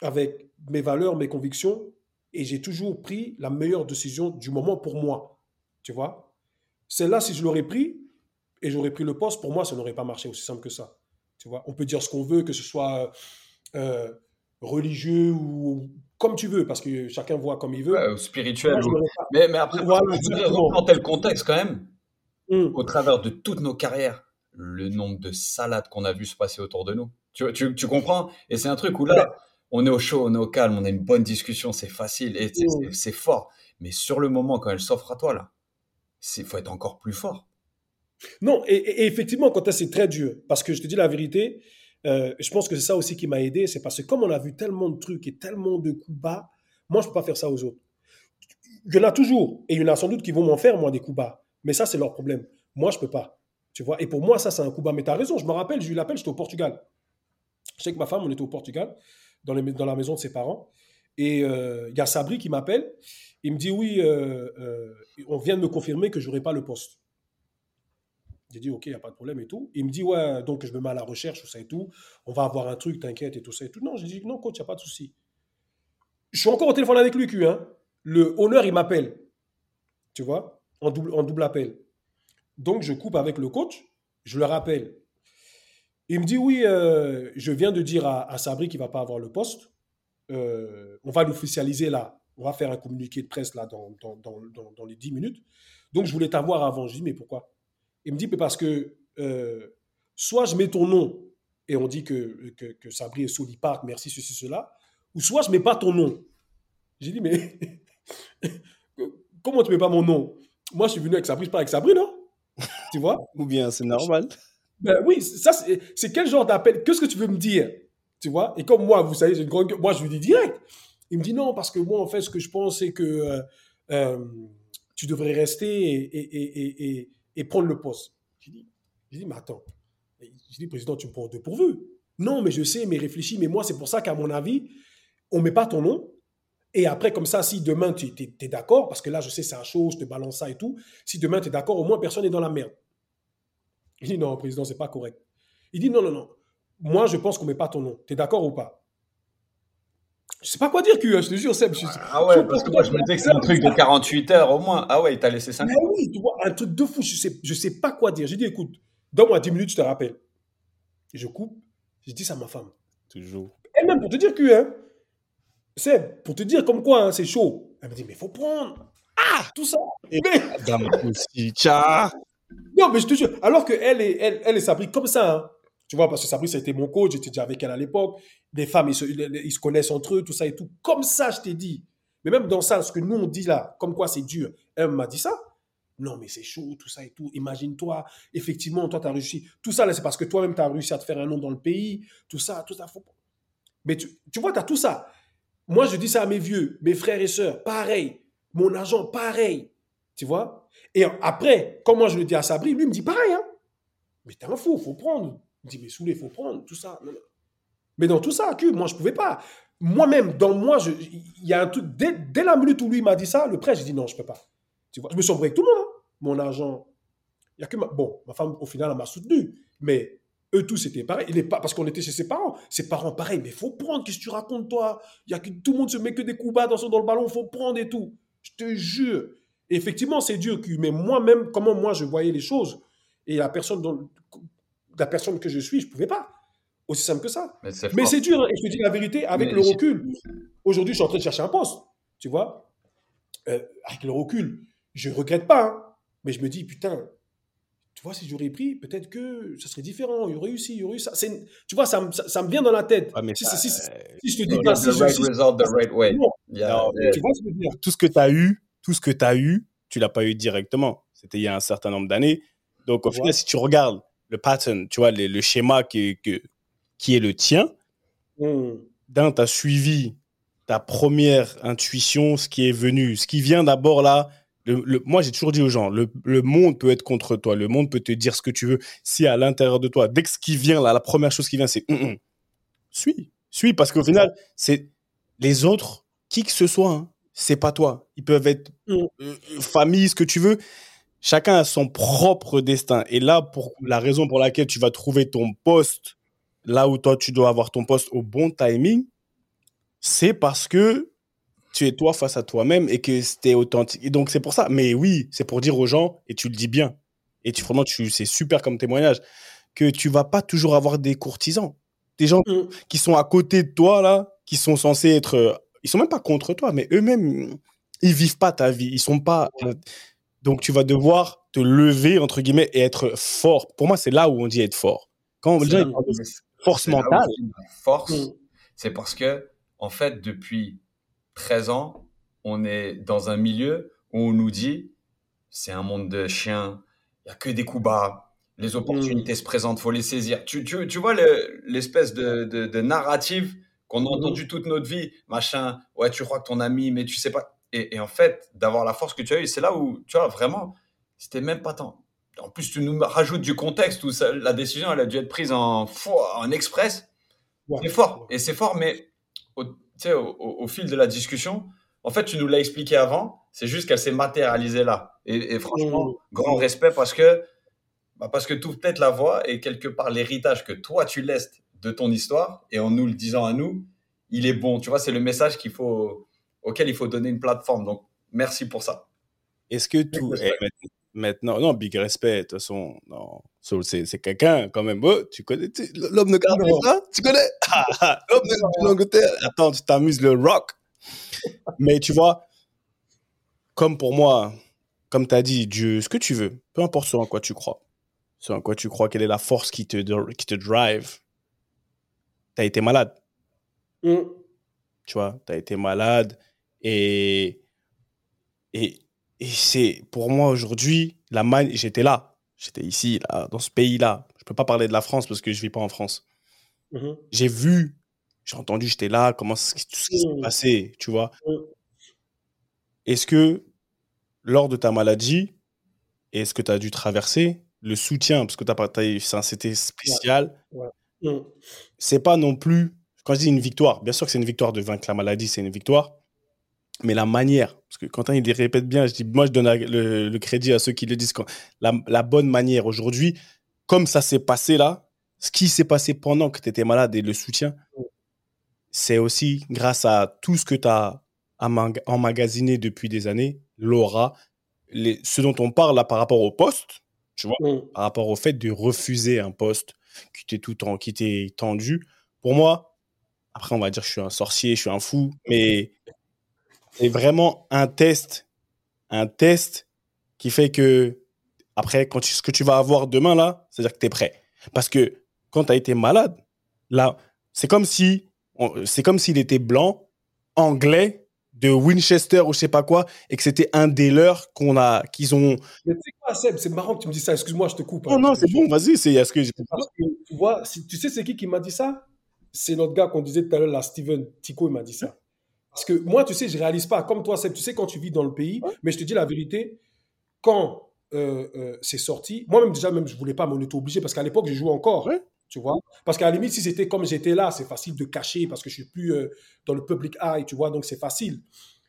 avec mes valeurs, mes convictions, et j'ai toujours pris la meilleure décision du moment pour moi. Tu vois Celle-là, si je l'aurais pris et j'aurais pris le poste, pour moi, ça n'aurait pas marché aussi simple que ça. Tu vois On peut dire ce qu'on veut, que ce soit euh, religieux ou comme tu veux, parce que chacun voit comme il veut. Spirituel. Moi, pas- Mais, mais après, Voilà, je voudrais replanter le contexte quand même. Hum. Au travers de toutes nos carrières, le nombre de salades qu'on a vu se passer autour de nous. Tu, tu, tu comprends? Et c'est un truc où là, on est au chaud, on est au calme, on a une bonne discussion, c'est facile et c'est- fort. Mais sur le moment, quand elle s'offre à toi, là, il faut être encore plus fort. Non, et, et- effectivement, quand c'est très dur, parce que je te dis la vérité, euh, je pense que c'est ça aussi qui m'a aidé, c'est parce que comme on a vu tellement de trucs et tellement de coups bas, moi, je peux pas faire ça aux autres. Il y en a toujours, et il y en a sans doute qui vont m'en faire, moi, des coups bas. Mais ça, c'est leur problème. Moi, je peux pas. Tu vois, et pour moi, ça, c'est un coup bas. Mais tu as raison, je me rappelle, j'ai eu l'appel, j'étais au Portugal. Je sais que ma femme, on était au Portugal, dans, la maison de ses parents. Et euh, il y a Sabri qui m'appelle. Il me dit Oui, euh, euh, on vient de me confirmer que je n'aurai pas le poste. J'ai dit, OK, il n'y a pas de problème et tout. Il me dit, ouais, donc je me mets à la recherche, tout ça et tout. On va avoir un truc, t'inquiète et tout ça et tout. Non, j'ai dit, non, coach, il n'y a pas de souci. Je suis encore au téléphone avec lui, Q, hein. Le honneur, il m'appelle. Tu vois, en double, en double appel. Donc, je coupe avec le coach, je le rappelle. Il me dit, oui, euh, je viens de dire à, à Sabri qu'il ne va pas avoir le poste. Euh, on va l'officialiser là. On va faire un communiqué de presse là dans, dans, dans, dans- les 10 minutes. Donc, je voulais t'avoir avant. Je dis, mais pourquoi? Il me dit, mais parce que euh, soit je mets ton nom et on dit que, que, que Sabri est Soli Park, merci, ceci, cela, ou soit je mets pas ton nom. J'ai dit, mais comment tu mets pas mon nom? Moi, je suis venu avec Sabri, je parle avec Sabri, non? Tu vois? Ou bien c'est normal. Ben oui, ça, c'est quel genre d'appel? Qu'est-ce que tu veux me dire? Tu vois? Et comme moi, vous savez, une grande. Moi, je lui dis direct. Il me dit non, parce que moi, en fait, ce que je pense, c'est que euh, euh, tu devrais rester et, prendre le poste. J'ai dit, dit, mais attends. J'ai dit, président, tu me prends au dépourvu. Non, mais je sais, mais réfléchis. Mais moi, c'est pour ça qu'à mon avis, on met pas ton nom. Et après, comme ça, si demain tu es, d'accord, parce que là, je sais, c'est un show, je te balance ça et tout. Si demain tu es d'accord, au moins personne n'est dans la merde. Il dit non, président, c'est pas correct. Il dit non, non, non. Moi, je pense qu'on met pas ton nom. Tu es d'accord ou pas? Je sais pas quoi dire, Q, hein, je te jure, Seb. je- Ah ouais, parce que moi je me disais que c'est un truc de 48 heures au moins. Ah ouais, il t'a laissé 5 Mais oui, tu vois, un truc de fou, je sais, je sais pas quoi dire. J'ai dit, écoute, donne-moi 10 minutes, je te rappelle. Et je coupe, j'ai dit ça à ma femme. Toujours. Elle-même, pour te dire que, hein, Seb, pour te dire comme quoi, hein, c'est chaud. Elle me dit, mais faut prendre. Ah, tout ça. Mais- aussi, tcha. Non, mais je te jure, alors que elle et, elle, elle et Sabri, comme ça, hein. tu vois, parce que Sabri, été mon coach, j'étais déjà avec elle à l'époque. Les femmes, ils se, ils se connaissent entre eux, tout ça et tout. Comme ça, je t'ai dit. Mais même dans ça, ce que nous, on dit là, comme quoi c'est dur, elle m'a dit ça. Non, mais c'est chaud, tout ça et tout. Imagine-toi, effectivement, toi, tu as réussi. Tout ça, là, c'est parce que toi-même, tu as réussi à te faire un nom dans le pays. Tout ça, tout ça. Mais tu, tu vois, tu as tout ça. Moi, je dis ça à mes vieux, mes frères et sœurs, pareil. Mon agent, pareil. Tu vois? Et après, quand moi, je le dis à Sabri, lui, me dit pareil. Hein mais t'es un fou, faut prendre. Il me dit, mais saoulé, faut prendre, tout ça. Non, non. Mais dans tout ça, moi, je pouvais pas. Moi-même, dans moi, il y a un truc. Dès, la minute où lui m'a dit ça, le prêt, j'ai dit non, je peux pas. Tu vois, je me suis embrouillé avec tout le monde. hein. Mon argent. Y a que. Bon, ma femme, au final, elle m'a soutenu. Mais eux tous, c'était pareil. Il est pas... Parce qu'on était chez ses parents. Ses parents, pareil. Mais faut prendre. Qu'est-ce que tu racontes, toi? Il y a que tout le monde se met que des coups bas dans, dans le ballon. faut prendre et tout. Je te jure. Effectivement, c'est dur. Mais moi-même, comment moi, je voyais les choses et la personne, dont... la personne que je suis, je pouvais pas. Aussi simple que ça. Mais c'est dur, hein, et je te dis la vérité, avec Mais le recul. Aujourd'hui, je suis en train de chercher un poste, tu vois. Euh, avec le recul, je regrette pas, hein, mais je me dis, putain, tu vois, si j'aurais pris, peut-être que ça serait différent, il y aurait eu ci, il y aurait eu ça. C'est- Tu vois, ça, me- ça, ça me vient dans la tête. Ah, mais si, ça, si, si, euh, si je te dis The pas, si je tu vois ce que je veux dire tout ce que tu as eu, tout ce que tu as eu, tu l'as pas eu directement. C'était il y a un certain nombre d'années. Donc, au Ouais. final, si tu regardes le pattern, tu vois, le, le schéma qui que- qui est le tien, Hum, d'un, tu as suivi ta première intuition, ce qui est venu, ce qui vient d'abord là. Le, le- moi, j'ai toujours dit aux gens, le, le monde peut être contre toi, le monde peut te dire ce que tu veux. Si à l'intérieur de toi, dès que ce qui vient là, la première chose qui vient, c'est Hum, hum. suis, suis, parce qu'au final, c'est les autres, qui que ce soit, hein, c'est pas toi. Ils peuvent être Mm. euh, euh, famille, ce que tu veux. Chacun a son propre destin. Et là, pour la raison pour laquelle tu vas trouver ton poste là où toi tu dois avoir ton poste au bon timing, c'est parce que tu es toi face à toi-même et que c'était authentique. Et donc c'est pour ça. Mais oui, c'est pour dire aux gens, et tu le dis bien, et tu vraiment, tu, c'est super comme témoignage, que tu vas pas toujours avoir des courtisans. Des gens hum. qui sont à côté de toi, là, qui sont censés être. Ils sont même pas contre toi, mais eux-mêmes, ils vivent pas ta vie. Ils sont pas. Donc tu vas devoir te lever, entre guillemets, et être fort. Pour moi, c'est là où on dit être fort. Quand de mais force mentale, force, Mm. c'est parce que, en fait, depuis 13 ans, on est dans un milieu où on nous dit c'est un monde de chiens, il n'y a que des coups bas, les opportunités se présentent, faut les saisir. Tu, tu, tu vois le- l'espèce de, de, de narrative qu'on a entendu toute notre vie, machin, ouais, tu crois que ton ami, mais tu sais pas. Et, et en fait, d'avoir la force que tu as eue, c'est là où, tu vois, vraiment, c'était même pas tant. En plus, tu nous rajoutes du contexte où ça- la décision, elle a dû être prise en, en express. Ouais. C'est fort. Et c'est fort, mais au, tu sais, au, fil de la discussion, en fait, tu nous l'as expliqué avant, c'est juste qu'elle s'est matérialisée là. Et, et franchement, Mm. grand respect parce que bah, Parce que tu ouvres peut-être la voie et quelque part l'héritage que toi tu laisses de ton histoire et en nous le disant à nous, il est bon. Tu vois, c'est le message qu'il faut, auquel il faut donner une plateforme. Donc, merci pour ça. Est-ce que tout est maintenant, non, big respect, de toute façon, non, c'est quelqu'un quand même. Oh, tu connais l'homme de Cardiff, tu connais? Ah, ah, l'homme de l'Angleterre. Attends, tu t'amuses le rock. Mais tu vois, comme pour moi, comme tu as dit, Dieu, ce que tu veux, peu importe sur quoi tu crois, sur quoi tu crois, quelle est la force qui te, qui te drive, tu as été malade. Mm. Tu vois, tu as été malade et, et, et c'est pour moi aujourd'hui, la man... j'étais là, j'étais ici, là, dans ce pays-là. Je peux pas parler de la France parce que je vis pas en France. Mm-hmm. J'ai vu, j'ai entendu, j'étais là, comment tout ce qui s'est mm. passé, tu vois. Mm. Est-ce que lors de ta maladie, est-ce que tu as dû traverser le soutien, parce que tu as, c'était spécial, mm. c'est pas non plus, quand je dis une victoire, bien sûr que c'est une victoire de vaincre la maladie, c'est une victoire, mais la manière, parce que Quentin, il les répète bien, je dis, moi, je donne le, crédit à ceux qui le disent, quand, la, bonne manière aujourd'hui, comme ça s'est passé là, ce qui s'est passé pendant que tu étais malade et le soutien, c'est aussi grâce à tout ce que tu as emmagasiné depuis des années, l'aura, ce dont on parle là par rapport au poste, tu vois, mm. par rapport au fait de refuser un poste qui t'est tout en, qui t'est tendu. Pour moi, après on va dire que je suis un sorcier, je suis un fou, mais c'est vraiment un test, un test qui fait que après, quand ce que tu vas avoir demain là, c'est-à-dire que tu es prêt. Parce que quand tu as été malade, là, c'est comme si, c'est comme s'il était blanc, anglais de Winchester ou je sais pas quoi, et que c'était un des leurs qu'on a, qu'ils ont. Mais tu sais quoi, Seb, c'est marrant que tu me dis ça. Excuse-moi, je te coupe. Hein. Non, non, c'est bon, vas-y. C'est ce que, tu vois, tu sais, c'est qui qui m'a dit ça? C'est notre gars qu'on disait tout à l'heure, là, Steven Tico, il m'a dit ça. Parce que moi, tu sais, je réalise pas. Comme toi, Seb, tu sais, quand tu vis dans le pays, mais je te dis la vérité, quand euh, euh, c'est sorti, moi-même, déjà, même, je voulais pas, m'en être obligé, parce qu'à l'époque, je jouais encore tu vois. Parce qu'à la limite, si c'était comme j'étais là, c'est facile de cacher parce que je suis plus euh, dans le public eye, tu vois, donc c'est facile.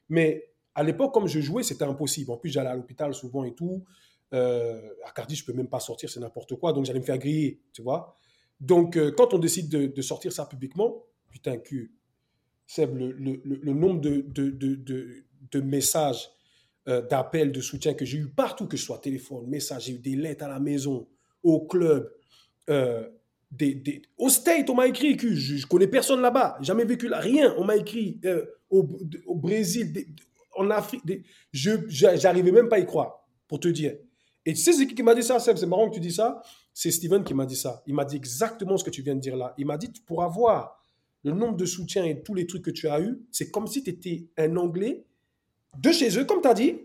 Mais à l'époque, comme je jouais, c'était impossible. En plus, j'allais à l'hôpital souvent et tout. Euh, à Cardiff, je peux même pas sortir, c'est n'importe quoi, donc j'allais me faire griller, tu vois. Donc, euh, quand on décide de, sortir ça publiquement, putain, que c'est le, nombre de messages, d'appels, de soutien que j'ai eu partout, que ce soit téléphone, message, j'ai eu des lettres à la maison, au club, des, au State, on m'a écrit que je, je, connais personne là-bas, jamais vécu là, rien. On m'a écrit euh, au, Brésil, en Afrique, je j'arrivais même pas à y croire, pour te dire. Et tu sais c'est qui, qui m'a dit ça, C'est marrant que tu dis ça. C'est Steven qui m'a dit ça. Il m'a dit exactement ce que tu viens de dire là. Il m'a dit pour avoir le nombre de soutiens et tous les trucs que tu as eu, c'est comme si tu étais un Anglais de chez eux, comme tu as dit,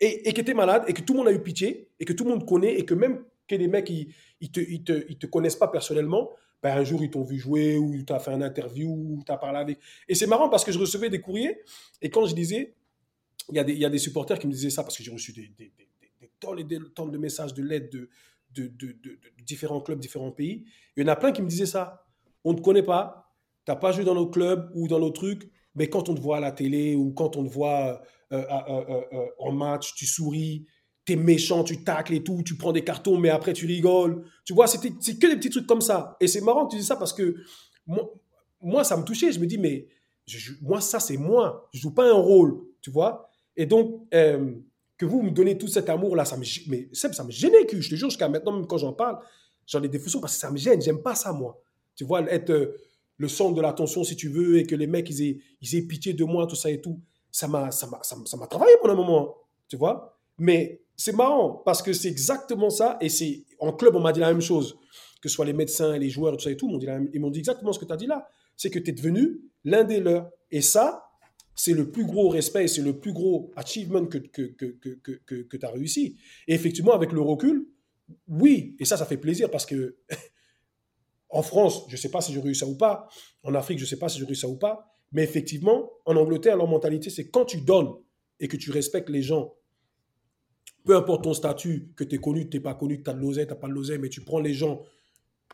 et, et tu es malade et que tout le monde a eu pitié et que tout le monde connaît et que même que les mecs, ils, te, connaissent pas personnellement, ben un jour, ils t'ont vu jouer ou tu as fait un interview ou tu as parlé avec. Et c'est marrant parce que je recevais des courriers et quand je disais, il y, a des, des supporters qui me disaient ça parce que j'ai reçu des, des, des, des, tonnes des de messages de l'aide de, de, de, de, différents clubs, différents pays. Il y en a plein qui me disaient ça. On ne te connaît pas, tu n'as pas joué dans nos clubs ou dans nos trucs, mais quand on te voit à la télé ou quand on te voit euh, euh, euh, en match, tu souris, méchant, tu tacles et tout, tu prends des cartons, mais après tu rigoles. Tu vois, c'est que des petits trucs comme ça. Et c'est marrant que tu dis ça parce que moi, ça me touchait. Je me dis, mais moi, ça, c'est moi. Je joue pas un rôle, tu vois. Et donc, euh, que vous me donnez tout cet amour-là, ça me, mais, ça me gênait, que je te jure, jusqu'à maintenant, même quand j'en parle, j'en ai des frissons parce que ça me gêne. J'aime pas ça, moi. Tu vois, être euh, le centre de l'attention, si tu veux, et que les mecs, ils aient, ils aient pitié de moi, tout ça et tout. Ça m'a travaillé pendant un moment, tu vois. Mais c'est marrant parce que c'est exactement ça. Et c'est en club, on m'a dit la même chose. Que ce soit les médecins, les joueurs, tout ça et tout, ils m'ont dit exactement ce que tu as dit là. C'est que tu es devenu l'un des leurs. Et ça, c'est le plus gros respect c'est le plus gros achievement que, que, que, que, que tu as réussi. Et effectivement, avec le recul, oui, et ça, ça fait plaisir parce que en France, je ne sais pas si j'ai réussi ça ou pas. En Afrique, je ne sais pas si j'ai réussi ça ou pas. Mais effectivement, en Angleterre, leur mentalité, c'est quand tu donnes et que tu respectes les gens peu importe ton statut, que tu es connu, que tu n'es pas connu, que tu as de l'oseille, tu n'as pas de l'oseille, mais tu prends les gens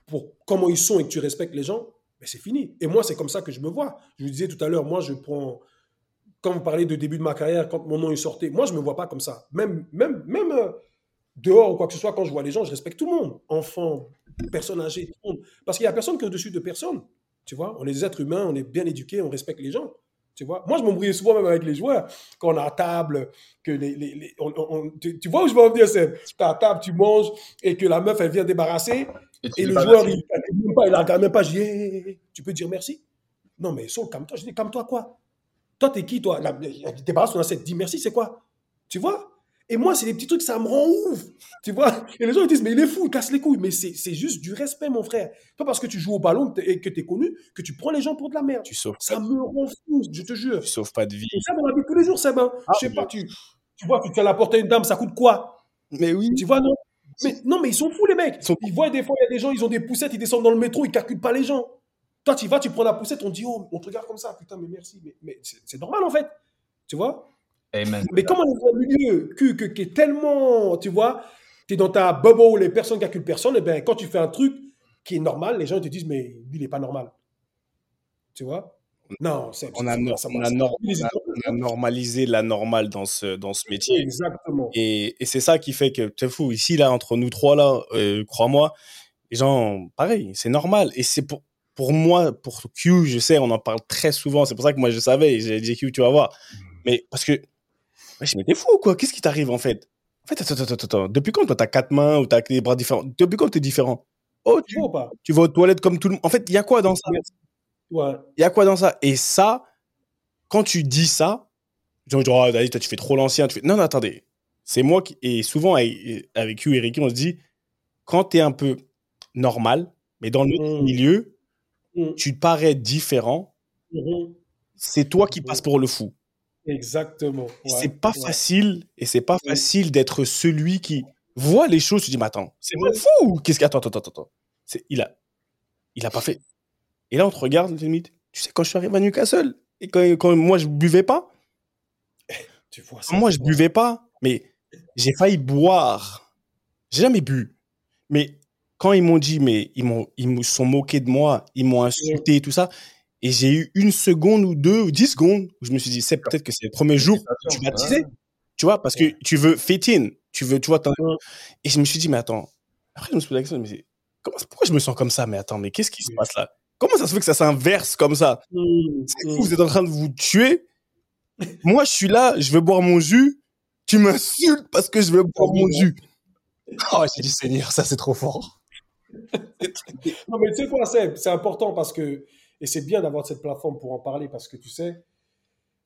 pour comment ils sont et que tu respectes les gens, mais c'est fini. Et moi, c'est comme ça que je me vois. Je vous disais tout à l'heure, moi, je prends. Quand vous parlez de début de ma carrière, quand mon nom est sorti, moi, je ne me vois pas comme ça. Même, même, même, euh, dehors ou quoi que ce soit, quand je vois les gens, je respecte tout le monde. Enfants, personnes âgées, tout le monde. Parce qu'il n'y a personne qui est au-dessus de personne. Tu vois, on est des êtres humains, on est bien éduqués, on respecte les gens. Tu vois, moi, je m'embrouillais souvent même avec les joueurs. Quand on est à table, que les, les, les- on- on- tu, tu vois où je veux en venir, c'est tu es à table, tu manges et que la meuf, elle vient débarrasser Et, le joueur, il ne même pas, il regarde même pas. Je dis, tu peux dire merci? Non, mais Saul, calme-toi. Je dis, calme-toi quoi? Toi, t'es qui, toi? La- Débarrasse ton assiette, dis merci, c'est quoi? Tu vois? Et moi, c'est des petits trucs, ça me rend ouf. Tu vois Et les gens, ils disent, mais il est fou, il casse les couilles. Mais c'est juste du respect, mon frère. Pas parce que tu joues au ballon et que tu es connu que tu prends les gens pour de la merde. Tu sauves, Ça me rend fou, je te jure. tu sauves pas de vie. Et ça, on l'a vu tous les jours, Seb. hein. Ah, je sais pas, tu, tu vois, tu tiens la porte à une dame, ça coûte quoi? Mais oui. Tu vois, non? Mais, non, mais ils sont fous, les mecs. Ils sont- Ils voient des fois, il y a des gens, ils ont des poussettes, ils descendent dans le métro, ils calculent pas les gens. Toi, tu vas, tu prends la poussette, on te dit, oh, on te regarde comme ça, putain, mais merci. Mais, mais c'est normal, en fait. Tu vois? Amen. Mais comme on est dans un milieu que, que- qui est tellement, tu vois, tu es dans ta bubble, les personnes calculent personne, et bien quand tu fais un truc qui est normal, les gens te disent, mais lui, il n'est pas normal. Tu vois? Non, c'est On a, ça- on a ça- nor- les- on a- on a normalisé la normale dans ce, dans ce métier. Exactement. Et, et c'est ça qui fait que, c'est fou, ici, là, entre nous trois, là, euh, crois-moi, les gens, pareil, c'est normal. Et c'est pour, pour moi, pour Q, je sais, on en parle très souvent. C'est pour ça que moi, je savais, j'ai dit Q, tu vas voir. Mais parce que, wesh, mais t'es fou, quoi. Qu'est-ce qui t'arrive, en fait? En fait, attends, attends, attends. Depuis quand, toi, t'as quatre mains ou t'as des bras différents? Depuis quand t'es différent? Oh, Tu ou pas? tu vas aux toilettes comme tout le monde. En fait, il y a quoi dans ça? Ouais. Il y a quoi dans ça? Et ça, quand tu dis ça, genre ah, David, toi, tu fais trop l'ancien. Fais... Non, non, attendez. C'est moi qui. Et souvent, avec, Hugh et Ricky, on se dit, quand tu es un peu normal, mais dans notre Mm. milieu, Mm. tu parais différent, Mhm. c'est toi qui Mhm. passes pour le fou. Exactement. Ouais, c'est pas ouais. facile, et c'est pas facile d'être celui qui voit les choses. Tu dis, mais attends, c'est pas fou. Qu'est-ce que. Attends, attends, attends, Il a, il a pas fait. Et là, on te regarde, limite. Tu sais, quand je suis arrivé à Newcastle, et quand, quand moi, je buvais pas, Tu vois ça. moi, je buvais pas, mais j'ai failli boire. J'ai jamais bu. Mais quand ils m'ont dit, mais ils m'ont, ils sont moqués de moi, ils m'ont insulté et tout ça, et j'ai eu une seconde ou deux, ou dix secondes, où je me suis dit, c'est peut-être que c'est le premier jour où tu vas teaser. Tu vois, parce que tu veux fit in. Tu veux, tu vois, et je me suis dit, mais attends. Après, je me suis posé la question, mais comment- pourquoi je me sens comme ça? Mais attends, mais qu'est-ce qui se passe là? Comment ça se fait que ça s'inverse comme ça? Mm, C'est mm. fou, vous êtes en train de vous tuer. Moi, je suis là, je veux boire mon jus. Tu m'insultes parce que je veux boire mon jus. Oh, j'ai dit Seigneur, ça c'est trop fort. Non, mais tu sais quoi, c'est important parce que, et c'est bien d'avoir cette plateforme pour en parler parce que tu sais,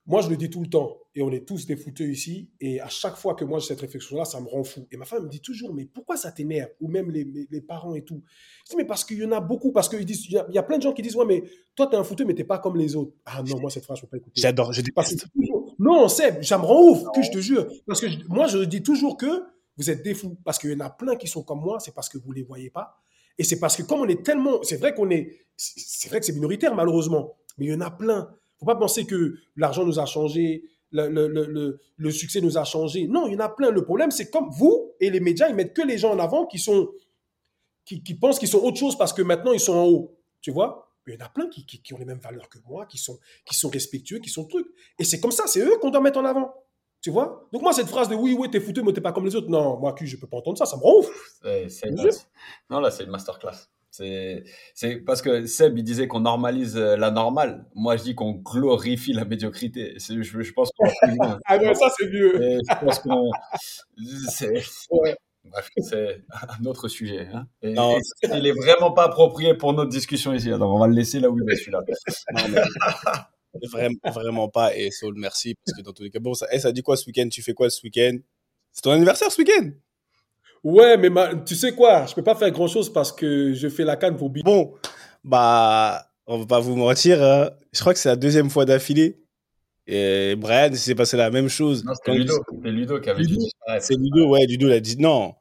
moi je le dis tout le temps, et on est tous des fouteux ici, et à chaque fois que moi j'ai cette réflexion-là, ça me rend fou. Et ma femme me dit toujours, mais pourquoi ça t'énerve? Ou même les, les- les parents et tout. Je dis, mais parce qu'il y en a beaucoup, parce qu'il disent, il y, a- y a plein de gens qui disent, ouais, mais toi t'es un fouteux, mais t'es pas comme les autres. Ah non, moi cette phrase, je peux pas écouter. J'adore, je Parce que c'est Non, Seb, ça me rend ouf, que je te jure. Parce que je- moi, je dis toujours que vous êtes des fous. Parce qu'il y en a plein qui sont comme moi, c'est parce que vous ne les voyez pas. Et c'est parce que comme on est tellement... C'est vrai que c'est minoritaire, malheureusement. Mais il y en a plein. faut pas penser que l'argent nous a changé, le, succès nous a changé. Non, il y en a plein. Le problème, c'est comme vous et les médias, ils mettent que les gens en avant qui pensent qu'ils sont autre chose parce que maintenant, ils sont en haut. Tu vois? Il y en a plein qui ont les mêmes valeurs que moi, qui sont, qui sont respectueux, qui sont trucs. Et c'est comme ça, c'est eux qu'on doit mettre en avant. Tu vois? Donc moi, cette phrase de oui, oui, t'es foutu, mais t'es pas comme les autres. Non, moi, je peux pas entendre ça, ça me rend ouf. C'est- Non, là, c'est une masterclass. C'est parce que Seb, il disait qu'on normalise euh, la normale. Moi, je dis qu'on glorifie la médiocrité. Je, je pense qu'on. Ah ouais, ça, c'est mieux. Et je pense qu'on. C'est. Ouais. C'est un autre sujet. hein. Et, Non, et il est vraiment pas approprié pour notre discussion ici. Alors, on va le laisser là où il est, celui-là. Vraiment, vraiment pas. Et Saul, merci. Parce que dans tous les cas, bon, ça, ça dit quoi ce week-end? Tu fais quoi ce week-end? C'est ton anniversaire ce week-end Ouais, mais ma- tu sais quoi? Je peux pas faire grand-chose parce que je fais la canne pour Bi. Bon, bah, on va pas vous mentir. hein. Je crois que c'est la deuxième fois d'affilée. Et Brian, s'est passé la même chose. Non, c'était Ludo. C'était Ludo qui avait disparaître. C'est Ludo, ouais, Ludo l'a dit. Non,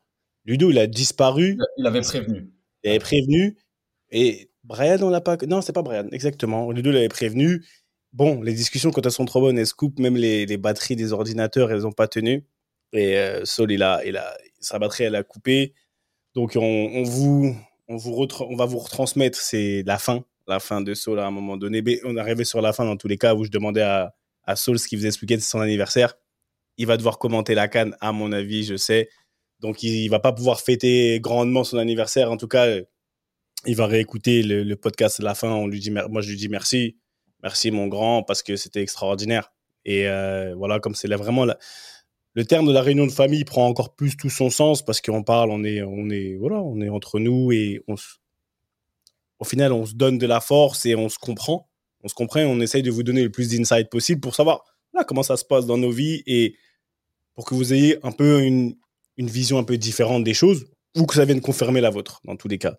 Ludo, il a disparu. Il avait prévenu. Il avait prévenu. Et Brian, on l'a pas. Non, c'est pas Brian, exactement. Ludo l'avait prévenu. Bon, les discussions, quand elles sont trop bonnes, elles se coupent. Même les, batteries des ordinateurs, elles n'ont pas tenu. Et euh, Saul, il a, il a, sa batterie, elle a coupé. Donc, on, vous, on, vous on va vous retransmettre. C'est la fin, la fin de Saul à un moment donné. Mais on arrivé sur la fin dans tous les cas où je demandais à, à Saul ce qu'il faisait ce week-end, c'est son anniversaire. Il va devoir commenter la canne, à mon avis, je sais. Donc, il, il va pas pouvoir fêter grandement son anniversaire. En tout cas, euh, il va réécouter le, le podcast à la fin. On lui dit, moi, je lui dis merci. Merci, mon grand, parce que c'était extraordinaire. Et euh, voilà, comme c'est vraiment le terme de la réunion de famille prend encore plus tout son sens parce qu'on parle, on est, on est, voilà, on est entre nous et on se- au final, on se donne de la force et on se comprend. On se comprend et on essaye de vous donner le plus d'insight possible pour savoir là comment ça se passe dans nos vies et pour que vous ayez un peu une, une vision un peu différente des choses ou que ça vienne confirmer la vôtre dans tous les cas.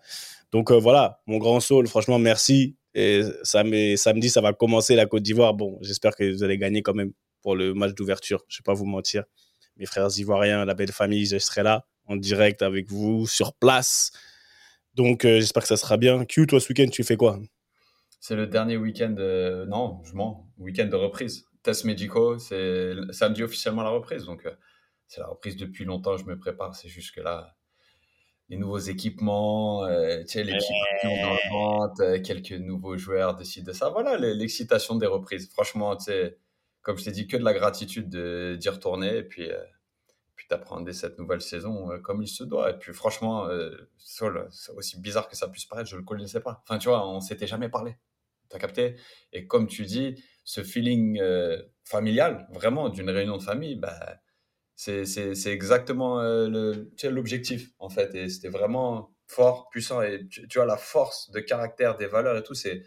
Donc euh, voilà, mon grand Saul, franchement, merci. Et sam- samedi, ça va commencer la Côte d'Ivoire. Bon, j'espère que vous allez gagner quand même pour le match d'ouverture. Je vais pas vous mentir. Mes frères ivoiriens, la belle famille, je serai là en direct avec vous sur place. Donc euh, j'espère que ça sera bien. Q, toi ce week-end, tu fais quoi? C'est le dernier week-end. euh, non, je mens. Week-end de reprise. Tests médicaux, c'est samedi officiellement la reprise. Donc, euh, c'est la reprise depuis longtemps. Je me prépare. C'est juste que là, les nouveaux équipements, euh, tu sais, l'équipe qui est dans le ventre, euh, quelques nouveaux joueurs décident de ça. Voilà, le- l'excitation des reprises. Franchement, tu sais, comme je t'ai dit, que de la gratitude de- d'y retourner. Et puis, euh, puis d'apprendre cette nouvelle saison euh, comme il se doit. Et puis, franchement, euh, Saul, aussi bizarre que ça puisse paraître, je le connaissais pas. Enfin, tu vois, on s'était jamais parlé. T'as capté? Et comme tu dis, ce feeling familial, vraiment, d'une réunion de famille, bah, c'est exactement euh, tu l'objectif, en fait. Et c'était vraiment fort, puissant. Et tu, tu vois, la force de caractère, des valeurs et tout, c'est.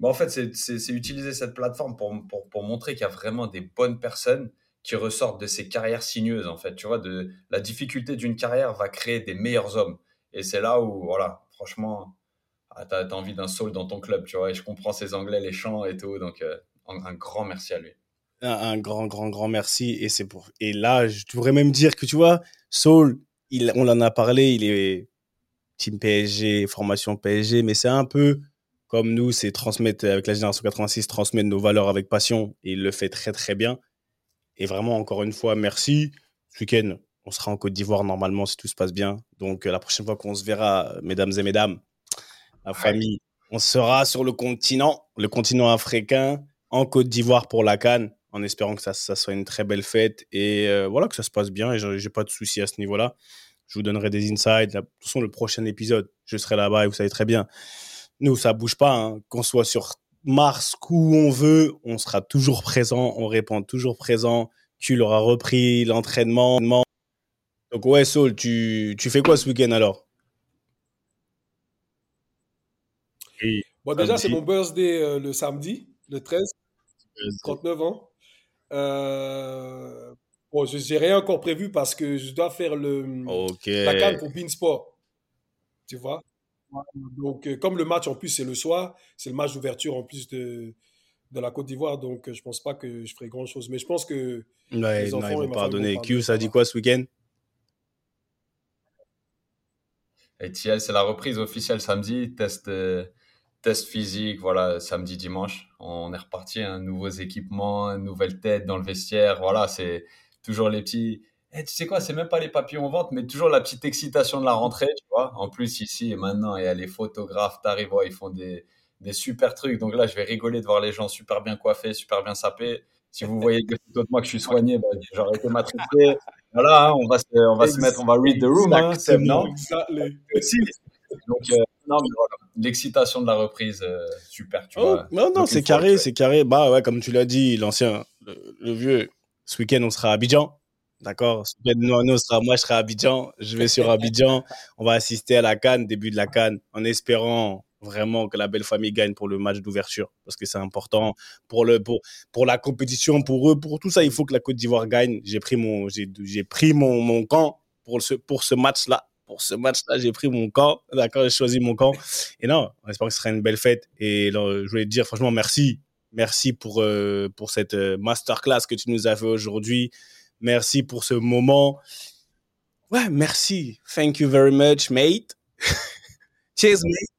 bah, en fait, c'est- utiliser cette plateforme pour, pour, pour montrer qu'il y a vraiment des bonnes personnes qui ressortent de ces carrières sinueuses, en fait. Tu vois, de, la difficulté d'une carrière va créer des meilleurs hommes. Et c'est là où, voilà, franchement, ah, t'as as envie d'un soul dans ton club, tu vois. Et je comprends ces anglais, les chants et tout. Donc, euh, un grand merci à lui. Un, un grand, grand, grand merci. Et c'est pour. Et là, je devrais même dire que tu vois, Saul, il, on en a parlé, il est team PSG, formation PSG, mais c'est un peu comme nous, c'est transmettre avec la génération 86, transmettre nos valeurs avec passion. Et il le fait très, très bien. Et vraiment, encore une fois, merci. Ce week-end, on sera en Côte d'Ivoire normalement si tout se passe bien. Donc, euh, la prochaine fois qu'on se verra, mesdames et mesdames, la famille, on sera sur le continent, le continent africain, en Côte d'Ivoire pour la Cannes, en espérant que ça, ça soit une très belle fête et euh, voilà, que ça se passe bien. Et j'ai pas de soucis à ce niveau-là. Je vous donnerai des insights. De toute façon, le prochain épisode, je serai là-bas et vous savez très bien. Nous, ça bouge pas. hein. Qu'on soit sur Mars, où on veut, on sera toujours présent. On répond toujours présent. Tu l'auras repris, l'entraînement. Donc, ouais, Saul, tu, tu fais quoi ce week-end alors? Et Bon, déjà, c'est mon birthday euh, le samedi, le 13, 39 ans. Euh, bon, je n'ai rien encore prévu parce que je dois faire le, Ok. la canne pour Beansport. Tu vois? Donc, euh, comme le match en plus c'est le soir, c'est le match d'ouverture en plus de, de la Côte d'Ivoire, donc euh, je pense pas que je ferai grand chose. Mais je pense que Ouais, les non, enfants ils et vont pardonner. vont Q, ça dit quoi ce week-end? Et TL, c'est la reprise officielle samedi. Test, euh, test physique, voilà, samedi, dimanche. On est reparti. Un nouveaux équipements, nouvelle tête dans le vestiaire. Voilà, c'est toujours les petits. Eh, tu sais quoi, c'est même pas les papillons en vente, mais toujours la petite excitation de la rentrée, tu vois. En plus, ici et maintenant, il y a les photographes, t'arrives, ouais, ils font des, des super trucs. Donc là, je vais rigoler de voir les gens super bien coiffés, super bien sapés. Si vous voyez des photos de moi que je suis soigné, bah, j'aurais été matricé. Voilà, hein, on va se, on va se mettre, on va read the room, hein, non Exactly. Donc, euh, non, mais voilà, l'excitation de la reprise, euh, super, tu Oh, vois. non, non, c'est carré, c'est carré. Bah ouais, comme tu l'as dit, l'ancien, le, le vieux, ce week-end, on sera à Abidjan. D'accord? Ce week-end, nous, nous, on sera, moi, je serai à Abidjan. Je vais sur Abidjan. On va assister à la Cannes, début de la Cannes, en espérant vraiment que la belle famille gagne pour le match d'ouverture. Parce que c'est important pour, le, pour, pour la compétition, pour eux, pour tout ça. Il faut que la Côte d'Ivoire gagne. J'ai pris mon, j'ai, j'ai pris mon, mon camp pour ce, pour ce match-là. Pour ce match-là, j'ai pris mon camp. D'accord, j'ai choisi mon camp. Et non, on espère que ce sera une belle fête. Et je voulais te dire, franchement, merci. Merci pour, euh, pour cette euh, masterclass que tu nous as fait aujourd'hui. Merci pour ce moment. Ouais, merci. Thank you very much, mate. Cheers, mate.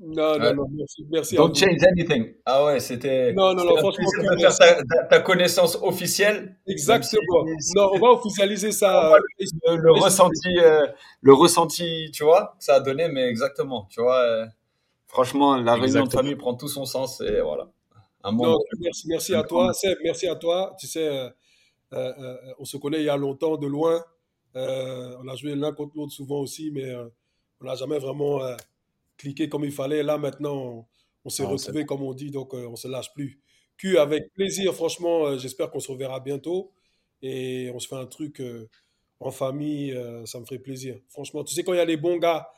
Non, non, non, merci, merci Don't change anything. Ah ouais, c'était. Non, non, non, franchement, de faire ta, ta- connaissance officielle. Exactement. Non, on va officialiser ça. voit euh, Le, le ressenti, euh, le ressenti, tu vois, que ça a donné, mais exactement, tu vois. euh, franchement, la réunion de famille prend tout son sens et voilà. Un Non, moment. merci, merci à toi. Seb, merci à toi. Tu sais, euh, euh, euh, on se connaît il y a longtemps, de loin. On a joué l'un contre l'autre souvent aussi, mais on n'a jamais vraiment cliqué comme il fallait. Là, maintenant, on, s'est Ah, retrouvés, comme on dit, donc euh, on se lâche plus. Q, avec plaisir, franchement, euh, j'espère qu'on se reverra bientôt et on se fait un truc euh, en famille, euh, ça me ferait plaisir. Franchement, tu sais, quand il y a les bons gars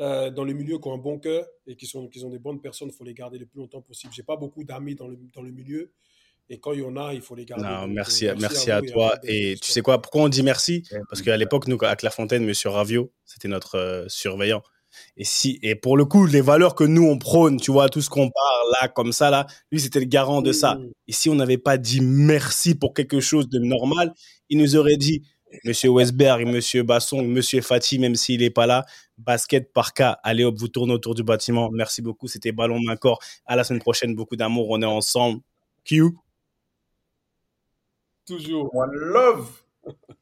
euh, dans le milieu qui ont un bon cœur et qui sont, qui sont des bonnes personnes, il faut les garder le plus longtemps possible. J'ai pas beaucoup d'amis dans le, dans le milieu et quand il y en a, il faut les garder. Non, merci, merci à et toi. Abdel, Et tu sais quoi, pourquoi on dit merci? Parce qu'à l'époque, nous, à Clairefontaine, Monsieur Ravio, c'était notre euh, surveillant. Et si, et pour le coup, les valeurs que nous on prône, tu vois, tout ce qu'on parle là, comme ça là, lui c'était le garant de ça. Mm. Et si on n'avait pas dit merci pour quelque chose de normal, il nous aurait dit, Monsieur Westberg, Monsieur Basson, Monsieur Fati, même s'il n'est pas là, basket par cas, allez hop, vous tournez autour du bâtiment. Merci beaucoup, c'était ballon main corps. À la semaine prochaine, beaucoup d'amour, on est ensemble. Q. Toujours. One love.